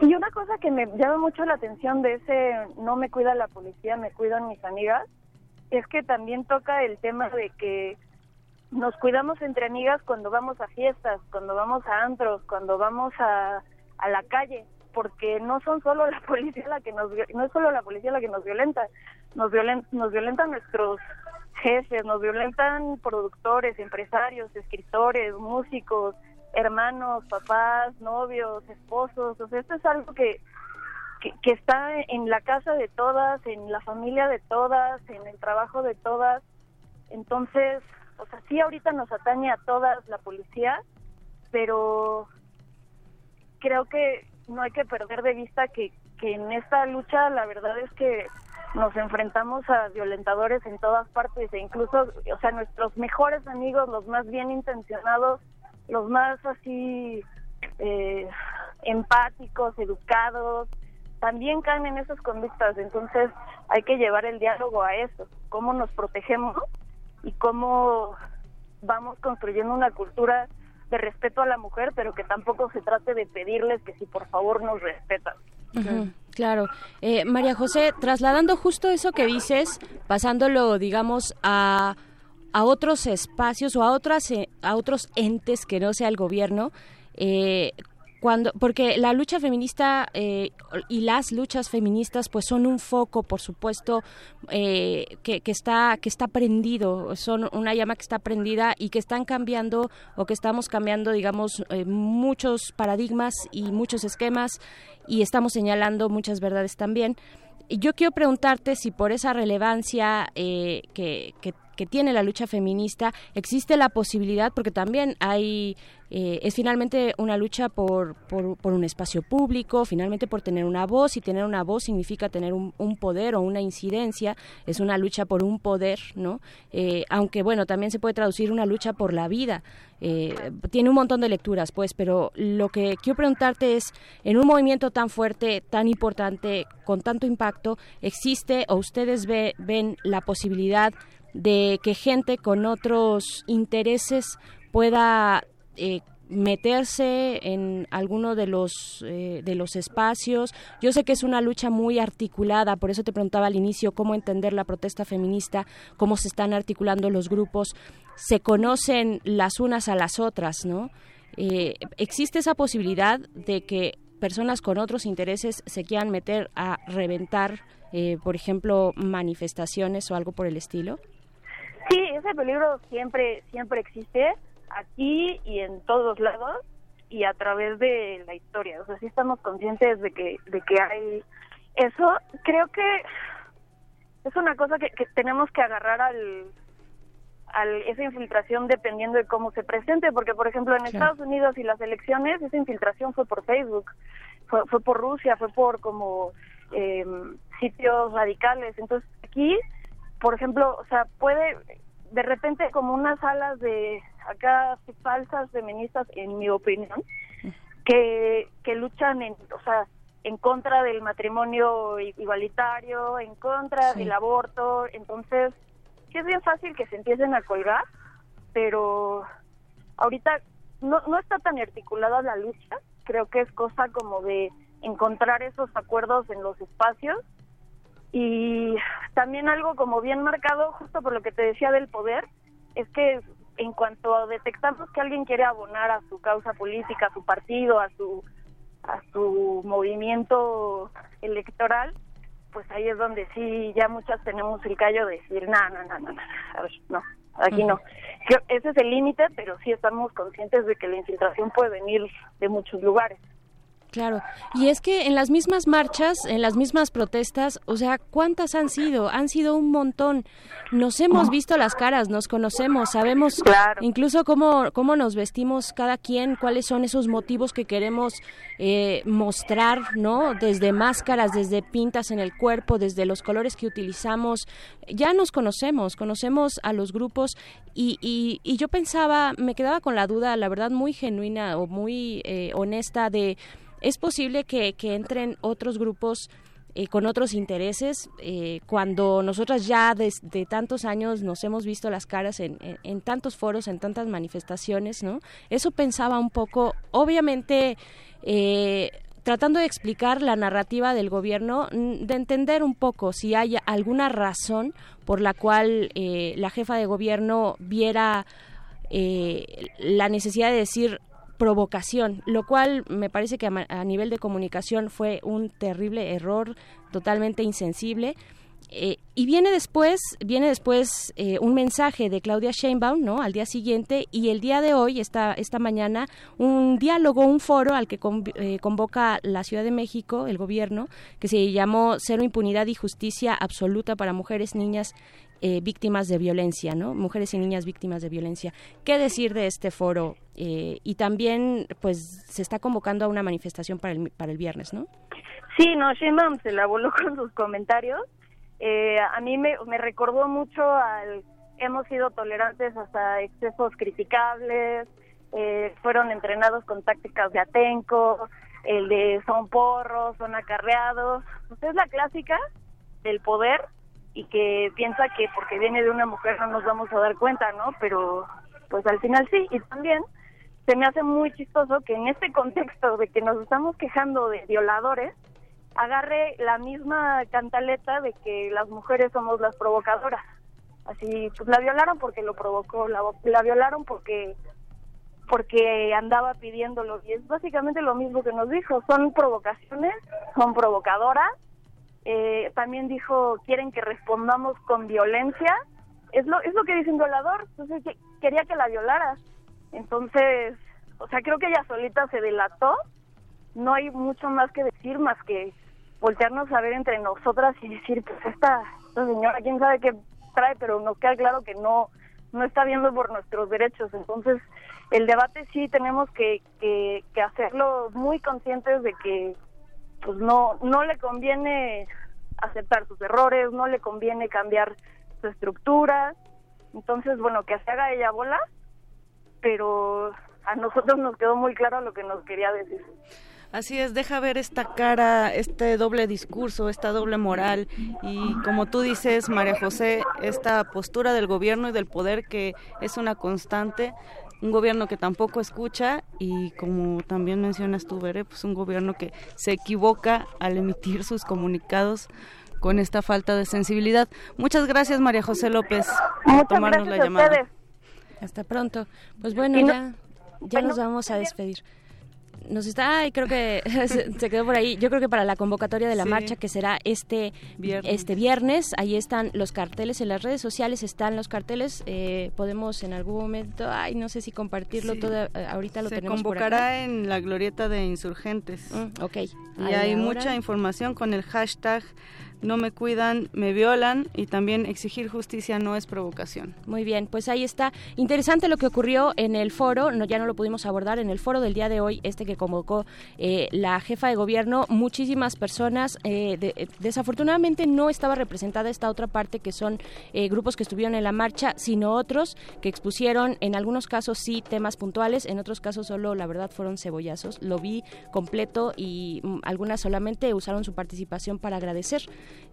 Y una cosa que me llama mucho la atención de ese no me cuida la policía, me cuidan mis amigas, es que también toca el tema de que nos cuidamos entre amigas cuando vamos a fiestas, cuando vamos a antros, cuando vamos a, a la calle, porque no son solo la policía la que nos no es solo la policía la que nos violenta, nos violen, nos violentan nuestros jefes, nos violentan productores, empresarios, escritores, músicos, hermanos, papás, novios, esposos, o sea, esto es algo que, que, que está en la casa de todas, en la familia de todas, en el trabajo de todas. Entonces, o sea, sí ahorita nos atañe a todas la policía, pero creo que no hay que perder de vista que, que en esta lucha la verdad es que nos enfrentamos a violentadores en todas partes e incluso, o sea, nuestros mejores amigos, los más bien intencionados, los más así eh, empáticos, educados, también caen en esas conductas. Entonces hay que llevar el diálogo a eso, cómo nos protegemos y cómo vamos construyendo una cultura de respeto a la mujer, pero que tampoco se trate de pedirles que si por favor nos respetan. Claro. Eh, María José, trasladando justo eso que dices, pasándolo, digamos, a, a otros espacios o a, otras, eh, a otros entes que no sea el gobierno, eh, cuando, porque la lucha feminista eh, y las luchas feministas pues son un foco por supuesto eh, que, está que está prendido son una llama que está prendida y que están cambiando o que estamos cambiando digamos eh, muchos paradigmas y muchos esquemas y estamos señalando muchas verdades también. Yo quiero preguntarte si por esa relevancia eh, que, que, que tiene la lucha feminista existe la posibilidad, porque también hay, eh, es finalmente una lucha por, por, por un espacio público, finalmente por tener una voz, y tener una voz significa tener un, un poder o una incidencia, es una lucha por un poder, ¿no? Eh, aunque, bueno, también se puede traducir una lucha por la vida. Eh, tiene un montón de lecturas, pues, pero lo que quiero preguntarte es, en un movimiento tan fuerte, tan importante, con tanto impacto, ¿existe o ustedes ve- ven la posibilidad de que gente con otros intereses pueda eh, meterse en alguno de los eh, de los espacios. Yo sé que es una lucha muy articulada, por eso te preguntaba al inicio cómo entender la protesta feminista, cómo se están articulando los grupos, se conocen las unas a las otras, ¿no? Eh, existe esa posibilidad de que personas con otros intereses se quieran meter a reventar, eh, por ejemplo, manifestaciones o algo por el estilo. Sí, ese peligro siempre, siempre existe aquí y en todos lados y a través de la historia. O sea, sí estamos conscientes de que, de que hay eso. Creo que es una cosa que, que tenemos que agarrar al, al- esa infiltración dependiendo de cómo se presente, porque por ejemplo en. Estados Unidos y las elecciones esa infiltración fue por Facebook, fue, fue por Rusia, fue por como eh, sitios radicales. Entonces aquí, por ejemplo, o sea, puede de repente como unas salas de acá falsas feministas, en mi opinión, que, que luchan en, o sea, en contra del matrimonio igualitario, en contra Sí. del aborto, entonces sí es bien fácil que se empiecen a colgar, pero ahorita no, no está tan articulada la lucha, creo que es cosa como de encontrar esos acuerdos en los espacios y también algo como bien marcado, justo por lo que te decía del poder, es que en cuanto detectamos que alguien quiere abonar a su causa política, a su partido, a su a su movimiento electoral, pues ahí es donde sí ya muchas tenemos el callo de decir, no, no, no, no, no, a ver, no, aquí no. Ese es el límite, pero sí estamos conscientes de que la infiltración puede venir de muchos lugares. Claro, y es que en las mismas marchas, en las mismas protestas, o sea, ¿cuántas han sido? Han sido un montón. Nos hemos visto las caras, nos conocemos, sabemos incluso cómo, cómo nos vestimos cada quien, cuáles son esos motivos que queremos eh, mostrar, ¿no? Desde máscaras, desde pintas en el cuerpo, desde los colores que utilizamos. Ya nos conocemos, conocemos a los grupos y, y, y yo pensaba, me quedaba con la duda, la verdad, muy genuina o muy eh, honesta de es posible que, entren otros grupos eh, con otros intereses eh, cuando nosotras ya desde tantos años nos hemos visto las caras en, en- tantos foros, en tantas manifestaciones, ¿no? Eso pensaba un poco, obviamente, eh, tratando de explicar la narrativa del gobierno, de entender un poco si hay alguna razón por la cual eh, la jefa de gobierno viera eh, la necesidad de decir provocación, lo cual me parece que a, a nivel de comunicación fue un terrible error, totalmente insensible. Eh, y viene después, viene después eh, un mensaje de Claudia Sheinbaum, ¿no? Al día siguiente y el día de hoy, esta esta mañana, un diálogo, un foro al que eh, convoca la Ciudad de México, el gobierno, que se llamó Cero impunidad y justicia absoluta para mujeres, niñas eh, víctimas de violencia, ¿no? Mujeres y niñas víctimas de violencia. ¿Qué decir de este foro? Eh, y también, pues, se está convocando a una manifestación para el, para el viernes, ¿no? Sí, no, Sheinbaum se la voló con sus comentarios. Eh, a mí me, me recordó mucho al hemos sido tolerantes hasta excesos criticables, eh, fueron entrenados con tácticas de atenco, el de son porros, son acarreados. Pues es la clásica del poder y que piensa que porque viene de una mujer no nos vamos a dar cuenta, ¿no? Pero pues al final sí. Y también se me hace muy chistoso que en este contexto de que nos estamos quejando de violadores, agarre la misma cantaleta de que las mujeres somos las provocadoras. Así, pues la violaron porque lo provocó, la, la violaron porque porque andaba pidiéndolo y es básicamente lo mismo que nos dijo, son provocaciones, son provocadoras. Eh, también dijo, quieren que respondamos con violencia. Es lo es lo que dice un violador, entonces que- quería que la violara. Entonces, o sea, creo que ella solita se delató. No hay mucho más que decir más que voltearnos a ver entre nosotras y decir, pues esta, esta señora, quién sabe qué trae, pero nos queda claro que no no está viendo por nuestros derechos. Entonces, el debate sí tenemos que, que, que hacerlo muy conscientes de que pues no no le conviene aceptar sus errores, no le conviene cambiar su estructura. Entonces, bueno, que se haga ella bola, pero a nosotros nos quedó muy claro lo que nos quería decir. Así es, deja ver esta cara, este doble discurso, esta doble moral y como tú dices, María José, esta postura del gobierno y del poder que es una constante, un gobierno que tampoco escucha y como también mencionas tú, Bere, pues un gobierno que se equivoca al emitir sus comunicados con esta falta de sensibilidad. Muchas gracias, María José López, por Muchas tomarnos gracias la llamada. ustedes. Hasta pronto. Pues bueno, no- ya, ya nos vamos a despedir. Nos está, ay, creo que se, se quedó por ahí. Yo creo que para la convocatoria de la Sí. marcha que será este Viernes. este viernes, ahí están los carteles en las redes sociales están los carteles. eh, podemos en algún momento, ay, no sé si compartirlo Sí. todo. ahorita lo Se tenemos por convocará acá. en la glorieta de insurgentes. ok. Y hay ahora. mucha información con el hashtag no me cuidan, me violan y también exigir justicia no es provocación. Muy bien, pues ahí está. Interesante lo que ocurrió en el foro, no, ya no lo pudimos abordar, en el foro del día de hoy, este que convocó eh, la jefa de gobierno, muchísimas personas, eh, eh, desafortunadamente no estaba representada esta otra parte que son grupos que estuvieron en la marcha, sino otros que expusieron en algunos casos sí temas puntuales, en otros casos solo la verdad fueron cebollazos. Lo vi completo y mm, algunas solamente usaron su participación para agradecer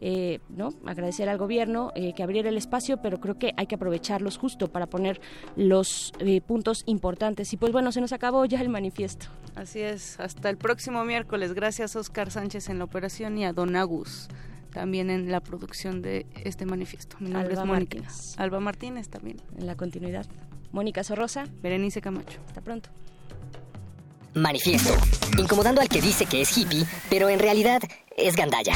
eh, ¿no? agradecer al gobierno eh, que abriera el espacio, pero creo que hay que aprovecharlos justo para poner los eh, puntos importantes. Y pues bueno, se nos acabó ya el manifiesto. Así es, hasta el próximo miércoles. Gracias Oscar Sánchez en la operación y a Don Agus también en la producción de este manifiesto. Mi nombre es Mónica. Martínez. Alba Martínez también. En la continuidad. Mónica Sorrosa. Berenice Camacho. Hasta pronto. Manifiesto. Incomodando al que dice que es hippie, pero en realidad es gandalla.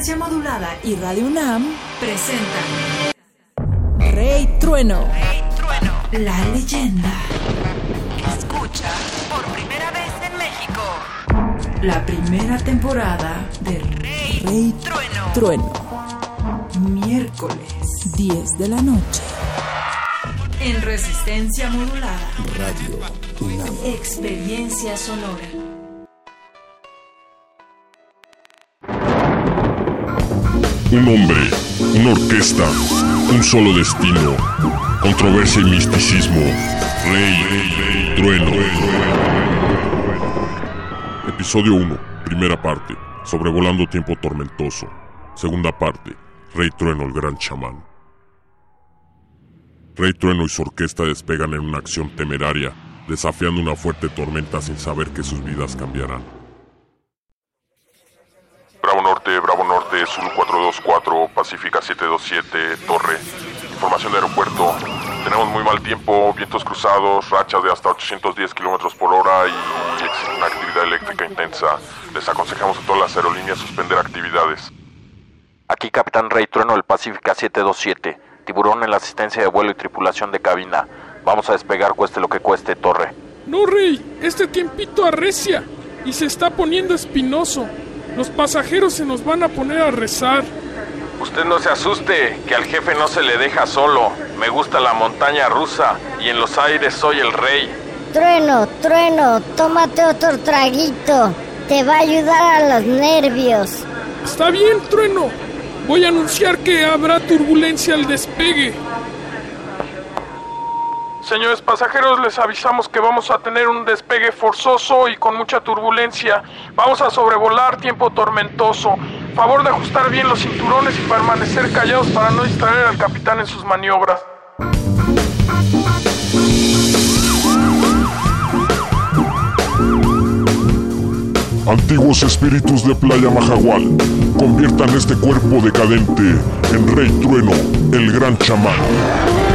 Resistencia Modulada y Radio UNAM presentan Rey Trueno. La leyenda. Escucha por primera vez en México. La primera temporada de Rey, Trueno. Trueno. Miércoles, 10 de la noche. En Resistencia Modulada. Radio UNAM. Experiencia sonora. Un hombre, una orquesta, un solo destino, controversia y misticismo. Rey, trueno. Episodio 1, primera parte, sobrevolando tiempo tormentoso. Segunda parte, Rey Trueno, el gran chamán. Rey Trueno y su orquesta despegan en una acción temeraria, desafiando una fuerte tormenta sin saber que sus vidas cambiarán. Bravo Norte, Bravo Norte, Zulu 424, Pacífica 727, Torre. Información de aeropuerto. Tenemos muy mal tiempo, vientos cruzados, rachas de hasta 810 kilómetros por hora y existe una actividad eléctrica intensa. Les aconsejamos a todas las aerolíneas suspender actividades. Aquí Capitán Rey Trueno del Pacífica 727. Tiburón en la asistencia de vuelo y tripulación de cabina. Vamos a despegar cueste lo que cueste, Torre. No, Rey, este tiempito arrecia y se está poniendo espinoso. Los pasajeros se nos van a poner a rezar. Usted no se asuste, que al jefe no se le deja solo. Me gusta la montaña rusa y en los aires soy el rey. Trueno, trueno, tómate otro traguito. Te va a ayudar a los nervios. Está bien, trueno. Voy a anunciar que habrá turbulencia al despegue. Señores pasajeros, les avisamos que vamos a tener un despegue forzoso y con mucha turbulencia. Vamos a sobrevolar tiempo tormentoso. Favor de ajustar bien los cinturones y permanecer callados para no distraer al capitán en sus maniobras. Antiguos espíritus de Playa Majagual, conviertan este cuerpo decadente en Rey Trueno, el gran chamán.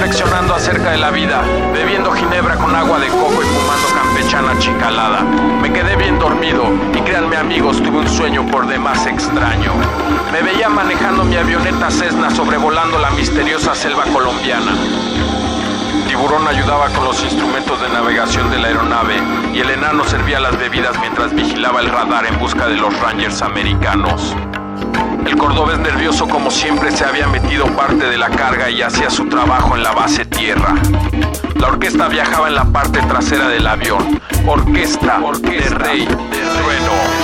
Reflexionando acerca de la vida, bebiendo ginebra con agua de coco y fumando campechana chicalada. Me quedé bien dormido y créanme amigos, tuve un sueño por demás extraño. Me veía manejando mi avioneta Cessna sobrevolando la misteriosa selva colombiana. Tiburón ayudaba con los instrumentos de navegación de la aeronave y el enano servía las bebidas mientras vigilaba el radar en busca de los Rangers americanos. El cordobés nervioso como siempre se había metido parte de la carga y hacía su trabajo en la base tierra. La orquesta viajaba en la parte trasera del avión. Orquesta, orquesta de rey, de.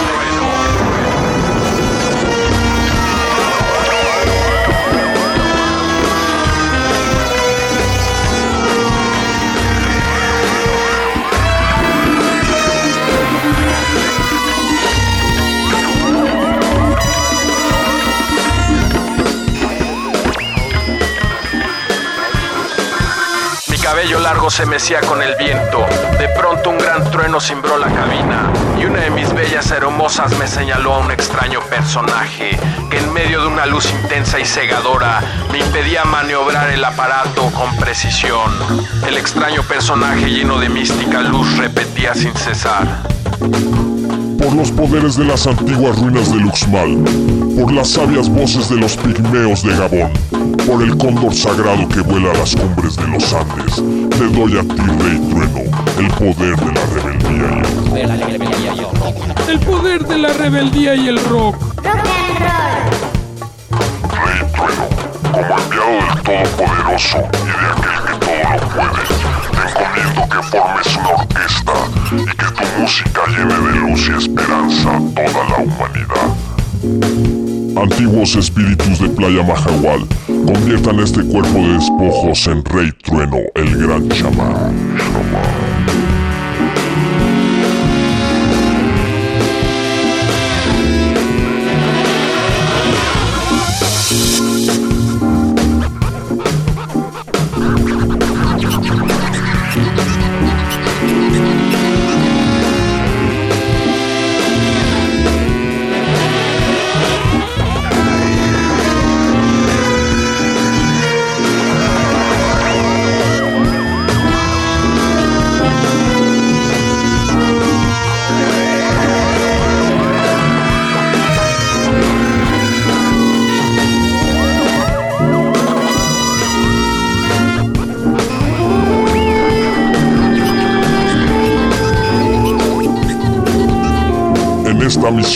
Cabello largo se mecía con el viento. De pronto un gran trueno cimbró la cabina y una de mis bellas hermosas me señaló a un extraño personaje que en medio de una luz intensa y cegadora me impedía maniobrar el aparato con precisión. El extraño personaje lleno de mística luz repetía sin cesar por los poderes de las antiguas ruinas de Luxmal, por las sabias voces de los pigmeos de Gabón, por el cóndor sagrado que vuela a las cumbres de los Andes, te doy a ti, Rey Trueno, el poder de la rebeldía y el rock. El poder de la rebeldía y el rock. Rock and roll. Rey Trueno, como enviado del Todopoderoso y de aquel que todo lo puede, te encomiendo que formes una orquesta tu música llene de luz y esperanza a toda la humanidad. Antiguos espíritus de Playa Majahual, conviertan este cuerpo de despojos en Rey Trueno, el gran chamán. esta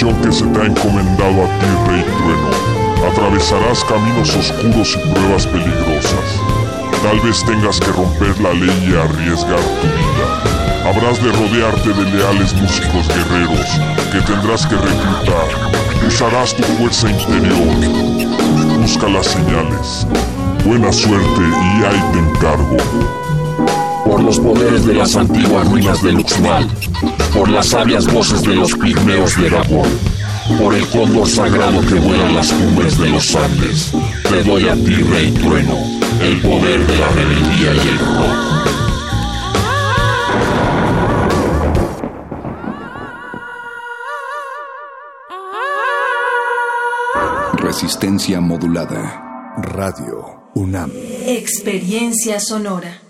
que se te ha encomendado a ti, Rey Trueno. Atravesarás caminos oscuros y pruebas peligrosas. Tal vez tengas que romper la ley y arriesgar tu vida. Habrás de rodearte de leales músicos guerreros que tendrás que reclutar. Usarás tu fuerza interior. Busca las señales. Buena suerte y ahí te encargo por los poderes de las antiguas ruinas de Luxmal, por las sabias voces de los pigmeos de Gabón, por el cóndor sagrado que vuela en las cumbres de los Andes, te doy a ti, Rey Trueno, el poder de la rebeldía y el rock. Resistencia modulada. Radio UNAM. Experiencia sonora.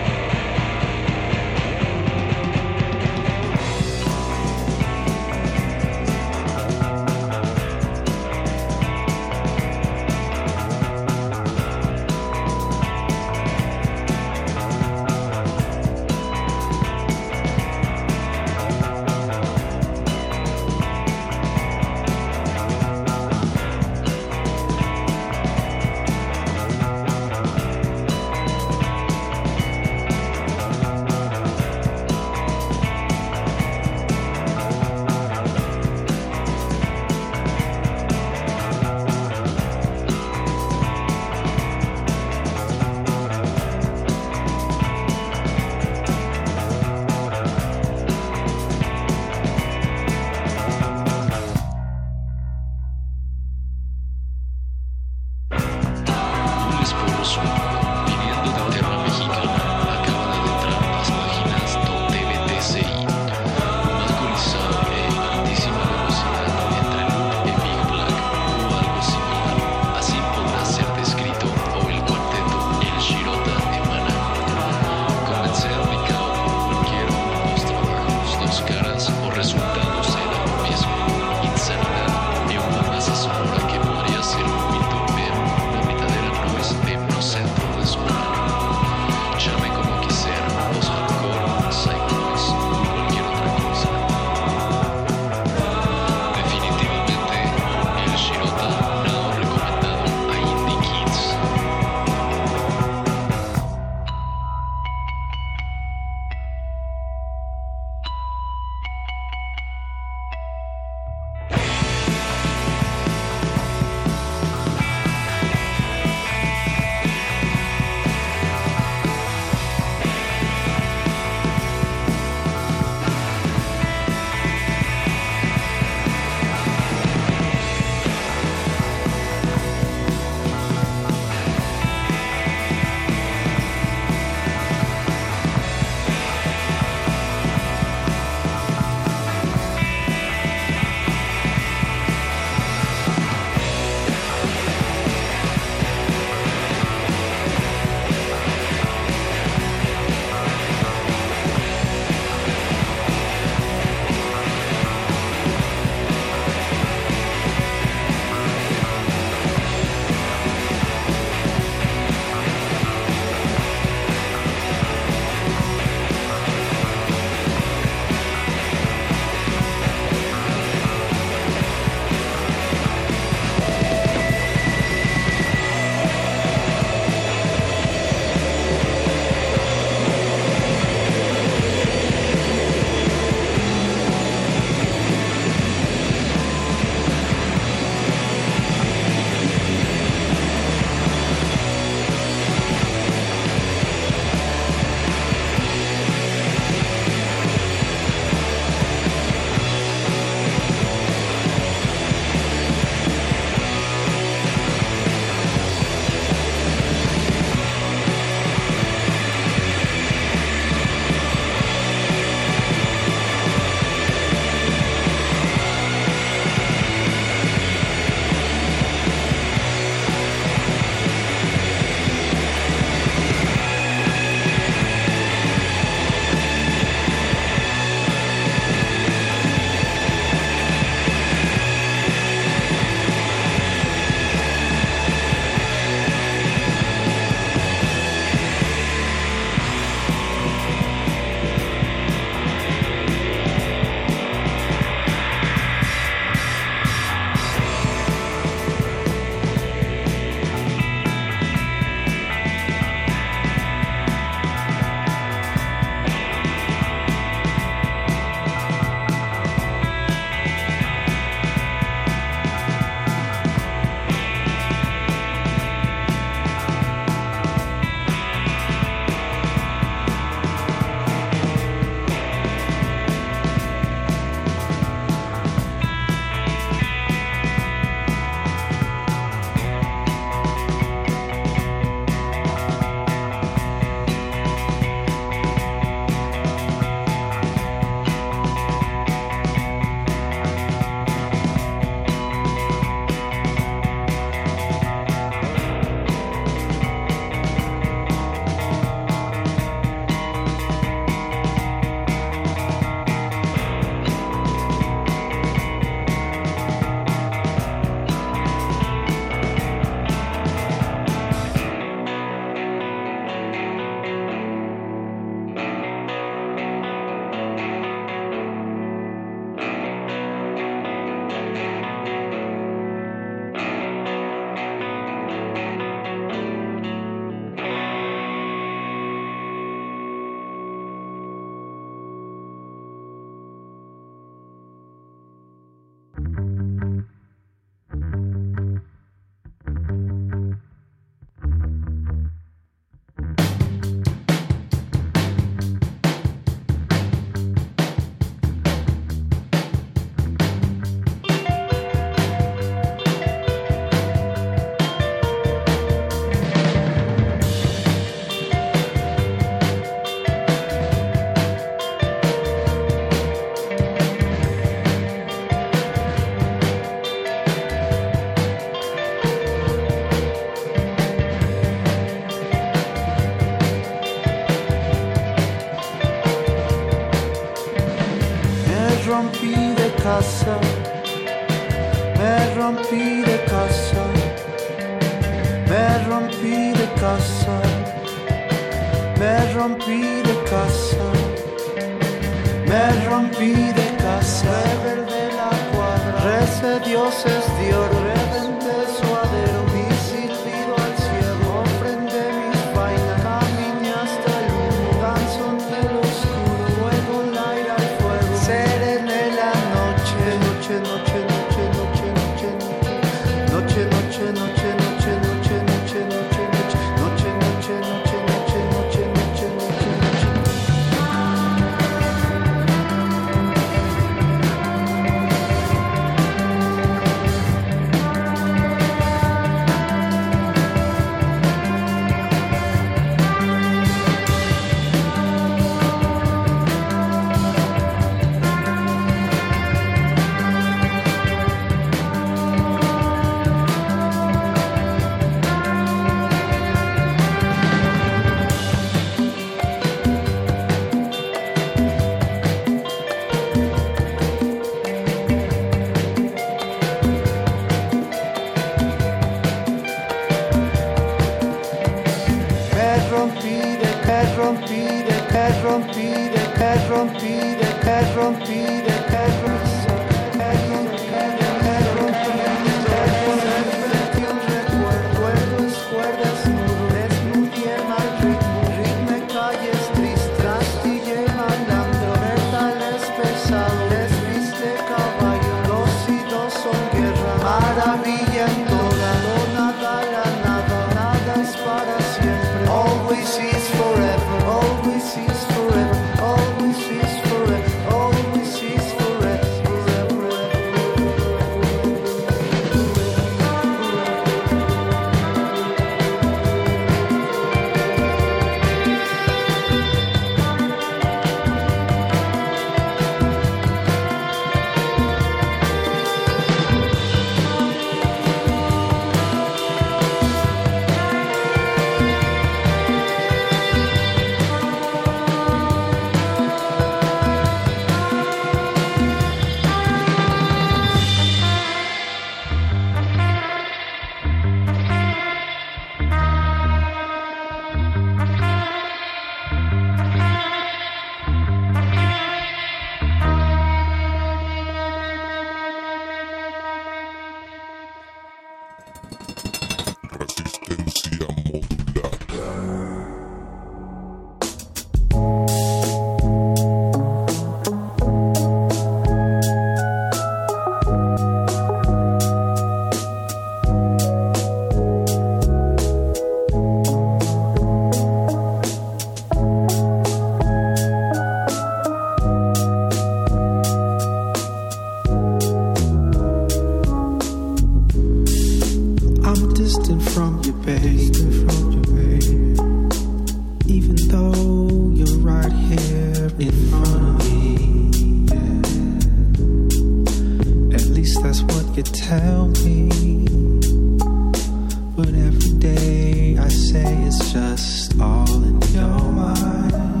every day. I say it's just all in your mind.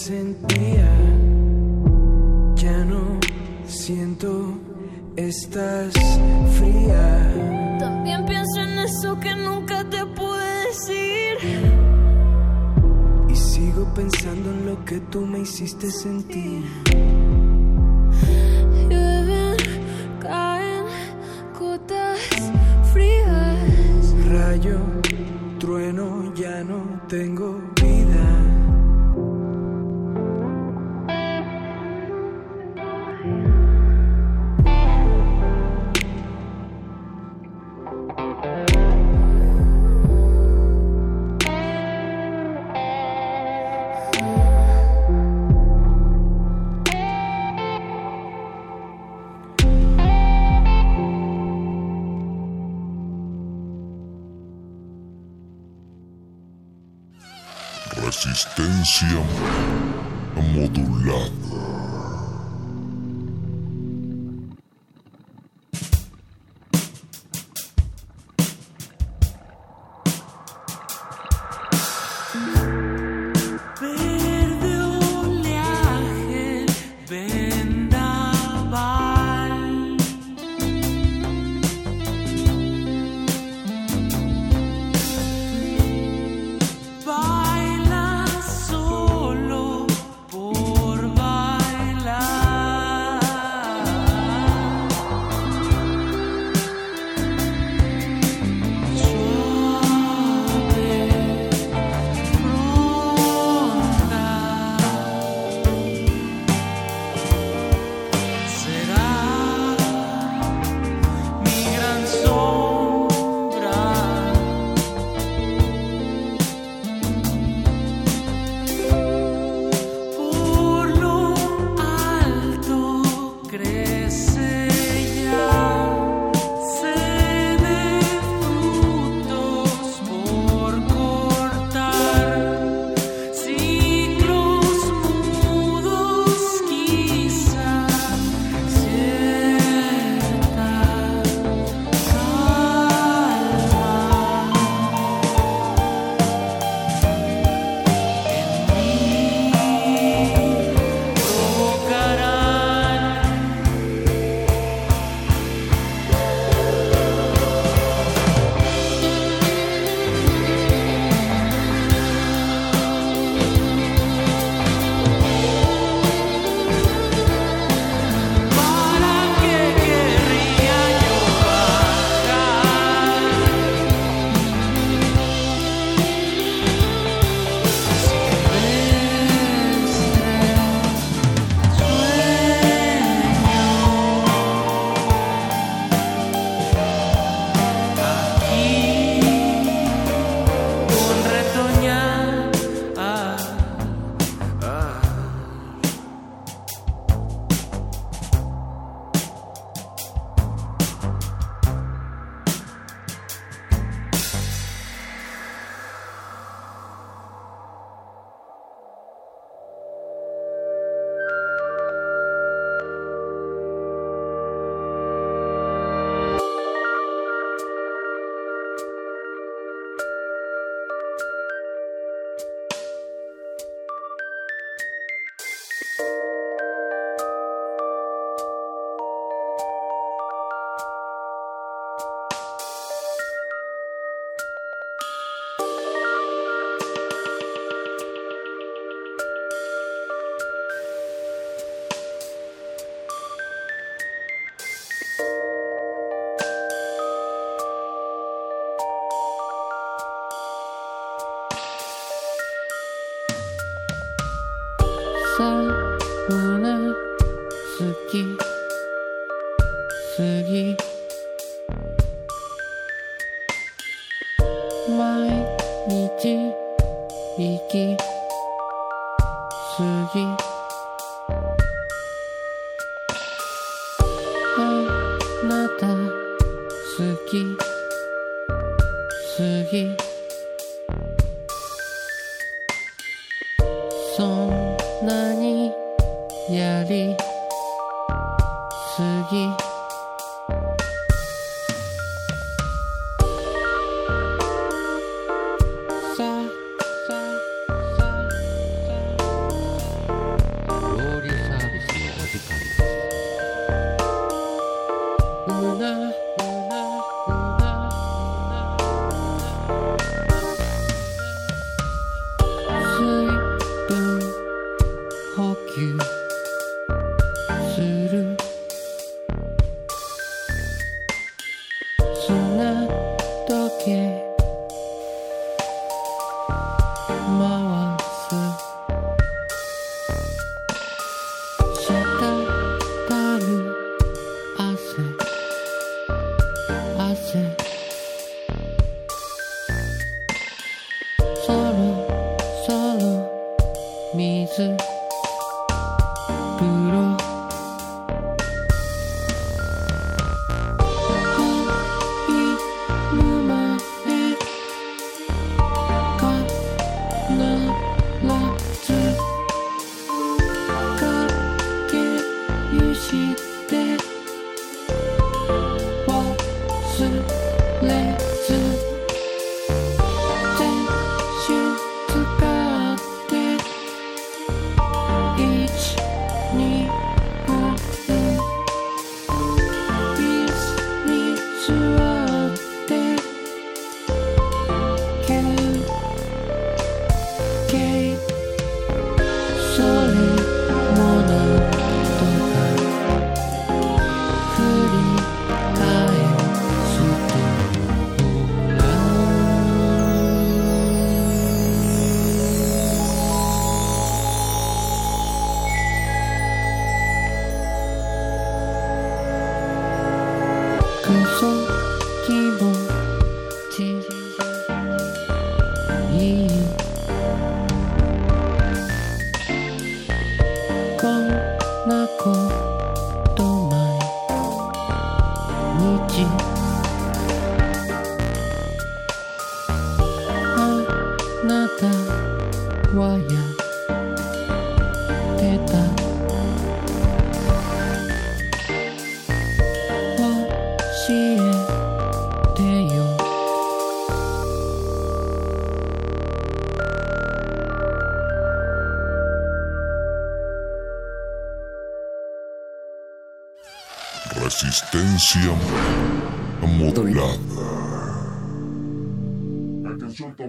Eso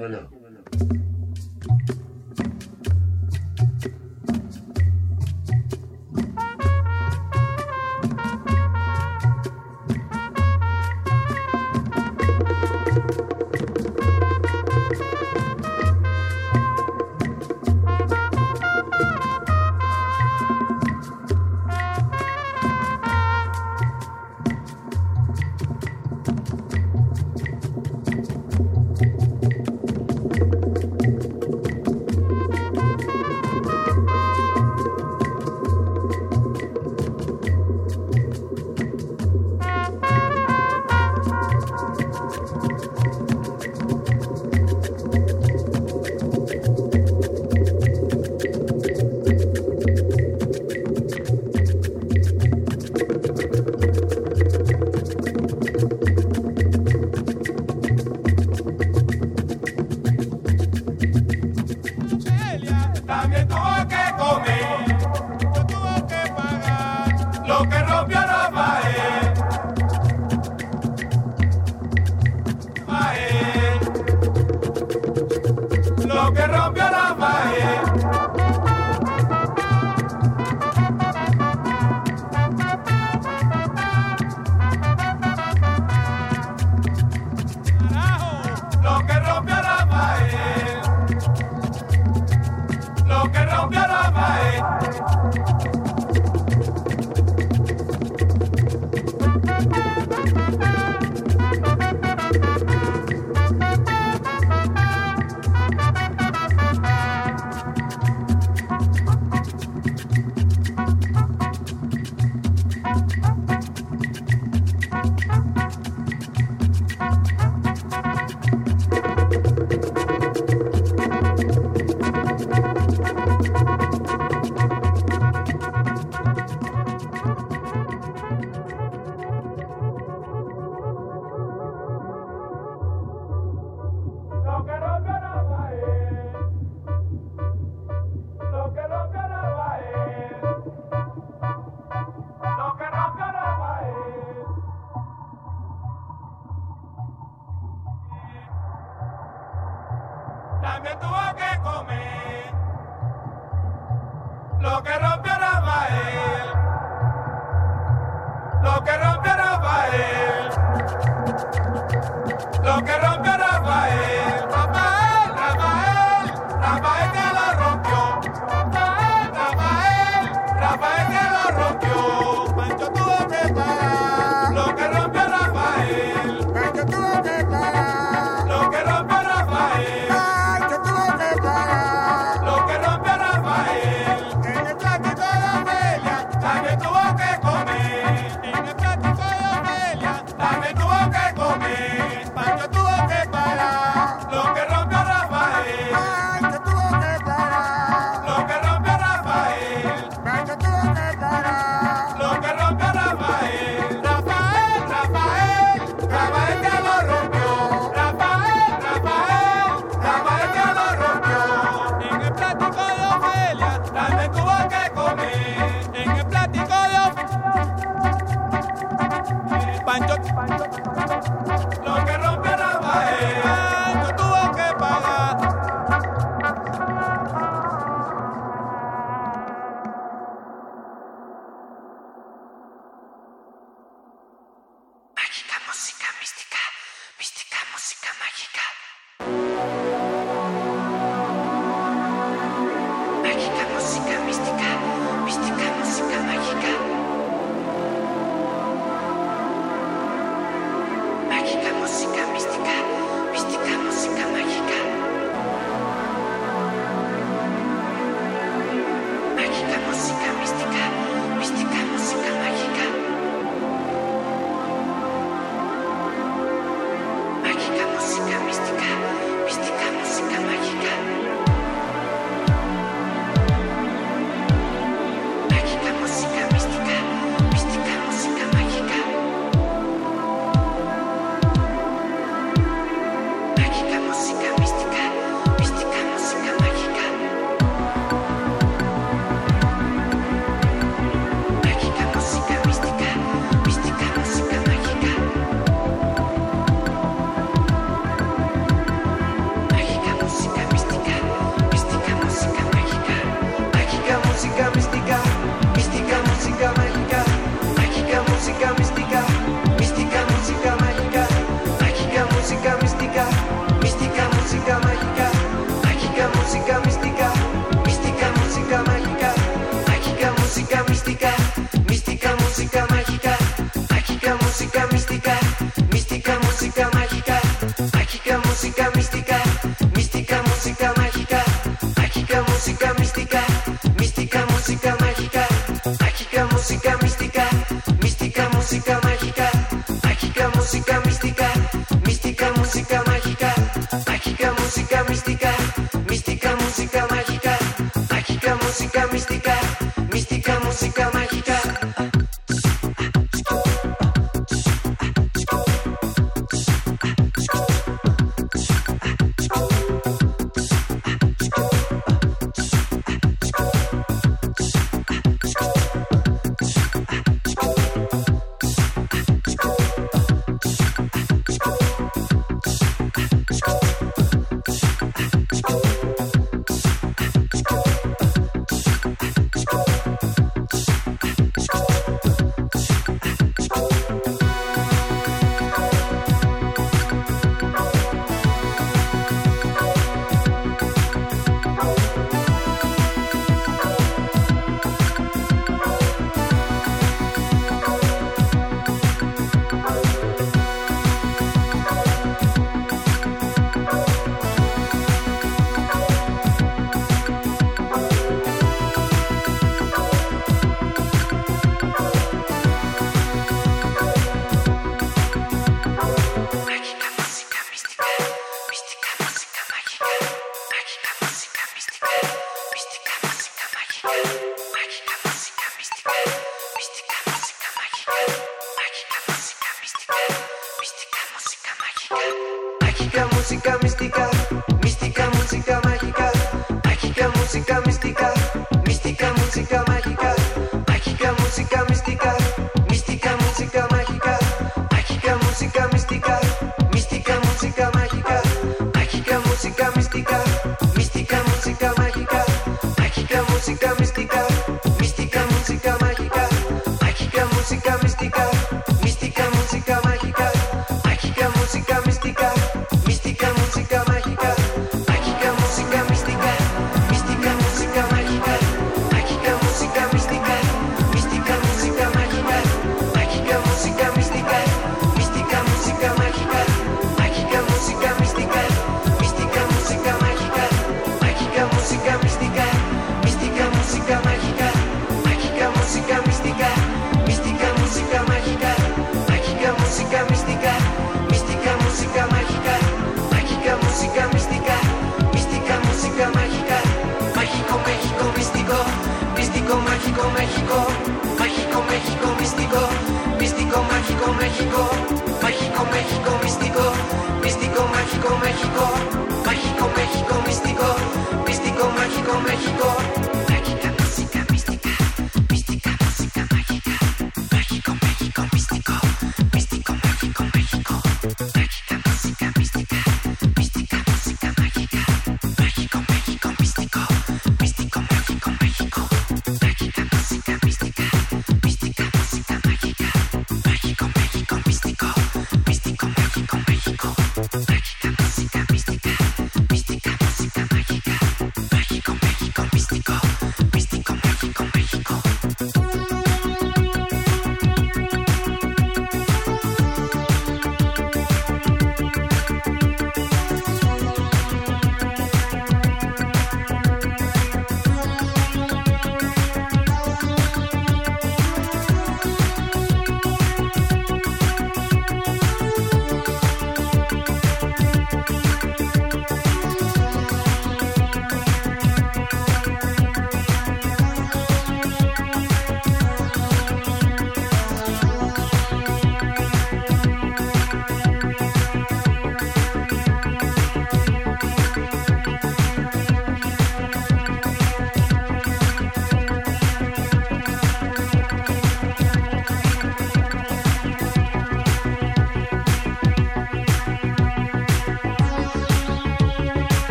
Atención, tómala. También tuvo que comer.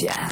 Yeah.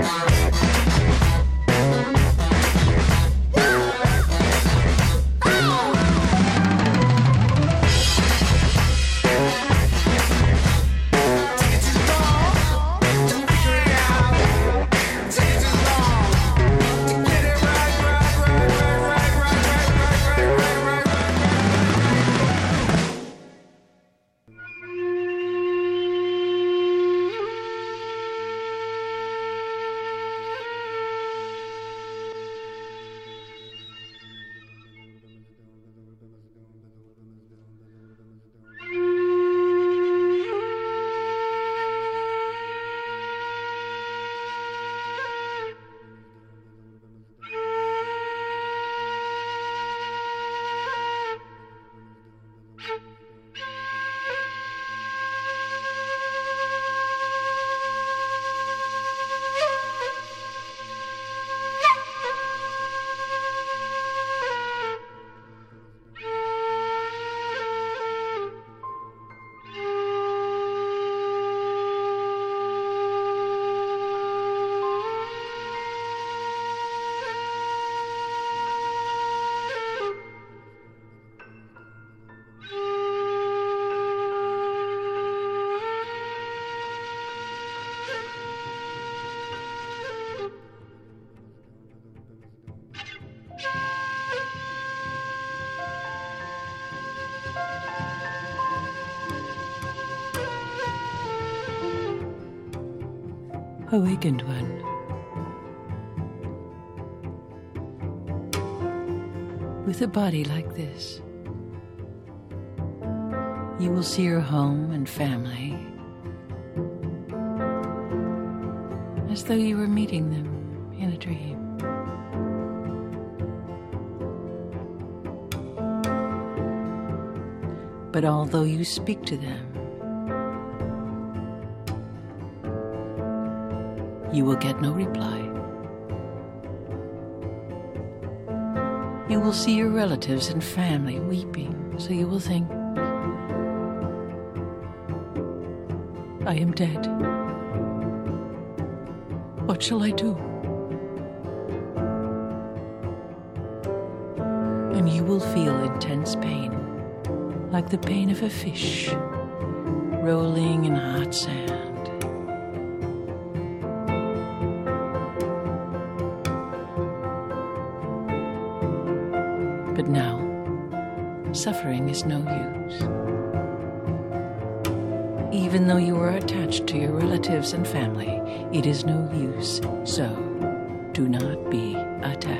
Resistencia. Awakened one. With a body like this, You will see your home and family as though you were meeting them in a dream. But although you speak to them, you will get no reply. You will see your relatives and family weeping, so you will think, I am dead. What shall I do? And you will feel intense pain, like the pain of a fish rolling in hot sand. Suffering is no use. Even though you are attached to your relatives and family, it is no use. So, do not be attached.